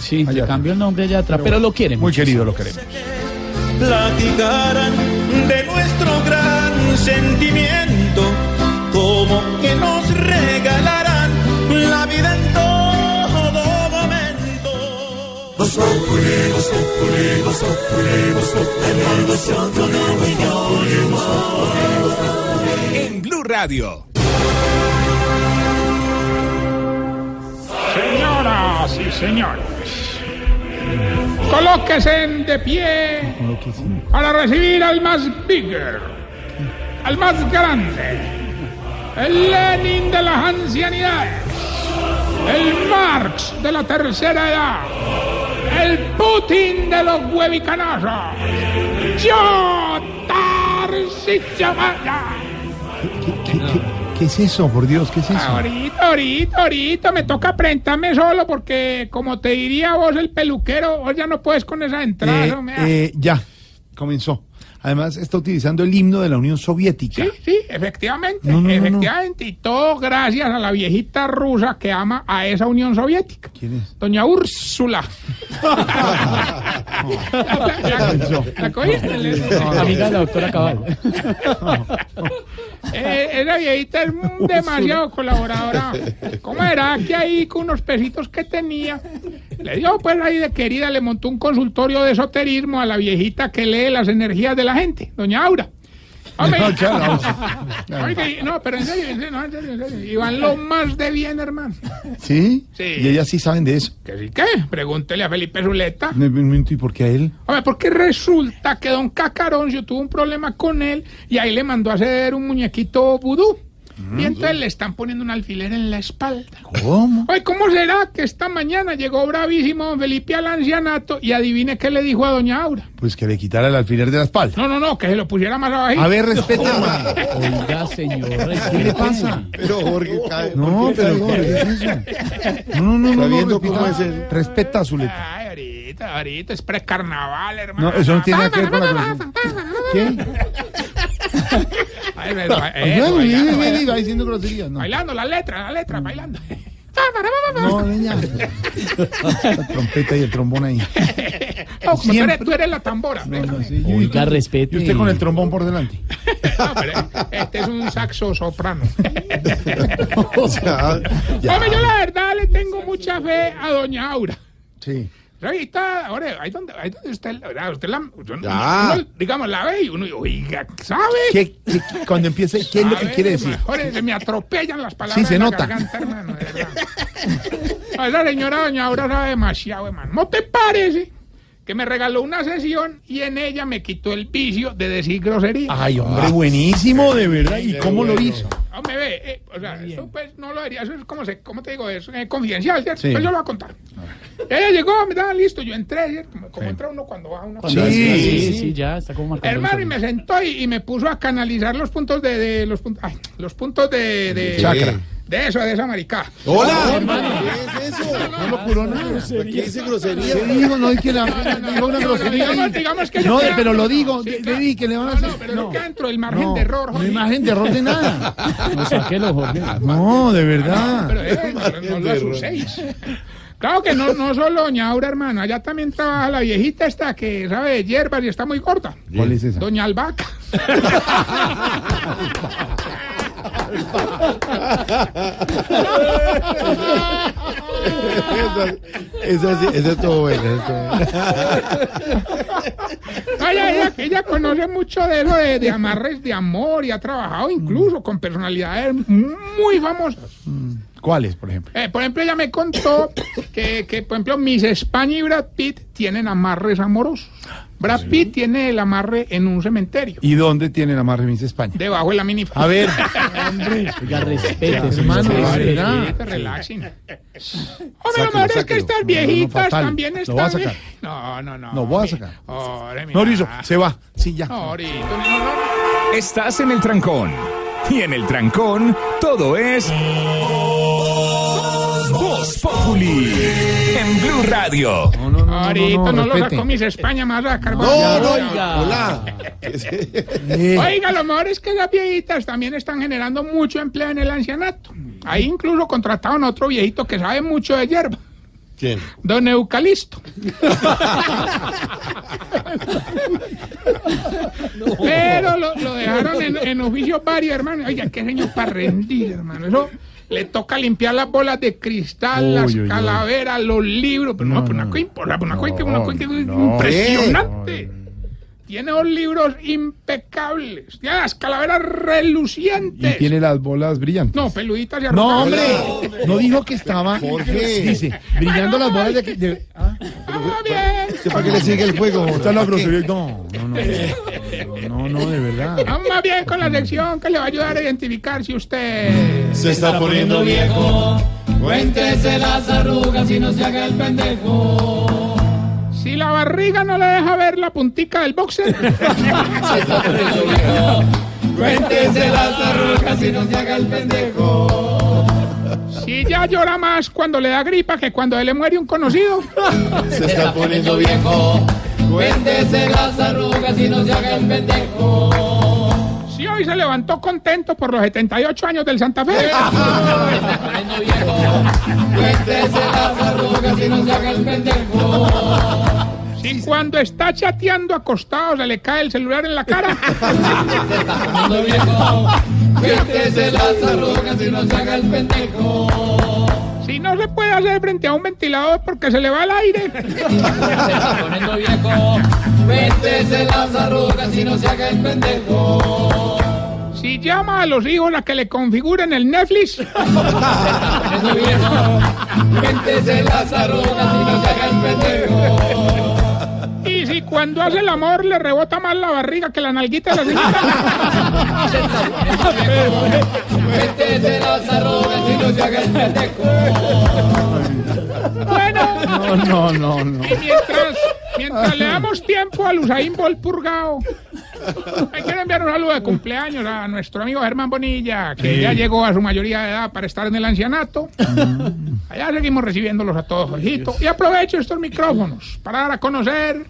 Sí, le cambió el nombre a Yatra, pero lo quiere Muy muchísimo. querido, lo queremos. platicaran de nuestro gran sentimiento, como que nos regalarán la vida En Blue Radio. Señoras y señores, colóquense de pie para recibir al más bigger, al más grande, el Lenin de las ancianidades, el Marx de la tercera edad, el Putin de los huevicanazos, yo, Tarcisio Maya. ¿Qué es eso, por Dios? ¿Qué es eso? Ahorita, ahorita, ahorita me toca aprentarme solo porque, como te diría vos, el peluquero, vos ya no puedes con esa entrada. Eh, eh, ya, comenzó. Además, está utilizando el himno de la Unión Soviética. Sí, sí, efectivamente, No, no, no, no. efectivamente, y todo gracias a la viejita rusa que ama a esa Unión Soviética. ¿Quién es? Doña Úrsula. ¿La cogiste? Amiga de la doctora Cabal. Eh, esa viejita es demasiado colaboradora. ¿Cómo era que ahí con unos pesitos que tenía? Le dio pues ahí de querida, le montó un consultorio de esoterismo a la viejita que lee las energías de la gente, doña Aura. Hombre, No, claro. No, pero en serio, en serio, no, en serio, en serio. Y van lo más de bien, hermano. ¿Sí? Sí. Y ellas sí saben de eso. ¿Que sí qué? Pregúntele a Felipe Zuleta. ¿Y por qué a él? Hombre, porque resulta que don Cacaroncio tuvo un problema con él y ahí le mandó a hacer un muñequito vudú. Y entonces le están poniendo un alfiler en la espalda. ¿Cómo? Oye, ¿cómo será que esta mañana llegó bravísimo don Felipe al ancianato y adivine qué le dijo a doña Aura? Pues que le quitara el alfiler de la espalda. No, no, no, que se lo pusiera más abajo. A ver, respete, hermano. Oiga, señor. ¿Qué le pasa? Pero Jorge, cae. No, pero ¿qué es eso? No, no, no, no, Sabiendo no, cómo respeta, es el- respeta a Zuleta. Ay, ahorita, ahorita, es precarnaval, hermano. No, eso no tiene nada que ver con la. ¿Qué? Va diciendo groserías. No, Bailando, la letra, la letra, bailando. no, niña. La trompeta y el trombón ahí. No, como tú, Siempre- eres, tú eres la tambora. No, no, sí, y Oiga, usted- respete. Y usted con el trombón por delante. No, pero este es un saxo soprano. O sea, ya. Hombre, yo la verdad le tengo mucha fe a doña Aura. Sí. Revista, ahora, ahí donde, ahí donde usted, usted la, yo- Ya. uno, digamos, la ve y uno, oiga, ¿sabe? ¿Qué, qué- cuando empiece, ¿qué es lo que quiere decir? Mejor, se me atropellan las palabras Sí, se nota. garganta, hermano, esa señora doña Aura sabe demasiado, hermano. ¿No te parece que me regaló una sesión y en ella me quitó el vicio de decir grosería? Ay, hombre, buenísimo, de verdad. ¿Y cómo lo hizo? Hombre, ve, eh, o sea, eso pues no lo haría, eso es como, se, ¿cómo te digo? Es eh, confidencial, ¿cierto? Sí. Pues yo lo voy a contar. Ella llegó, me estaba listo, yo entré, ¿cierto? Como, como entra uno cuando va a una... Sí, Sí, sí, sí, ya está como marcando. Hermano, y me sentó y, y me puso a canalizar los puntos de, de los puntos, ay, los puntos de, de Chakra. De eso, de esa maricada. Hola, ¿qué es eso? No lo curó nada. ¿Qué dice grosería? ¿Qué dijo? No, es que la, dijo una grosería. Digamos, digamos que No, pero lo digo, le- di que le van a hacer. no, pero no queda dentro del margen de error, No hay margen de error de nada. No, sáquelo, Jorge. No, de Pero verdad. eh, no, no lo. Claro que no, no solo doña Aura, hermano, allá también trabaja la viejita esta que sabe de hierbas y está muy corta. ¿Cuál es esa? Doña Albaca. Esa, esa buena. esa estuvo buena. Ay, ay, ella, ella conoce mucho de eso de, de amarres de amor y ha trabajado incluso con personalidades muy famosas. ¿Cuáles, por ejemplo? Eh, por ejemplo, ella me contó que, que, por ejemplo, Miss España y Brad Pitt tienen amarres amorosos. Brad Pitt tiene el amarre en un cementerio, ¿Y dónde tiene la Marre Miss España? debajo de la minifalda. A ver, hombre. Oiga, respete, hermano, relaxen. Hombre, lo es que estas No, no, viejitas fatal. también Lo están... voy a sacar. No, no, no. No, voy a sacar. Ore, se va. Sí, ya. No, no, no, no. Estás en el trancón. Y en el trancón, todo es. Voz Populi. En Blue Radio. No, no, no, no, Ahorita no, lo sacó Miss España, más a No, no, Oiga. hola. Oiga, lo mejor es que las viejitas también están generando mucho empleo en el ancianato. Ahí incluso contrataron a otro viejito que sabe mucho de hierba, ¿Quién? don Eucalisto. Pero lo, lo dejaron en, en oficio varios, hermano. Oiga, qué señor para rendir, hermano. Eso le toca limpiar las bolas de cristal, Uy, las uy, uy. calaveras, los libros. Pero no, No, pues una cosa importante, una cosa una cosa que es no, impresionante. Tiene dos libros impecables. Tiene las calaveras y relucientes. tiene las bolas brillantes. No, peluditas y No, arrugadas. hombre. No dijo que estaba. Jorge. Dice, brillando las bolas de. de- ah, Vamos bien. ¿Usted para qué le sigue el juego? está la grosería. No, no, no. No, no, de verdad. Vamos más bien con la sección que le va a ayudar a identificar si usted... Se está poniendo viejo. Cuéntese las arrugas y no se haga el pendejo. Si la barriga no le deja ver la puntica del boxer. Cuéntese las arrugas y no se haga el pendejo. si ya llora más cuando le da gripa que cuando le muere un conocido. Se está poniendo viejo. Cuéntese las arrugas y no se haga el pendejo. Si hoy se levantó contento por los 78 años del Santa Fe. Y no se haga el pendejo. Si cuando está chateando acostado se le cae el celular en la cara. Cuéntese las arrugas y no se haga el pendejo. Si no se puede hacer frente a un ventilador porque se le va el aire. Poniendo viejo. Cuéntese las arrugas y no se haga el pendejo. Si llama a los hijos a que le configuren el Netflix. Poniendo viejo. Cuéntese las arrugas y no se haga el pendejo. Y si cuando hace el amor le rebota más la barriga que la nalguita de la señora. Cuéntese las arrugas no se haga el pendejo. Bueno. No, no, no, no. Y mientras, mientras le damos tiempo al Usain Bolt purgado, hay que enviar un saludo de cumpleaños a nuestro amigo Germán Bonilla, que Sí. ya llegó a su mayoría de edad para estar en el ancianato. Allá seguimos recibiéndolos a todos, Jorgito. Y aprovecho estos micrófonos para dar a conocer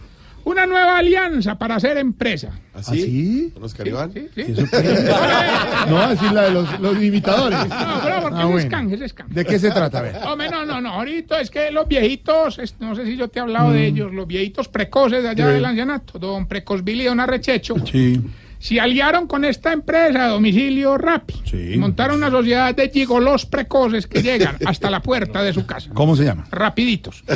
una nueva alianza para hacer empresa. ¿Así? ¿Con Oscar Iván? No, así la de los, los imitadores. No, pero porque Ah, es escanje, es escanje. ¿De qué se trata? A ver. Hombre, no, no, no. Ahorita es que los viejitos, es- no sé si yo te he hablado de Mm. ellos, los viejitos precoces de allá Sí. del ancianato, don Precosvili y don Arrechecho, Sí. Se aliaron con esta empresa de domicilio Rappi. Sí. Montaron una sociedad de gigolos precoces que llegan hasta la puerta de su casa. ¿Cómo se llama? Rapiditos.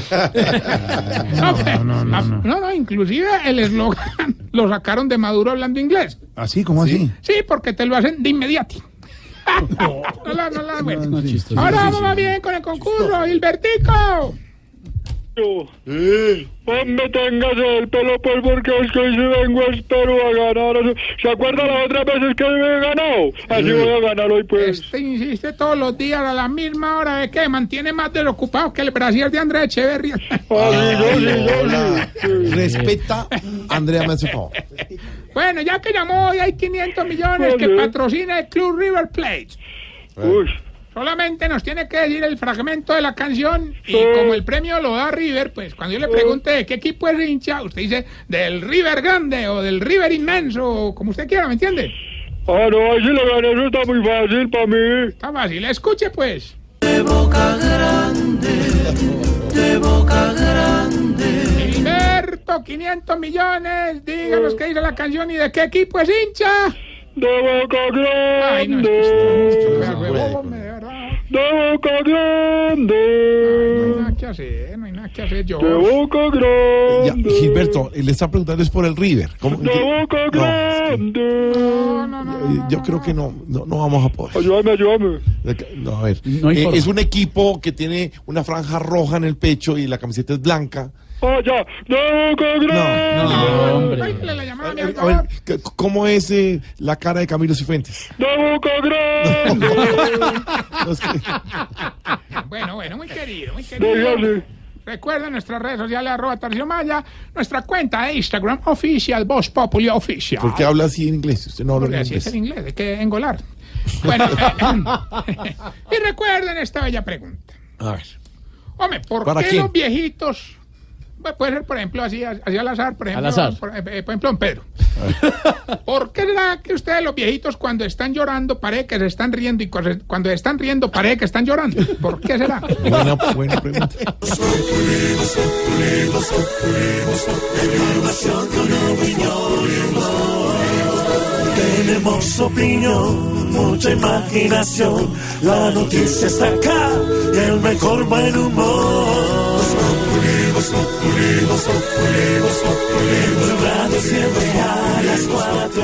No, no, no, no, no, inclusive el eslogan lo sacaron de Maduro hablando inglés. ¿Así? ¿Cómo así? Sí, porque te lo hacen de inmediati. no la, no. No. Ahora vamos bien con el concurso, Gilbertico. Hombre, téngase el pelo pues porque es que hoy sí vengo espero a ganar. ¿Se acuerda las otras veces que me he ganado? Así voy a ganar hoy pues. Este insiste todos los días a la misma hora de que mantiene más desocupado que el brasier de Andrés Echeverría. Hola. Respeta a Andrea Metzger. bueno, ya que llamó hoy hay 500 millones que patrocina el Club River Plate. Solamente nos tiene que decir el fragmento de la canción y como el premio lo da River, pues cuando yo le pregunte de qué equipo es hincha, usted dice del River Grande o del River Inmenso, o como usted quiera, ¿me entiende? Ah, no, ahí sí le gané, eso está muy fácil para mí. Está fácil, escuche pues. De boca grande, de boca grande. Gilberto, 500 millones, díganos qué dice la canción y de qué equipo es hincha. De boca grande. No, de boca grande. No hay nada que hacer, no hay nada que hacer yo. De boca Ya, grande. Gilberto, le está preguntando es por el River. ¿Cómo? De boca grande. Eh, Yo creo que no, no, no vamos a poder. Ayúdame, ayúdame. No, a ver. hay Eh, es un equipo que tiene una franja roja en el pecho y la camiseta es blanca. Ah, ya. De boca grande. Ay, que le la llamaba a ver, ¿cómo es eh, la cara de Camilo Cifuentes? No, es que- Bueno, bueno, muy querido, muy querido. Déjale. Recuerden nuestras redes sociales, arroba Tarcisio Maya, nuestra cuenta de Instagram oficial, Voz Populi Oficial. ¿Por qué habla así en inglés? Usted no habla Porque en así es inglés. el inglés, hay que engolar. Bueno, y recuerden esta bella pregunta. A ver. Hombre, ¿por ¿Para qué quién? los viejitos? Puede ser, por ejemplo, así, así al azar, por ejemplo, azar. Por, eh, por ejemplo, don Pedro. ¿Por qué será que ustedes los viejitos cuando están llorando parece que se están riendo y cuando cuando están riendo parece que están llorando? ¿Por qué será? Buena, buena pregunta. Tenemos opinión, mucha imaginación. La noticia está acá y el mejor buen humor. Los populimos, populimos, populimos, Radio siempre a las cuatro.